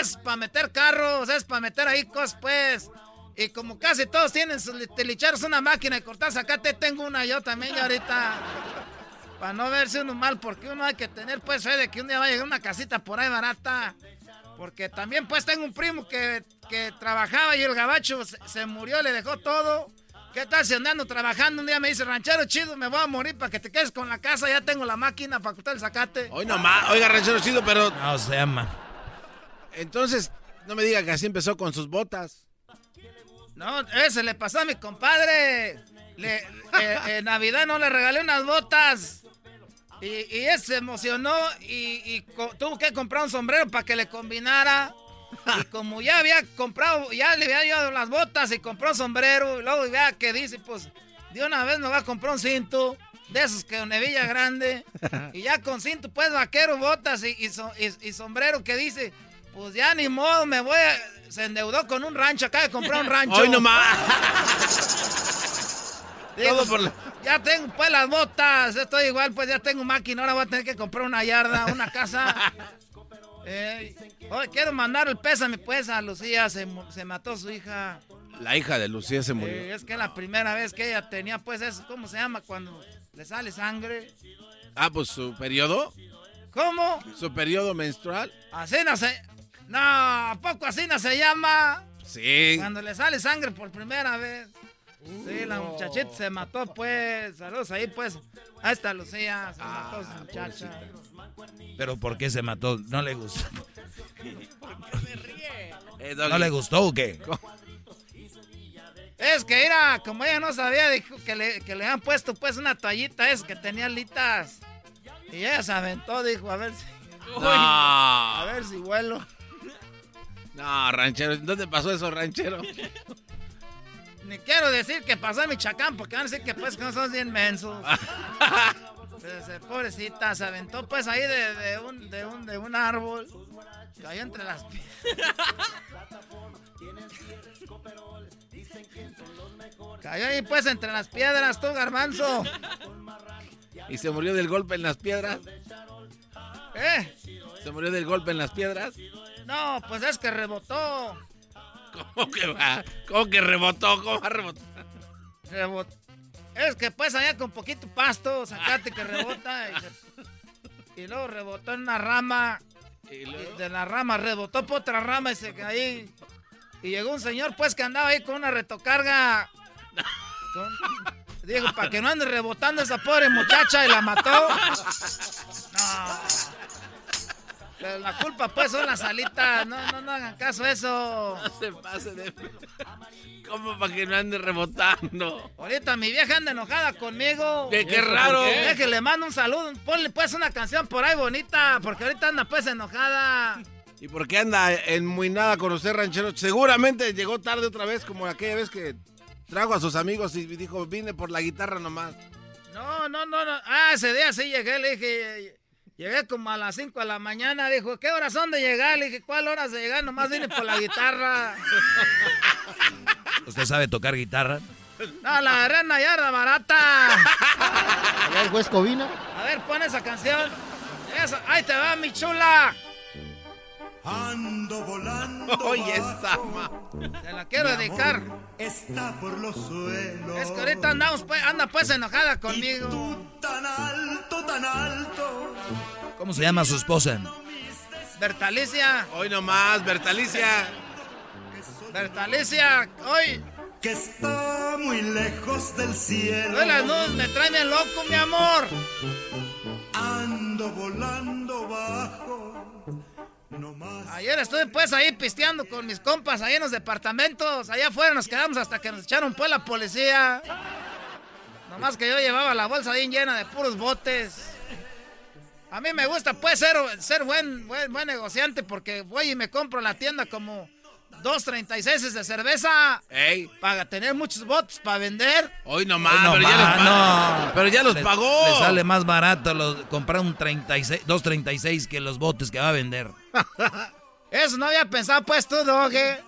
Es para meter carros, es para meter ahí cosas pues. Y como casi todos tienen sus tilicheros una máquina de cortar zacate, tengo una yo también y ahorita... Para no verse uno mal, porque uno hay que tener pues fe de que un día va a llegar una casita por ahí barata. Porque también pues tengo un primo que, que trabajaba y el gabacho se, se murió, le dejó todo. ¿Qué tal si andando trabajando? Un día me dice, ranchero chido, me voy a morir para que te quedes con la casa, ya tengo la máquina para cortar el zacate. Hoy nomás, oiga, ranchero chido, pero... No se llama. Entonces, no me diga que así empezó con sus botas. No, ese le pasó a mi compadre. Le, eh, en Navidad no le regalé unas botas. Y, y él se emocionó y, tuvo que comprar un sombrero para que le combinara. Y como ya había comprado, ya le había llevado las botas y compró un sombrero. Y luego vea que dice, pues, de una vez me va a comprar un cinto. De esos que una hebilla grande. Y ya con cinto, pues, vaquero, botas y, y- y sombrero que dice, pues ya ni modo, me voy a... Se endeudó con un rancho, acaba de comprar un rancho. Hoy nomás. Digo, Todo por la- Ya tengo pues las botas, estoy igual, pues ya tengo máquina, ahora voy a tener que comprar una yarda, una casa. Eh, oye, quiero mandar el pésame pues a Lucía, se, se mató su hija. La hija de Lucía se murió. Eh, es que es la primera vez que ella tenía pues eso, ¿cómo se llama? Cuando le sale sangre. Ah, pues su periodo. ¿Cómo? Su periodo menstrual. Así no se... No, ¿a poco así no se llama? Sí. Cuando le sale sangre por primera vez. Sí, la muchachita se mató, pues. Saludos ahí, pues. Ahí está Lucía, se mató su muchacha. Pero ¿por qué se mató? ¿No le gustó? Eh, ¿No le gustó o qué? Es que era, como ella no sabía, dijo que le, que le habían puesto pues una toallita es que tenía alitas. Y ella se aventó, dijo, a ver si. No. A ver si vuelo. No, ranchero, ¿dónde pasó eso, ranchero? Ni quiero decir que pasó en Michoacán, porque van a decir que pues que no son bien mensos. Pobrecita, se aventó pues ahí de, de un, de, un, de un árbol. Cayó entre las piedras. Cayó ahí pues entre las piedras, tú, garbanzo. ¿Y se murió del golpe en las piedras? ¿Eh? ¿Se murió del golpe en las piedras? No, pues es que rebotó. ¿Cómo que va? ¿Cómo que rebotó? ¿Cómo va a rebotar? Rebot- Es que pues allá con poquito pasto, sacate que rebota. Y, luego rebotó en una rama. ¿Y Y de la rama rebotó por otra rama y se ahí. Y llegó un señor pues que andaba ahí con una retocarga. Con- Dijo, para que no ande rebotando esa pobre muchacha y la mató. No. Pero la culpa pues son las alitas. No, no, no hagan caso a eso. No se pase de... ¿Cómo para que no ande rebotando? Ahorita mi vieja anda enojada conmigo. ¿Qué- qué raro? Que le mando un saludo. Ponle pues una canción por ahí bonita, porque ahorita anda pues enojada. ¿Y por qué anda en muy nada con usted, ranchero? Seguramente llegó tarde otra vez, como aquella vez que trajo a sus amigos y dijo, vine por la guitarra nomás. No, no, no, no. Ah, ese día sí llegué, le dije, llegué como a las 5 de la mañana, dijo, ¿qué horas son de llegar? Le dije, ¿cuál horas de llegar? Nomás vine por la guitarra. ¿Usted sabe tocar guitarra? No, la arena ya era barata. A ver, Huescovina. A ver, pon esa canción. Esa, ahí te va, mi chula. Ando volando. Oye, esa. Te la quiero dedicar. Está por los suelos. Es que ahorita andamos, pues, anda pues enojada conmigo. Tan alto, tan alto. ¿Cómo se llama su esposa? Bertalicia. Hoy nomás, Bertalicia. Bertalicia, hoy. Que está muy lejos del cielo. Hoy las nubes me traen bien loco, mi amor. Ando volando bajo. Ayer estuve pues ahí pisteando con mis compas ahí en los departamentos. Allá afuera nos quedamos hasta que nos echaron pues la policía. Nomás que yo llevaba la bolsa bien llena de puros botes. A mí me gusta pues ser, ser buen, buen, buen negociante porque voy y me compro la tienda como dos 36 de cerveza. Ey. Para tener muchos botes para vender. Hoy nomás, Hoy no pero, ya los no. pero ya los pagó. Le sale más barato los- comprar un 36, 236 que los botes que va a vender. Eso no había pensado pues tú, Doge.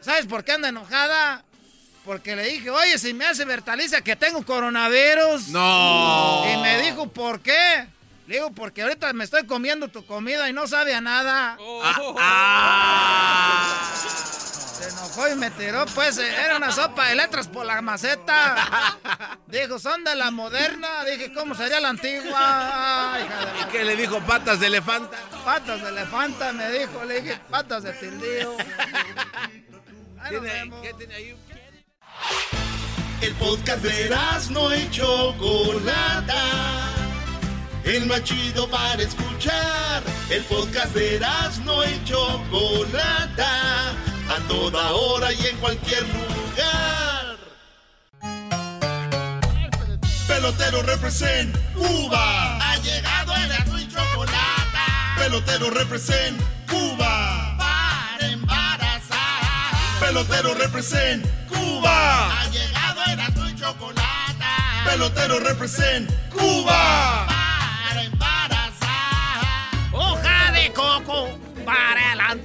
¿Sabes por qué anda enojada? Porque le dije, oye, si me hace Bertalicia que tengo coronavirus. No. Y me dijo, ¿por qué? Le digo, porque ahorita me estoy comiendo tu comida y no sabe a nada. Se enojó y me tiró, pues, eh, era una sopa de letras por la maceta. Dijo, son de la moderna. Dije, ¿cómo sería la antigua? Ay, ¿Y qué le dijo patas de elefanta? Patas de elefanta, me dijo. Le dije, patas de tildío. Ahí nos ¿Tiene- vemos. ¿Qué tiene ahí? El podcast de no y Chocolata. El más chido para escuchar. El podcast de no y Chocolata. A toda hora y en cualquier lugar. Pelotero represent Cuba. Ha llegado el y Chocolata. Pelotero represent Cuba. Para embarazar. Pelotero represent Cuba. Ha llegado el y Chocolata. Pelotero represent Cuba.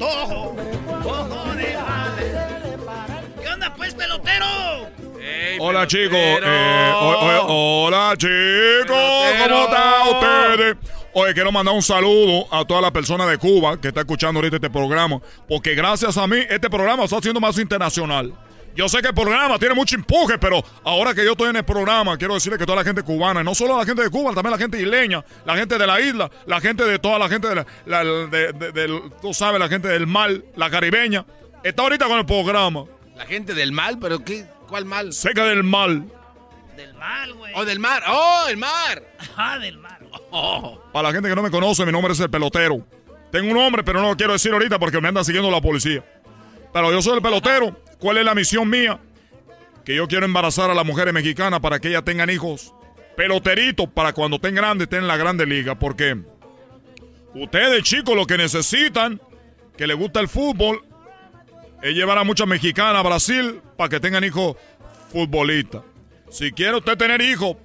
Antojo. Ojo de madre. ¿Qué onda, pues, pelotero? Hola chicos, eh, hola chicos. ¿cómo están ustedes? Oye, quiero mandar un saludo a toda la persona de Cuba que está escuchando ahorita este programa, porque gracias a mí este programa está haciendo más internacional. Yo sé que el programa tiene mucho empuje, pero ahora que yo estoy en el programa, quiero decirle que toda la gente cubana, no solo la gente de Cuba, también la gente isleña, la gente de la isla, la gente de toda la gente de la, la- de- de- del- tú sabes, la gente del mar, la caribeña, está ahorita con el programa. La gente del mal, pero ¿qué? ¿Cuál mal? Cerca del mal. Del mal, güey. Oh, del mar. Oh, el mar. Ah, del mal. Oh. Para la gente que no me conoce, mi nombre es el pelotero. Tengo un nombre, pero no lo quiero decir ahorita porque me anda siguiendo la policía. Pero yo soy el pelotero. ¿Cuál es la misión mía? que yo quiero embarazar a las mujeres mexicanas para que ellas tengan hijos peloteritos para cuando estén grandes, estén en la grande liga. Porque ustedes, chicos, lo que necesitan, que les gusta el fútbol, es llevar a muchas mexicanas a Brasil para que tengan hijos futbolistas. Si quiere usted tener hijos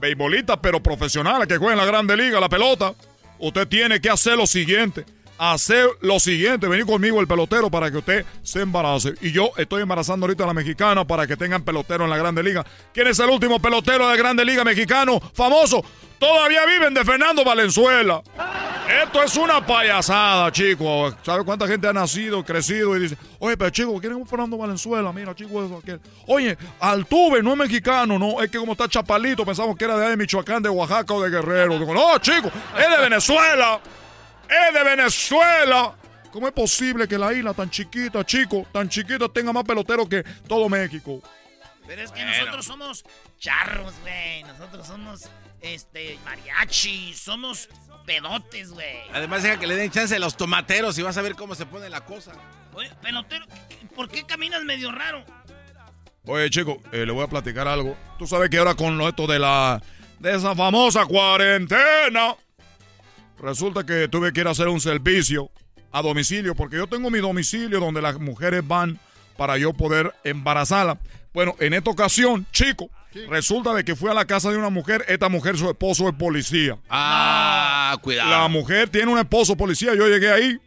beisbolistas, pero profesionales, que jueguen en la grande liga, la pelota, usted tiene que hacer lo siguiente. Hacer lo siguiente, venir conmigo el pelotero para que usted se embarace. Y yo estoy embarazando ahorita a la mexicana para que tengan pelotero en la Grande Liga. ¿Quién es el último pelotero de Grande Liga mexicano famoso? Todavía viven de Fernando Valenzuela. Esto es una payasada, chicos. ¿Sabe cuánta gente ha nacido, crecido y dice, oye, pero chico, ¿quién es Fernando Valenzuela? Mira, chico, eso, aquel. Oye, Altuve no es mexicano, no, es que como está chapalito, pensamos que era de Michoacán, de Oaxaca o de Guerrero. Digo, no, chico, es de Venezuela. Es de Venezuela. ¿Cómo es posible que la isla tan chiquita, chico, tan chiquita, tenga más peloteros que todo México? Pero es que nosotros somos charros, güey. Nosotros somos, este, mariachi. Somos pedotes, güey. Además, deja que le den chance a los tomateros y vas a ver cómo se pone la cosa. Oye, pelotero, ¿por qué caminas medio raro? Oye, chico, eh, le voy a platicar algo. Tú sabes que ahora con lo esto de la. de esa famosa cuarentena. Resulta que tuve que ir a hacer un servicio a domicilio, porque yo tengo mi domicilio donde las mujeres van para yo poder embarazarla. Bueno, en esta ocasión, chico, resulta de que fui a la casa de una mujer. Esta mujer, su esposo es policía. Ah, cuidado. La mujer tiene un esposo policía. Yo llegué ahí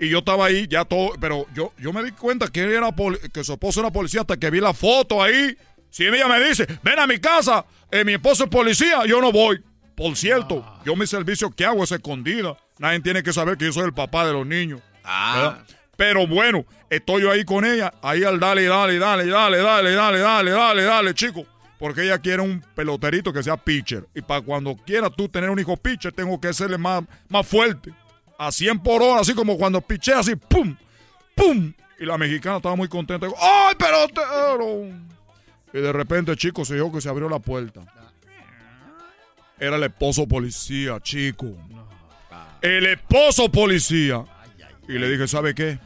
y yo estaba ahí ya todo, pero yo, yo me di cuenta que, era que su esposo era policía hasta que vi la foto ahí. Si ella me dice, ven a mi casa, eh, mi esposo es policía, yo no voy. Por cierto, yo mi servicio que hago es escondida. Nadie tiene que saber que yo soy el papá de los niños. ¿verdad? Pero bueno, estoy yo ahí con ella, ahí al dale, dale, dale, dale, dale, dale, dale, dale, dale, chico. Porque ella quiere un peloterito que sea pitcher. Y para cuando quieras tú tener un hijo pitcher, tengo que serle más, más fuerte. A 100 por hora, así como cuando piché así, ¡pum! ¡pum! Y la mexicana estaba muy contenta. Digo, ¡Ay, pelotero! Y de repente, chico, se dijo que se abrió la puerta. Era el esposo policía, chico. El esposo policía. Y le dije, ¿sabe qué?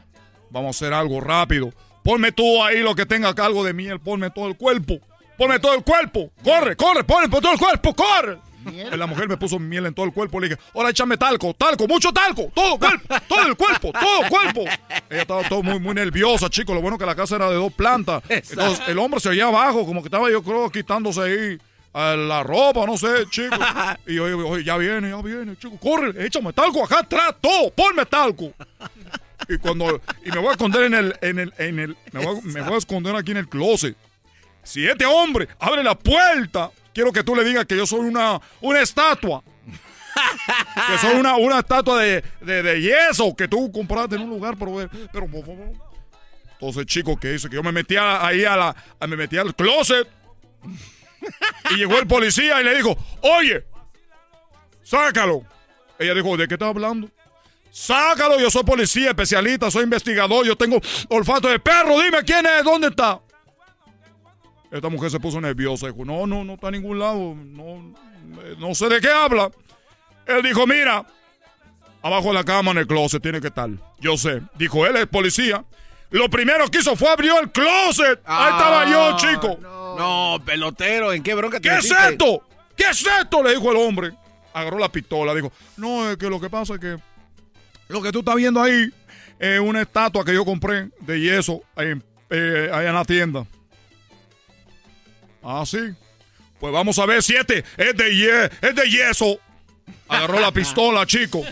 Vamos a hacer algo rápido. Ponme tú ahí lo que tenga cargo de miel. Ponme todo el cuerpo. Ponme todo el cuerpo. Corre, corre, ponme todo el cuerpo, corre. La mujer me puso miel en todo el cuerpo. Le dije, ahora échame talco, talco, mucho talco. Todo cuerpo, todo el cuerpo, todo el cuerpo. Ella estaba todo muy, muy nerviosa, chico. Lo bueno que la casa era de dos plantas. Entonces el hombre se oía abajo, como que estaba yo creo quitándose ahí la ropa, no sé, chico. Y yo, yo, ya viene, ya viene, chico. Corre, échame talco acá atrás, todo, ponme talco. Y cuando, y me voy a esconder en el, en el, en el, me voy, a- me voy a esconder aquí en el closet. Si este hombre abre la puerta, quiero que tú le digas que yo soy una, una estatua. que soy una, una estatua de, de, de yeso que tú compraste en un lugar, pero, pero por favor. Entonces, chico, ¿qué hice? Que yo me metía ahí a la, a- me metía al closet. Y llegó el policía y le dijo, oye, sácalo. Ella dijo, ¿de qué estás hablando? Sácalo, yo soy policía, especialista, soy investigador, yo tengo olfato de perro, dime quién es, ¿dónde está? Esta mujer se puso nerviosa, dijo, no, no, no está en ningún lado, no, no sé de qué habla. Él dijo, mira, abajo de la cama en el closet tiene que estar. Yo sé, dijo él, es policía. Lo primero que hizo fue abrió el closet. Ahí estaba yo, chico. No, pelotero, ¿en qué bronca te ¿Qué es esto? ¿Qué es esto? Le dijo el hombre. Agarró la pistola, dijo, no, es que lo que pasa es que lo que tú estás viendo ahí es una estatua que yo compré de yeso en, eh, ahí en la tienda. Ah, sí. Pues vamos a ver si este es de, ye- es de yeso. Agarró la pistola, chico.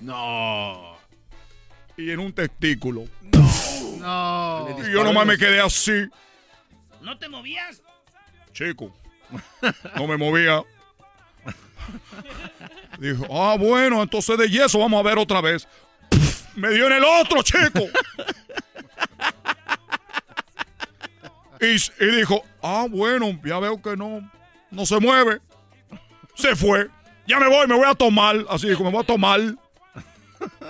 No. Y en un testículo. No. Y yo nomás me quedé así, ¿No te movías? chico. No me movía. Dijo, ah, bueno, entonces de yeso vamos a ver otra vez. Me dio en el otro, chico. Y, y dijo, ah, bueno, ya veo que no, no se mueve. Se fue. Ya me voy, me voy a tomar. Así dijo, me voy a tomar.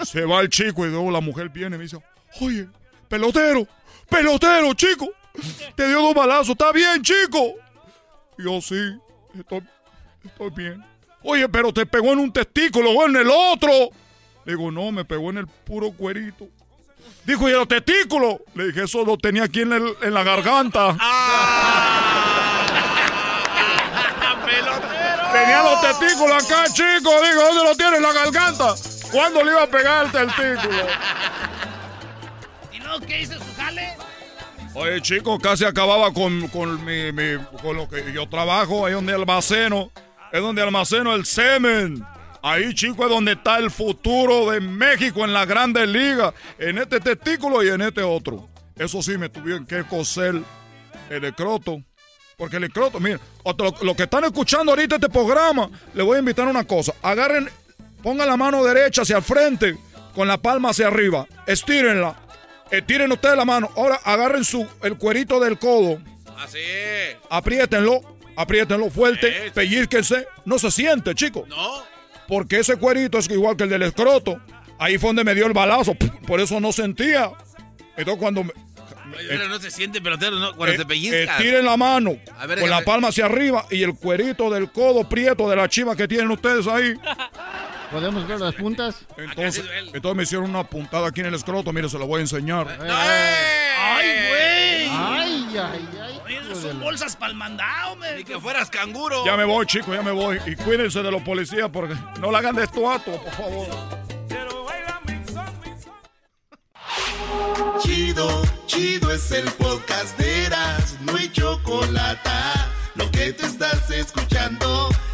Se va el chico y luego la mujer viene y me dice, oye, pelotero, pelotero, chico. Te dio un balazo. ¿Está bien, chico? Yo sí. Estoy, bien. Oye, pero te pegó en un testículo o en el otro. Le digo, no, me pegó en el puro cuerito. Dijo, ¿y los testículos? Le dije, eso lo tenía aquí en, la garganta. Ah. Tenía los testículos acá, chico. Digo, ¿dónde lo tiene? En la garganta. ¿Cuándo le iba a pegar el testículo? ¿Y luego qué hizo su jale? Oye, chico, casi acababa con, con, lo que yo trabajo, ahí donde almaceno, es donde almaceno el semen. Ahí, chico, es donde está el futuro de México en la Grandes Ligas, en este testículo y en este otro. Eso sí, me tuvieron que coser el escroto. Porque el escroto, miren, lo, lo que están escuchando ahorita este programa, le voy a invitar una cosa. Agarren, pongan la mano derecha hacia el frente, con la palma hacia arriba, estírenla. Estiren ustedes la mano. Ahora agarren su, el cuerito del codo. Así. Apriétenlo. Apriétenlo fuerte. Pellizquense. No se siente, chico. No. Porque ese cuerito es igual que el del escroto. Ahí fue donde me dio el balazo. Por eso no sentía. Entonces cuando... me- Pero no se siente, pelotero, ¿no? Cuando eh, te pellizcas. Estiren la mano A ver, con la palma hacia arriba y el cuerito del codo prieto de la chiva que tienen ustedes ahí. ¿Podemos ver las puntas? Entonces, entonces me hicieron una puntada aquí en el escroto. Mire, se lo voy a enseñar. ¡Ay, güey! Ay, ay, ay. Oye, son bolsas para el mandado, me. Ni que fueras canguro. Ya me voy, chicos, ya me voy. Y cuídense de los policías porque no le hagan de esto ato, por favor. Chido, chido es el podcast de Eras, no hay chocolate. Lo que te estás escuchando,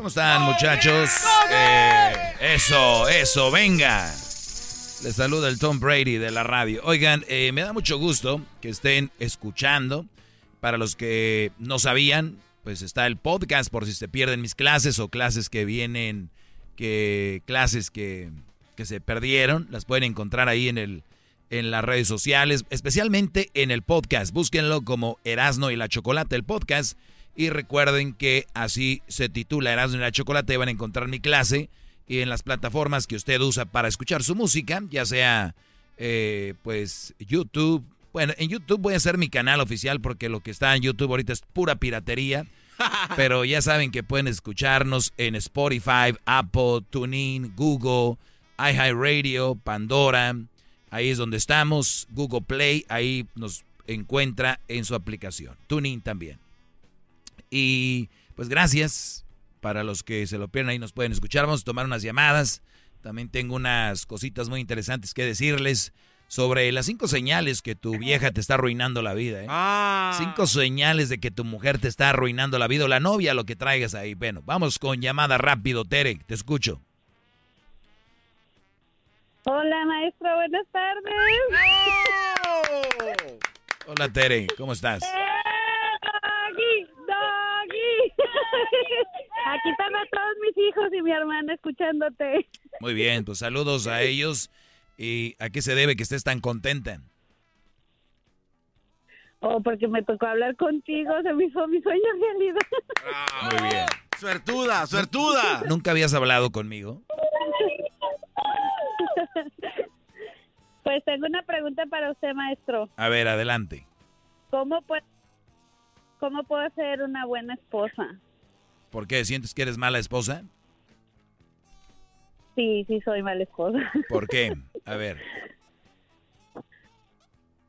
¿Cómo están, muchachos? Eh, eso, eso, venga. Les saluda el Tom Brady de la radio. Oigan, eh, me da mucho gusto que estén escuchando. Para los que no sabían, pues está el podcast por si se pierden mis clases o clases que vienen, que clases que, que se perdieron, las pueden encontrar ahí en el en las redes sociales, especialmente en el podcast. Búsquenlo como Erasno y la Chocolate, el podcast. Y recuerden que así se titula Erasmo y la Chocolate. Van a encontrar mi clase y en las plataformas que usted usa para escuchar su música, ya sea eh, pues YouTube. Bueno, en YouTube voy a hacer mi canal oficial porque lo que está en YouTube ahorita es pura piratería. Pero ya saben que pueden escucharnos en Spotify, Apple, TuneIn, Google, iHeartRadio, Pandora. Ahí es donde estamos. Google Play, ahí nos encuentra en su aplicación. TuneIn también. Y pues gracias para los que se lo pierden ahí nos pueden escuchar. Vamos a tomar unas llamadas. También tengo unas cositas muy interesantes que decirles sobre las cinco señales que tu vieja te está arruinando la vida. ¿eh? Cinco señales de que tu mujer te está arruinando la vida o la novia, lo que traigas ahí. Bueno, vamos con llamada rápido, Tere. Te escucho. Hola, maestro, buenas tardes. Hola, Tere. ¿Cómo estás? Doggy, doggy. Aquí están a todos mis hijos y mi hermana escuchándote. Muy bien, pues saludos a ellos. ¿Y a qué se debe que estés tan contenta? Oh, porque me tocó hablar contigo, se me hizo mi sueño realidad. Muy bien. Suertuda, suertuda. ¿Nunca habías hablado conmigo? Pues tengo una pregunta para usted, maestro. A ver, adelante. ¿Cómo puedo, cómo puedo ser una buena esposa? ¿Por qué? ¿Sientes que eres mala esposa? Sí, sí, soy mala esposa. ¿Por qué? A ver.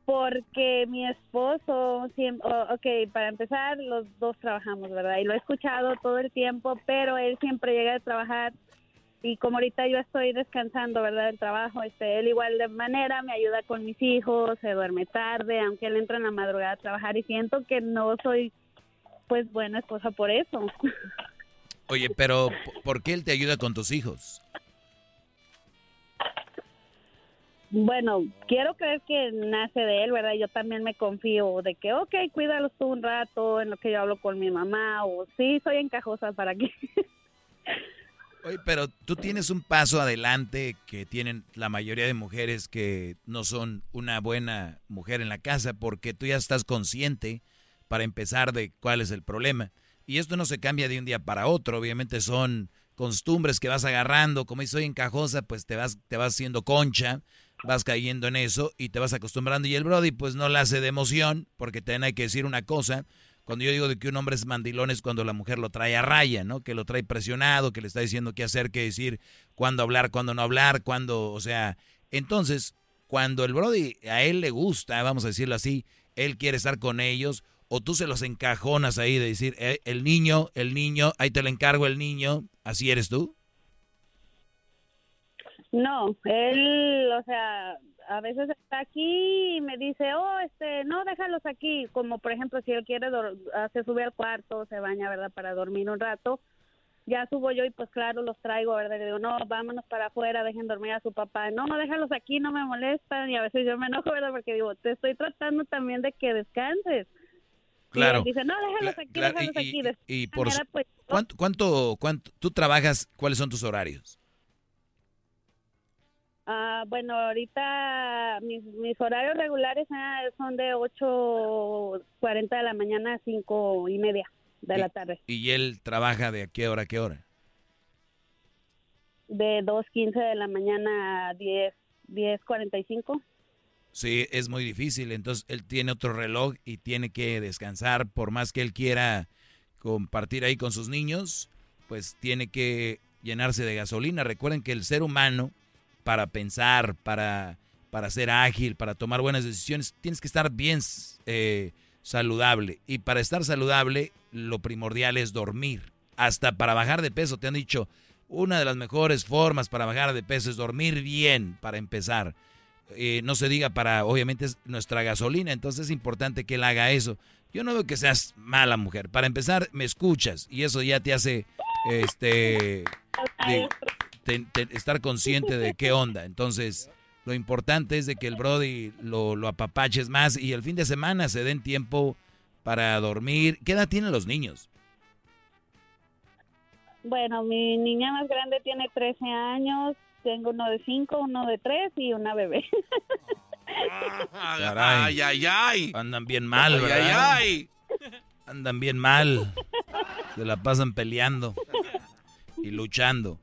Porque mi esposo, siempre, oh, ok, para empezar, los dos trabajamos, ¿verdad? Y lo he escuchado todo el tiempo, pero él siempre llega a trabajar y como ahorita yo estoy descansando, ¿verdad? Del trabajo, este, él igual de manera me ayuda con mis hijos, se duerme tarde, aunque él entra en la madrugada a trabajar y siento que no soy, pues, buena esposa por eso. Oye, pero ¿por qué él te ayuda con tus hijos? Bueno, quiero creer que nace de él, ¿verdad? Yo también me confío de que, ok, cuídalos tú un rato en lo que yo hablo con mi mamá, o sí, soy encajosa para que... Oye, pero tú tienes un paso adelante que tienen la mayoría de mujeres que no son una buena mujer en la casa porque tú ya estás consciente para empezar de cuál es el problema. Y esto no se cambia de un día para otro, obviamente son costumbres que vas agarrando, como soy encajosa, pues te vas, te vas haciendo concha, vas cayendo en eso y te vas acostumbrando. Y el Brody pues no la hace de emoción, porque también hay que decir una cosa, cuando yo digo de que un hombre es mandilón es cuando la mujer lo trae a raya, ¿no? Que lo trae presionado, que le está diciendo qué hacer, qué decir, cuándo hablar, cuándo no hablar, cuándo, o sea, entonces, cuando el Brody a él le gusta, vamos a decirlo así, él quiere estar con ellos, o tú se los encajonas ahí de decir, eh, el niño, el niño, ahí te lo encargo el niño, así eres tú. No, él, o sea, a veces está aquí y me dice, oh, este, no, déjalos aquí. Como por ejemplo, si él quiere, ah, se sube al cuarto, se baña, ¿verdad? Para dormir un rato. Ya subo yo y pues claro, los traigo, ¿verdad? Le digo, no, vámonos para afuera, dejen dormir a su papá. No, no, déjalos aquí, no me molestan. Y a veces yo me enojo, ¿verdad? Porque digo, te estoy tratando también de que descanses. Claro. Dice, no, déjalos aquí, Claro, déjalos y- aquí. y- por manera, pues, ¿Cuánto, cuánto, cuánto, tú trabajas, cuáles son tus horarios? Ah, bueno, ahorita mis, mis horarios regulares ah, son de 8.40 de la mañana a 5 y media de la tarde. Y él trabaja de a qué hora a qué hora. De 2.15 de la mañana a 10, 10.45. Sí, es muy difícil. Entonces él tiene otro reloj y tiene que descansar. Por más que él quiera compartir ahí con sus niños, pues tiene que llenarse de gasolina. Recuerden que el ser humano, para pensar, para, para ser ágil, para tomar buenas decisiones, tienes que estar bien eh, saludable. Y para estar saludable, lo primordial es dormir. Hasta para bajar de peso, te han dicho, una de las mejores formas para bajar de peso es dormir bien, para empezar. Eh, no se diga para, obviamente es nuestra gasolina, entonces es importante que él haga eso. Yo no veo que seas mala mujer. Para empezar, me escuchas y eso ya te hace este de- estar consciente de qué onda. Entonces, lo importante es de que el Brody lo, lo apapaches más y el fin de semana se den tiempo para dormir. ¿Qué edad tienen los niños? Bueno, mi niña más grande tiene 13 años, tengo uno de 5, uno de 3 y una bebé. Caray. Ay, ay, ay. Andan bien mal, Ay, ¿verdad? ay, Andan bien mal. Se la pasan peleando y luchando.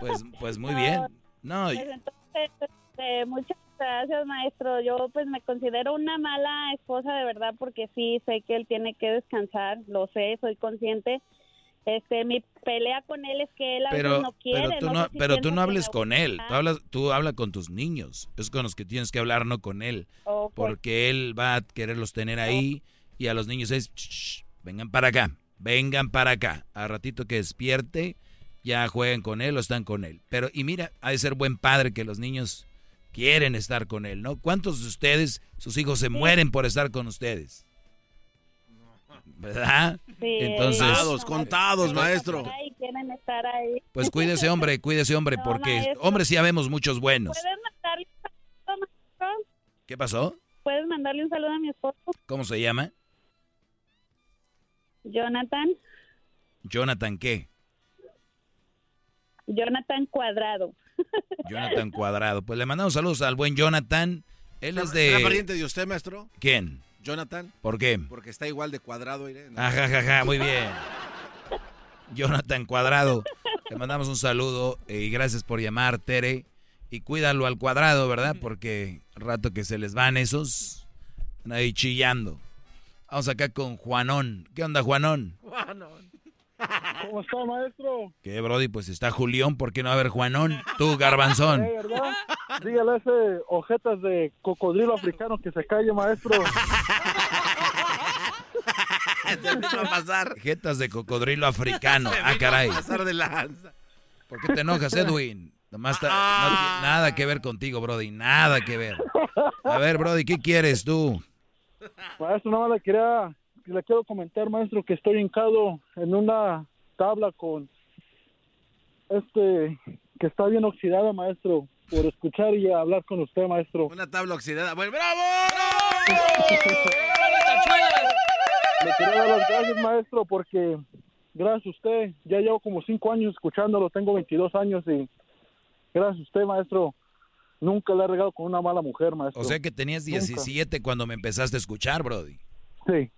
Pues, pues muy bien. No, Pues entonces, este, muchas gracias, maestro. Yo pues me considero una mala esposa de verdad porque sí sé que él tiene que descansar, lo sé, soy consciente. Este, mi pelea con él es que él a pero, veces no quiere. pero tú no no, sé si pero tú no hables con él. Tú hablas, tú habla con tus niños. Es con los que tienes que hablar, no con él. Porque él va a quererlos tener ahí y a los niños es, "Shh, shh, vengan para acá, vengan para acá. A ratito que despierte, ya jueguen con él o están con él. Pero, y mira, ha de ser buen padre que los niños quieren estar con él, ¿no? ¿Cuántos de ustedes, sus hijos se mueren por estar con ustedes? ¿Verdad? Sí, Entonces, Contados, contados, maestro. Ay, quieren estar ahí. pues cuídese hombre, cuídese hombre, No, porque maestro. hombres sí habemos muchos buenos. ¿Puedes mandarle un saludo, maestro? ¿Qué pasó? ¿Puedes mandarle un saludo a mi esposo? ¿Cómo se llama? Jonathan. Jonathan qué? Jonathan Cuadrado. Jonathan Cuadrado. Pues le mandamos saludos al buen Jonathan. Él es ¿Era de... pariente de usted, maestro? ¿Quién? Jonathan. ¿Por qué? Porque está igual de cuadrado, iré. ¿no? Ajajaja, muy bien. Jonathan Cuadrado. Le mandamos un saludo eh, y gracias por llamar, Tere. Y cuídalo al cuadrado, ¿verdad? Porque rato que se les van esos, están ahí chillando. Vamos acá con Juanón. ¿Qué onda, Juanón? ¿Cómo está, maestro? ¿Qué, Brody? Pues está Julián, ¿por qué no va a haber Juanón? Tú, Garbanzón. ¿Eh, verdad? Dígale a ese ojetas de cocodrilo africano que se calle, maestro. va a pasar. Jetas de cocodrilo africano. Ah, caray. Pasar de lanza. ¿Por qué te enojas, Edwin? Nomás no tiene nada que ver contigo, Brody. Nada que ver. A ver, Brody, ¿qué quieres tú? Maestro, nada más le quería, le quiero comentar, maestro, que estoy hincado en una tabla con este que está bien oxidada, maestro, por escuchar y hablar con usted, maestro. Una tabla oxidada. Bueno, ¡bravo! Le quiero dar las gracias, maestro, porque gracias a usted. Ya llevo como cinco años escuchándolo, tengo 22 años y gracias a usted, maestro. Nunca le he regado con una mala mujer, maestro. O sea que tenías Nunca. 17 cuando me empezaste a escuchar, Brody. Sí,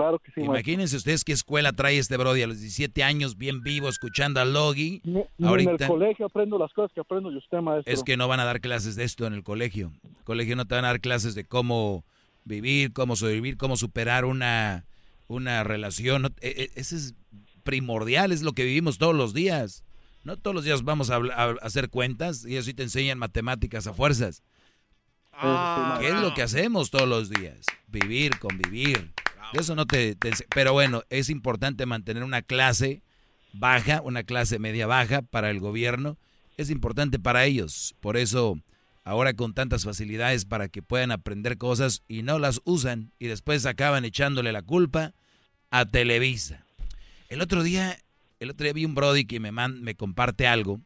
claro que sí, maestro. Imagínense ustedes qué escuela trae este Brody a los 17 años, bien vivo, escuchando a Logi. Ni en el colegio aprendo las cosas que aprendo de usted, maestro. es que no van a dar clases de esto en el colegio. El colegio no te van a dar clases de cómo vivir, cómo sobrevivir, cómo superar una, una relación. No, e- e- Ese es primordial, es lo que vivimos todos los días. No todos los días vamos a hacer cuentas y así te enseñan matemáticas a fuerzas. ¿Qué es lo que hacemos todos los días? Vivir, convivir. Eso no te, Pero bueno, es importante mantener una clase baja, una clase media baja para el gobierno. Es importante para ellos. Por eso, ahora con tantas facilidades para que puedan aprender cosas y no las usan y después acaban echándole la culpa a Televisa. El otro día, el otro día vi un Brody que me, me comparte algo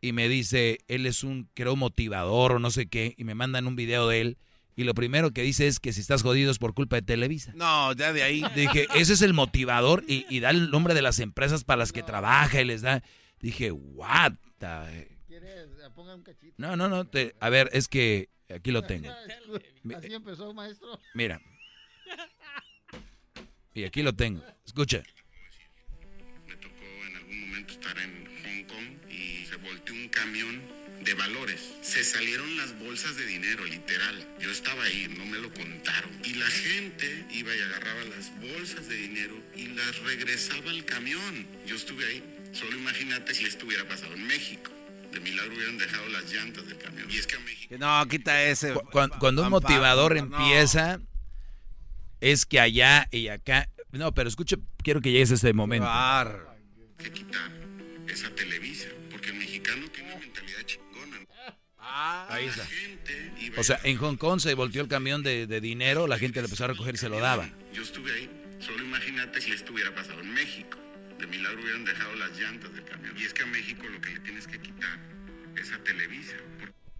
y me dice, él es un, creo, motivador o no sé qué, y me mandan un video de él, y lo primero que dice es que si estás jodido es por culpa de Televisa. No, ya de ahí. Dije, ese es el motivador, y, y da el nombre de las empresas para las que trabaja y les da... Dije, what the- ¿Quieres? Ponga un cachito. No, no, no, te- a ver, es que aquí lo tengo. Así empezó, maestro. Mira. Y aquí lo tengo. Escucha. en algún momento estar en Hong Kong y se volteó un camión de valores. Se salieron las bolsas de dinero, literal. Yo estaba ahí, no me lo contaron. Y la gente iba y agarraba las bolsas de dinero y las regresaba al camión. Yo estuve ahí. Solo imagínate si esto hubiera pasado en México. De milagro hubieran dejado las llantas del camión. Y es que a México... No, quita ese. Cuando, cuando un motivador no. empieza, es que allá y acá... No, pero escucha, quiero que llegues a ese momento. que quitar esa Televisa. Porque el mexicano tiene una mentalidad chingona. Ahí está. O sea, en Hong Kong se volteó el camión de, de dinero, la gente le empezó a recoger y se lo daba. Yo estuve ahí. Solo imagínate si esto hubiera pasado en México. De milagro hubieran dejado las llantas del camión. Y es que a México lo que le tienes que quitar es a Televisa.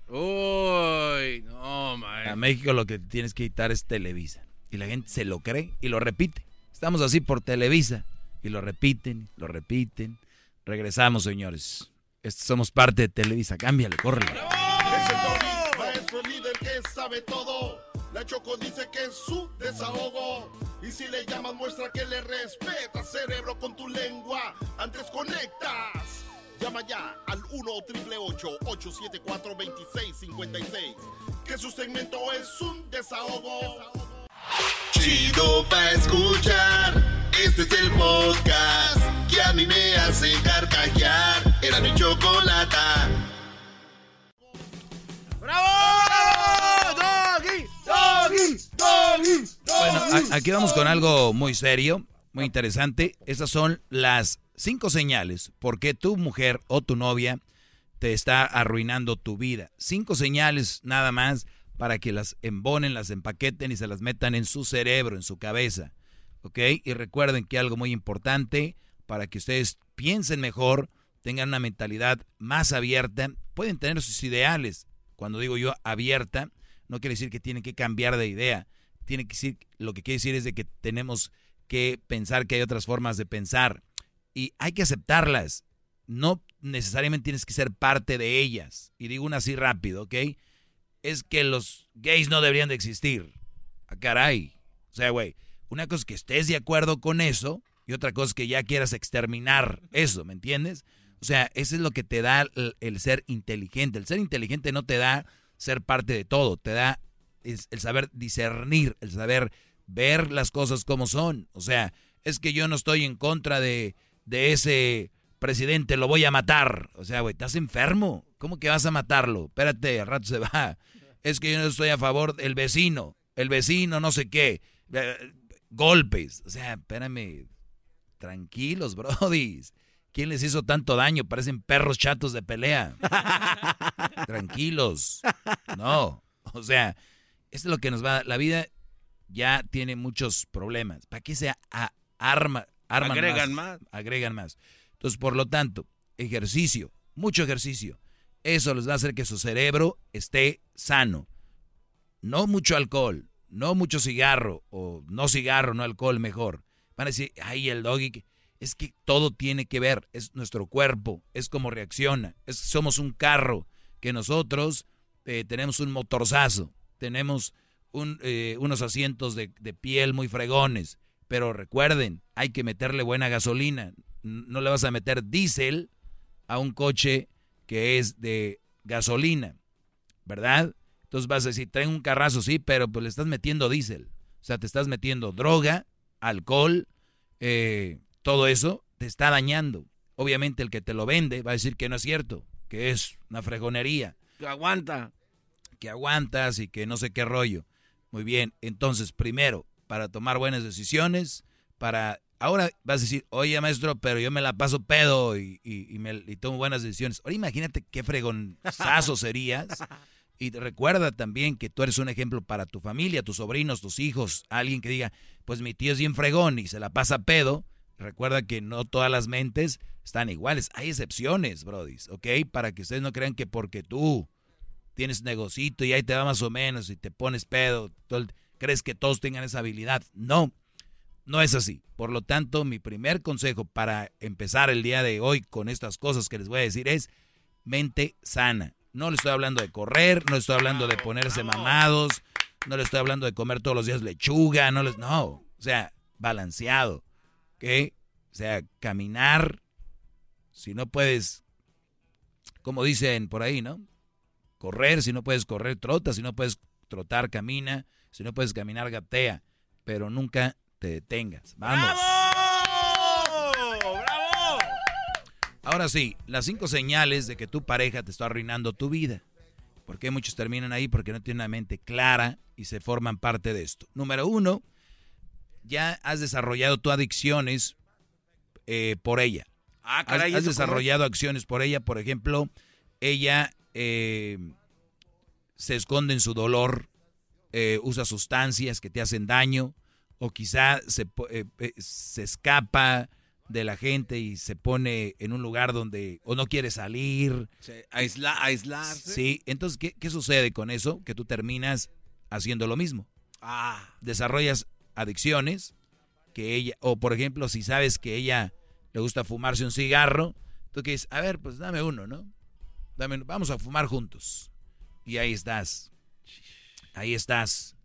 Uy, no, maestro. A México lo que tienes que quitar es Televisa. Y la gente se lo cree y lo repite. Estamos así por Televisa. Y lo repiten, lo repiten. Regresamos, señores. Estos somos parte de Televisa. Cámbiale, córrele. Es el maestro líder que sabe todo. La Choco dice que es su desahogo. Y si le llamas, muestra que le respeta, cerebro, con tu lengua. Antes conectas. Llama ya al 1-888-874-2656. Que su segmento es un desahogo. Chido pa' escuchar. Este es el podcast que a mí me hace carcajear. Era mi chocolata. ¡Doggy! ¡Doggy! ¡Doggy! Bueno, aquí vamos con algo muy serio, muy interesante. Estas son las cinco señales por qué tu mujer o tu novia te está arruinando tu vida. Cinco señales nada más para que las embonen, las empaqueten y se las metan en su cerebro, en su cabeza. ¿Ok? Y recuerden que algo muy importante para que ustedes piensen mejor, tengan una mentalidad más abierta, pueden tener sus ideales. Cuando digo yo abierta, no quiere decir que tienen que cambiar de idea. Tiene que decir, lo que quiere decir es de que tenemos que pensar que hay otras formas de pensar y hay que aceptarlas. No necesariamente tienes que ser parte de ellas. Y digo una así rápido, ¿ok? Es que los gays no deberían de existir. Ah, caray. O sea, güey, una cosa es que estés de acuerdo con eso y otra cosa es que ya quieras exterminar eso, ¿me entiendes? O sea, eso es lo que te da el, ser inteligente. El ser inteligente no te da ser parte de todo, te da el saber discernir, el saber ver las cosas como son. O sea, es que yo no estoy en contra de, de ese presidente, lo voy a matar. O sea, güey, estás enfermo. ¿Cómo que vas a matarlo? Espérate, al rato se va. Es que yo no estoy a favor del vecino, el vecino no sé qué. Golpes. O sea, espérame. Tranquilos, brodis. ¿Quién les hizo tanto daño? Parecen perros chatos de pelea. Tranquilos. No. O sea, esto es lo que nos va. La vida ya tiene muchos problemas. ¿Para qué se a- arma, arman Agregan más. Agregan más. Entonces, por lo tanto, ejercicio, mucho ejercicio. Eso les va a hacer que su cerebro esté sano. No mucho alcohol, no mucho cigarro, o no cigarro, no alcohol, mejor. Van a decir, ay, el doggy. Es que todo tiene que ver, es nuestro cuerpo, es como reacciona, es, somos un carro, que nosotros eh, tenemos un motorzazo, tenemos un, eh, unos asientos de, de piel muy fregones, pero recuerden, hay que meterle buena gasolina, no le vas a meter diésel a un coche que es de gasolina, ¿verdad? Entonces vas a decir, trae un carrazo, sí, pero pues le estás metiendo diésel. O sea, te estás metiendo droga, alcohol, eh, todo eso te está dañando. Obviamente el que te lo vende va a decir que no es cierto, que es una fregonería. Que aguanta. Que aguantas y que no sé qué rollo. Muy bien, entonces primero, para tomar buenas decisiones, para... Ahora vas a decir, oye maestro, pero yo me la paso pedo y, y, me, y tomo buenas decisiones. Ahora imagínate qué fregonzazo serías. Y recuerda también que tú eres un ejemplo para tu familia, tus sobrinos, tus hijos. Alguien que diga, pues mi tío es bien fregón y se la pasa pedo. Recuerda que no todas las mentes están iguales. Hay excepciones, brodis, ¿ok? Para que ustedes no crean que porque tú tienes negocito y ahí te va más o menos y te pones pedo, crees que todos tengan esa habilidad. No, no es así. Por lo tanto, mi primer consejo para empezar el día de hoy con estas cosas que les voy a decir es mente sana. No le estoy hablando de correr, no le estoy hablando de ponerse mamados, no le estoy hablando de comer todos los días lechuga, no les, no, o sea, balanceado, ¿ok? O sea, caminar, si no puedes, como dicen por ahí, ¿no? Correr, si no puedes correr, trota, si no puedes trotar, camina, si no puedes caminar, gatea, pero nunca te detengas. Vamos. ¡Bravo! ¡Bravo! Ahora sí, las cinco señales de que tu pareja te está arruinando tu vida. ¿Por qué muchos terminan ahí? Porque no tienen una mente clara y se forman parte de esto. Número uno, ya has desarrollado tu adicciones eh, por ella. Ah, caray, has, has ¿eso cómo desarrollado acciones por ella. Por ejemplo, ella eh, se esconde en su dolor, eh, usa sustancias que te hacen daño, o quizá se, eh, se escapa de la gente y se pone en un lugar donde o no quiere salir. Se- aisla- aislarse. Sí, entonces, ¿qué, qué sucede con eso? Que tú terminas haciendo lo mismo. Ah, Desarrollas adicciones que ella, o por ejemplo, si sabes que ella le gusta fumarse un cigarro, tú que dices, a ver, pues dame uno, ¿no? Dame, vamos a fumar juntos. Y ahí estás. Ahí estás.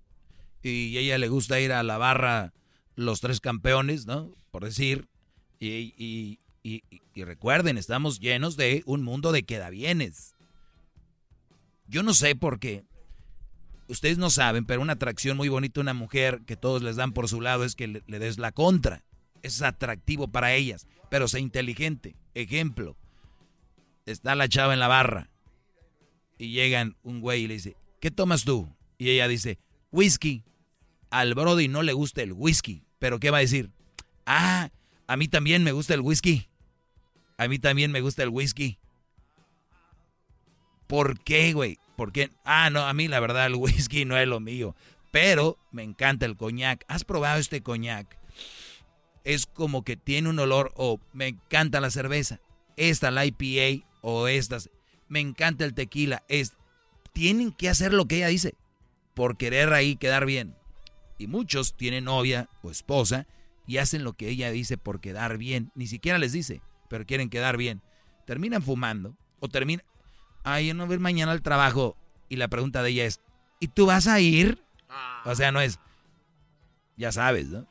Y a ella le gusta ir a la barra los tres campeones, ¿no? Por decir. Y, y- recuerden, estamos llenos de un mundo de quedabienes. Yo no sé por qué. Ustedes no saben, pero una atracción muy bonita una mujer que todos les dan por su lado es que le, le des la contra. Es atractivo para ellas, pero sé inteligente. Ejemplo, está la chava en la barra y llegan un güey y le dice, ¿qué tomas tú? Y ella dice, whisky. Al Brody no le gusta el whisky, pero ¿qué va a decir? Ah, a mí también me gusta el whisky. A mí también me gusta el whisky. ¿Por qué, güey? ¿Por qué? Ah, no, a mí la verdad el whisky no es lo mío. Pero me encanta el coñac. ¿Has probado este coñac? Es como que tiene un olor, o me encanta la cerveza. Esta, la IPA, o estas. Me encanta el tequila. Es, tienen que hacer lo que ella dice. Por querer ahí quedar bien. Y muchos tienen novia o esposa y hacen lo que ella dice por quedar bien. Ni siquiera les dice, pero quieren quedar bien. Terminan fumando o terminan... Ay, yo no voy mañana al trabajo. Y la pregunta de ella es, ¿y tú vas a ir? O sea, no es... Ya sabes, ¿no?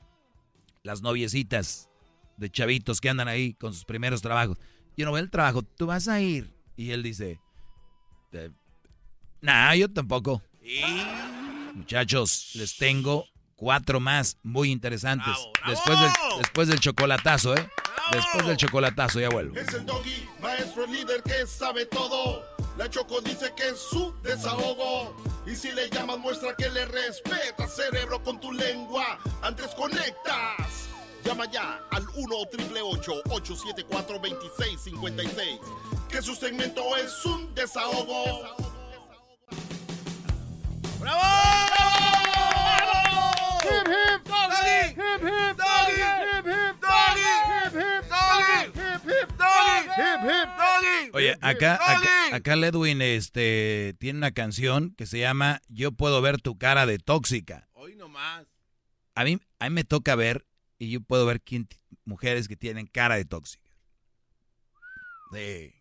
Las noviecitas de chavitos que andan ahí con sus primeros trabajos. Yo no voy al trabajo, tú vas a ir. Y él dice, "Eh, nah, yo tampoco. Muchachos, les tengo cuatro más muy interesantes. Después, del, después del chocolatazo, ¿eh? Después del chocolatazo, ya vuelvo. Es el doggy, maestro líder que sabe todo. La Choco dice que es su desahogo. Y si le llamas, muestra que le respeta, cerebro, con tu lengua. Antes conectas. Llama ya al 1-888-874-2656. Que su segmento es un desahogo. Hip, Oye, acá, acá, acá el Edwin este, tiene una canción que se llama Yo puedo ver tu cara de tóxica. Hoy nomás. A mí, a mí me toca ver, y yo puedo ver quién, mujeres que tienen cara de tóxica. Sí.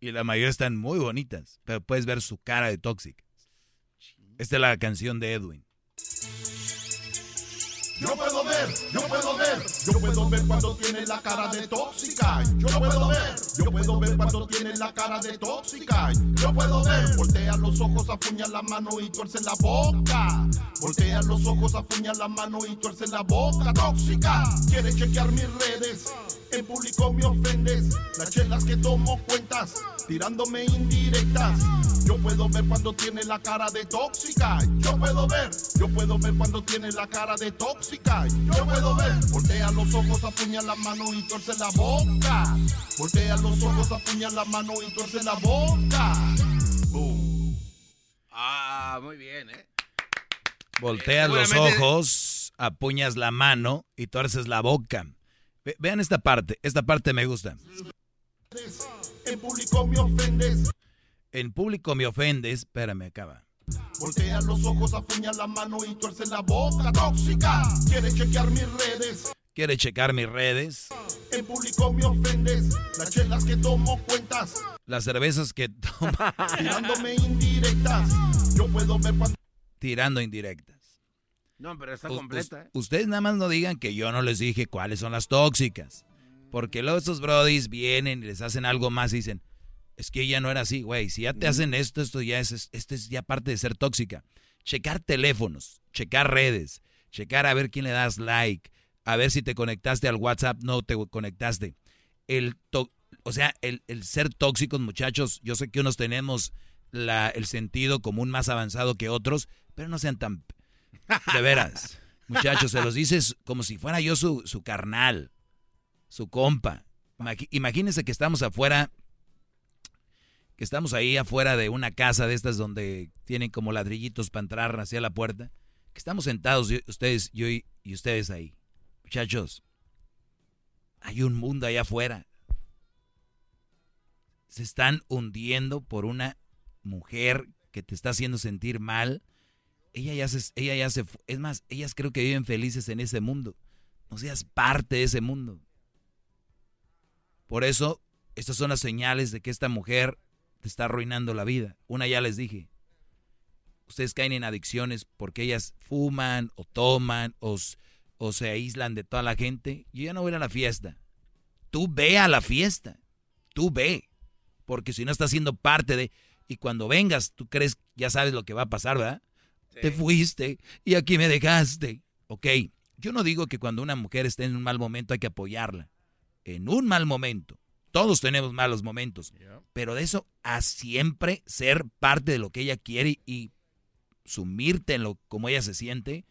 Y la mayoría están muy bonitas, pero puedes ver su cara de tóxica. Esta es la canción de Edwin. Yo puedo ver, yo puedo ver, yo puedo ver cuando tiene la cara de tóxica. Yo puedo ver, yo puedo ver cuando tiene la cara de tóxica. Yo puedo ver, voltea los ojos, apuña la mano y tuerce la boca. Voltea los ojos, apuña la mano y tuerce la boca. Tóxica, quiere chequear mis redes. En público me ofendes, las chelas que tomo cuentas, tirándome indirectas. Yo puedo ver cuando tiene la cara de tóxica. Yo puedo ver, yo puedo ver cuando tiene la cara de tóxica. Yo puedo ver, voltea los ojos, apuña la mano y tuerce la boca. Voltea los ojos, apuña la mano y tuerce la boca. Ah, muy bien, ¿eh? Volteas los seguramente- ojos, apuñas la mano y tuerces la boca. Ve- vean esta parte, esta parte me gusta. En público me ofendes, En público me ofendes, espérame, acaba. voltea los ojos, apuña la mano y tuerce la boca. Tóxica, quiere chequear mis redes. Quiere checar mis redes, En público me ofendes, las chelas que tomo cuentas, las cervezas que toma, tirándome indirectas. Yo puedo ver cuando tirando indirectas. No, pero está completa, ¿eh? Ustedes nada más no digan que yo no les dije cuáles son las tóxicas. Porque luego estos brodis vienen y les hacen algo más y dicen, es que ella no era así, güey. Si ya te hacen esto, esto ya es, es- esto es ya parte de ser tóxica. Checar teléfonos, checar redes, checar a ver quién le das like, a ver si te conectaste al WhatsApp, no te conectaste. El to- o sea, el, el ser tóxicos, muchachos, yo sé que unos tenemos la, el sentido común más avanzado que otros, pero no sean tan... De veras, muchachos, se los dices como si fuera yo su, su carnal, su compa. Imagínense que estamos afuera, que estamos ahí afuera de una casa de estas donde tienen como ladrillitos para entrar hacia la puerta, que estamos sentados, ustedes, yo y ustedes ahí. Muchachos, hay un mundo allá afuera. Se están hundiendo por una mujer que te está haciendo sentir mal. Ella ya se, ella ya es más, ellas creo que viven felices en ese mundo. No seas parte de ese mundo. Por eso, estas son las señales de que esta mujer te está arruinando la vida. Una ya les dije. Ustedes caen en adicciones porque ellas fuman o toman o, o se aíslan de toda la gente. Yo ya no voy a la fiesta. Tú ve a la fiesta. Tú ve. Porque si no estás siendo parte de... Y cuando vengas, tú crees, ya sabes lo que va a pasar, ¿verdad? Te fuiste y aquí me dejaste. Ok, yo no digo que cuando una mujer esté en un mal momento hay que apoyarla. En un mal momento. Todos tenemos malos momentos. Pero de eso a siempre ser parte de lo que ella quiere y sumirte en lo como ella se siente.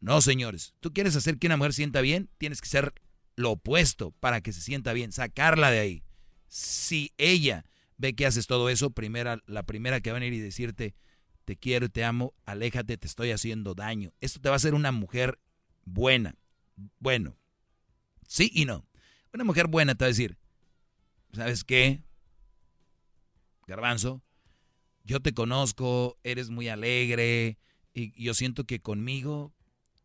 No, señores. Tú quieres hacer que una mujer sienta bien, tienes que ser lo opuesto para que se sienta bien, sacarla de ahí. Si ella ve que haces todo eso, primera, la primera que va a venir y decirte, te quiero, te amo, aléjate, te estoy haciendo daño. Esto te va a hacer una mujer buena. Bueno, sí y no. Una mujer buena te va a decir, ¿sabes qué? Garbanzo, yo te conozco, eres muy alegre y yo siento que conmigo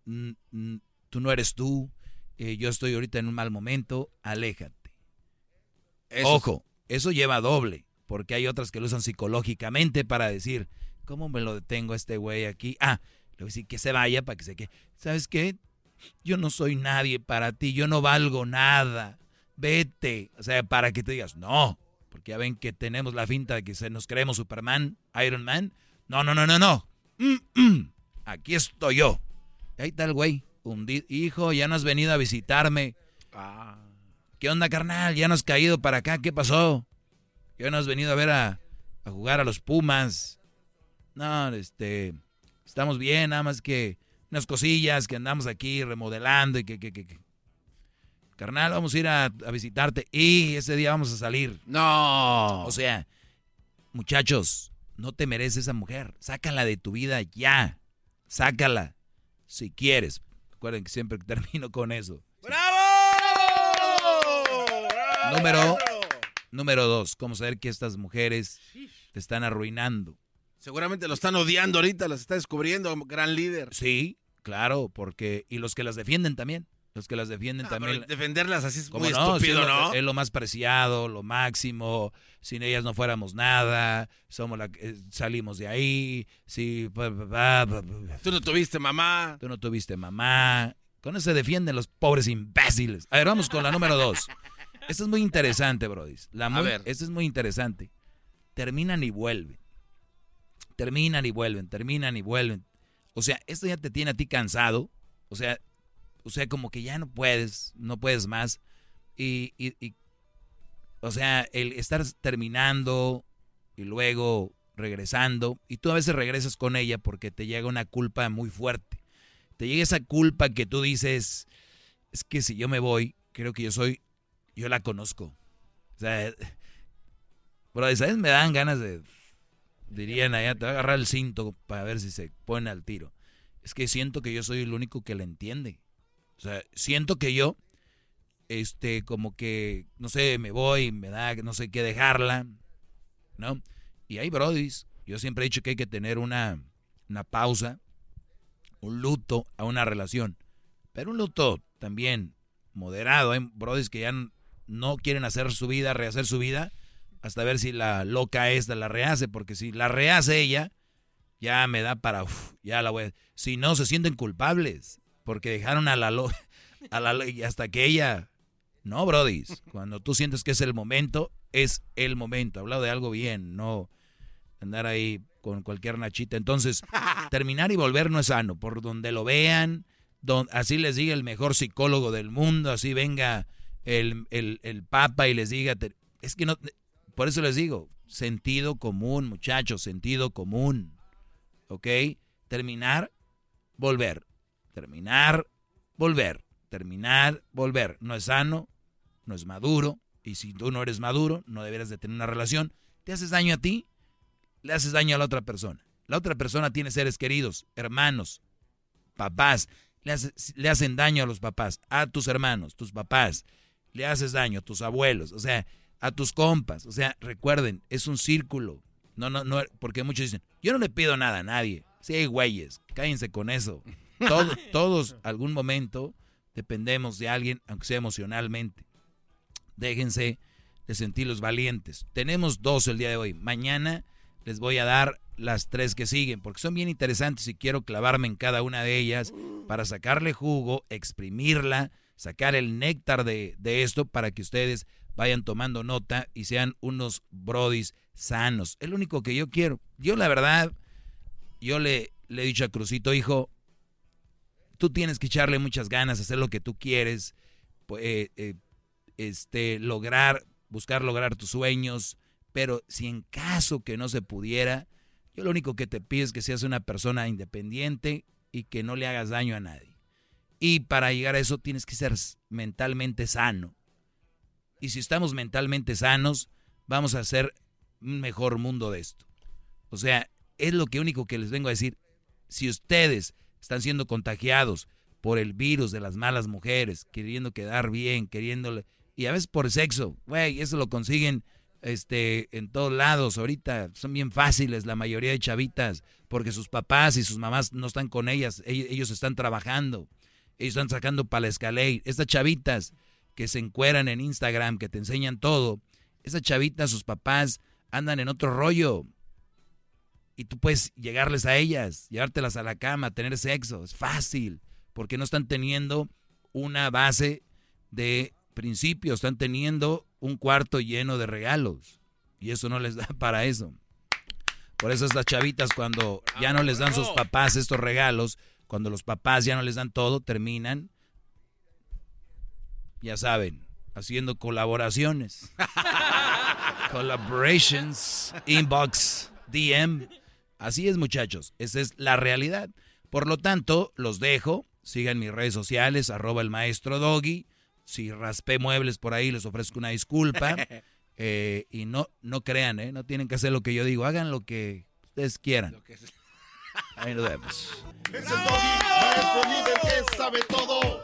mm, mm, tú no eres tú, eh, yo estoy ahorita en un mal momento, aléjate. Eso Ojo, eso lleva doble, porque hay otras que lo usan psicológicamente para decir, ¿cómo me lo detengo a este güey aquí? Ah, le voy a decir que se vaya para que se quede. ¿Sabes qué? Yo no soy nadie para ti, yo no valgo nada. Vete. O sea, para que te digas, no. Porque ya ven que tenemos la finta de que se nos creemos Superman, Iron Man. No, no, no, no, no. Mm, mm. Aquí estoy yo. Y ahí está el güey. hundido. Hijo, ya no has venido a visitarme. ¿Qué onda, carnal? Ya no has caído para acá. ¿Qué pasó? Ya no has venido a ver a, a jugar a los Pumas. No, este. Estamos bien, nada más que unas cosillas que andamos aquí remodelando y que, que, que, que. Carnal, vamos a ir a, a visitarte y ese día vamos a salir. No. O sea, muchachos, no te mereces esa mujer. Sácala de tu vida ya. Sácala. Si quieres. Recuerden que siempre termino con eso. Número, número dos, ¿cómo saber que estas mujeres te están arruinando? Seguramente lo están odiando ahorita, las está descubriendo, gran líder. Sí, claro, porque... Y los que las defienden también. Los que las defienden Ah, también. defenderlas así es ¿Cómo muy no? Estúpido, ¿no? Es lo más preciado, lo máximo. Sin ellas no fuéramos nada. Somos la, eh, salimos de ahí. Sí. Tú no tuviste mamá. Tú no tuviste mamá. Con eso se defienden los pobres imbéciles. A ver, vamos con la número dos. Esto es muy interesante, Brody. La muy- ver. Esto es muy interesante. Terminan y vuelven. Terminan y vuelven, terminan y vuelven. O sea, esto ya te tiene a ti cansado. O sea, o sea, como que ya no puedes, no puedes más. Y, y- y- o sea, el estar terminando y luego regresando, y tú a veces regresas con ella porque te llega una culpa muy fuerte. Te llega esa culpa que tú dices, es que si yo me voy, creo que yo soy, yo la conozco. O sea, bro, ¿sabes? Me dan ganas de, dirían allá, te va a agarrar el cinto para ver si se pone al tiro. Es que siento que yo soy el único que la entiende. O sea, siento que yo, este, como que, no sé, me voy, me da, no sé qué dejarla, ¿no? Y hay brodis, yo siempre he dicho que hay que tener una, una pausa, un luto a una relación. Pero un luto también moderado. Hay brodis que ya no quieren hacer su vida, rehacer su vida, hasta ver si la loca esta la rehace, porque si la rehace ella, ya me da para, uf, ya la voy a... Si no, se sienten culpables, porque dejaron a la loca, a la hasta que ella... No, brodis, cuando tú sientes que es el momento, es el momento. Hablado de algo bien, no andar ahí con cualquier nachita. Entonces, terminar y volver no es sano. Por donde lo vean, don- así les diga el mejor psicólogo del mundo, así venga el, el- el papa y les diga, es que no, por eso les digo, sentido común, muchachos, sentido común. ¿Ok? Terminar, volver. Terminar, volver. Terminar, volver. No es sano, no es maduro. Y si tú no eres maduro, no deberías de tener una relación. Te haces daño a ti, le haces daño a la otra persona. La otra persona tiene seres queridos, hermanos, papás. Le, hace- le hacen daño a los papás, a tus hermanos, tus papás. Le haces daño a tus abuelos, o sea, a tus compas. O sea, recuerden, es un círculo. No, no, no, porque muchos dicen, yo no le pido nada a nadie. Sí, güeyes, cállense con eso. Todo- todos, algún momento, dependemos de alguien, aunque sea emocionalmente. Déjense de sentirlos valientes. Tenemos dos el día de hoy. Mañana les voy a dar las tres que siguen, porque son bien interesantes y quiero clavarme en cada una de ellas para sacarle jugo, exprimirla, sacar el néctar de, de esto para que ustedes vayan tomando nota y sean unos brodis sanos. Es lo único que yo quiero. Yo la verdad, yo le, le he dicho a Crucito, hijo, tú tienes que echarle muchas ganas, hacer lo que tú quieres, pu- eh, eh, este, lograr, buscar lograr tus sueños, pero si en caso que no se pudiera, yo lo único que te pido es que seas una persona independiente y que no le hagas daño a nadie. Y para llegar a eso tienes que ser mentalmente sano. Y si estamos mentalmente sanos, vamos a hacer un mejor mundo de esto. O sea, es lo que único que les vengo a decir. Si ustedes están siendo contagiados por el virus de las malas mujeres, queriendo quedar bien, queriendo y a veces por sexo, güey, eso lo consiguen este en todos lados. Ahorita son bien fáciles la mayoría de chavitas porque sus papás y sus mamás no están con ellas, ellos están trabajando. Ellos están sacando para la escalera. Estas chavitas que se encueran en Instagram, que te enseñan todo, esas chavitas, sus papás andan en otro rollo. Y tú puedes llegarles a ellas, llevártelas a la cama, tener sexo. Es fácil, porque no están teniendo una base de principios, están teniendo un cuarto lleno de regalos. Y eso no les da para eso. Por eso estas chavitas cuando ya no les dan sus papás estos regalos, cuando los papás ya no les dan todo, terminan, ya saben, haciendo colaboraciones. Collaborations, inbox, DM. Así es, muchachos. Esa es la realidad. Por lo tanto, los dejo. Sigan mis redes sociales, arroba el maestro Doggy. Si raspé muebles por ahí, les ofrezco una disculpa. Eh, y no, no crean, ¿eh? No tienen que hacer lo que yo digo. Hagan lo que ustedes quieran. Ahí nos vemos. Es el doggy, maestro líder que sabe todo.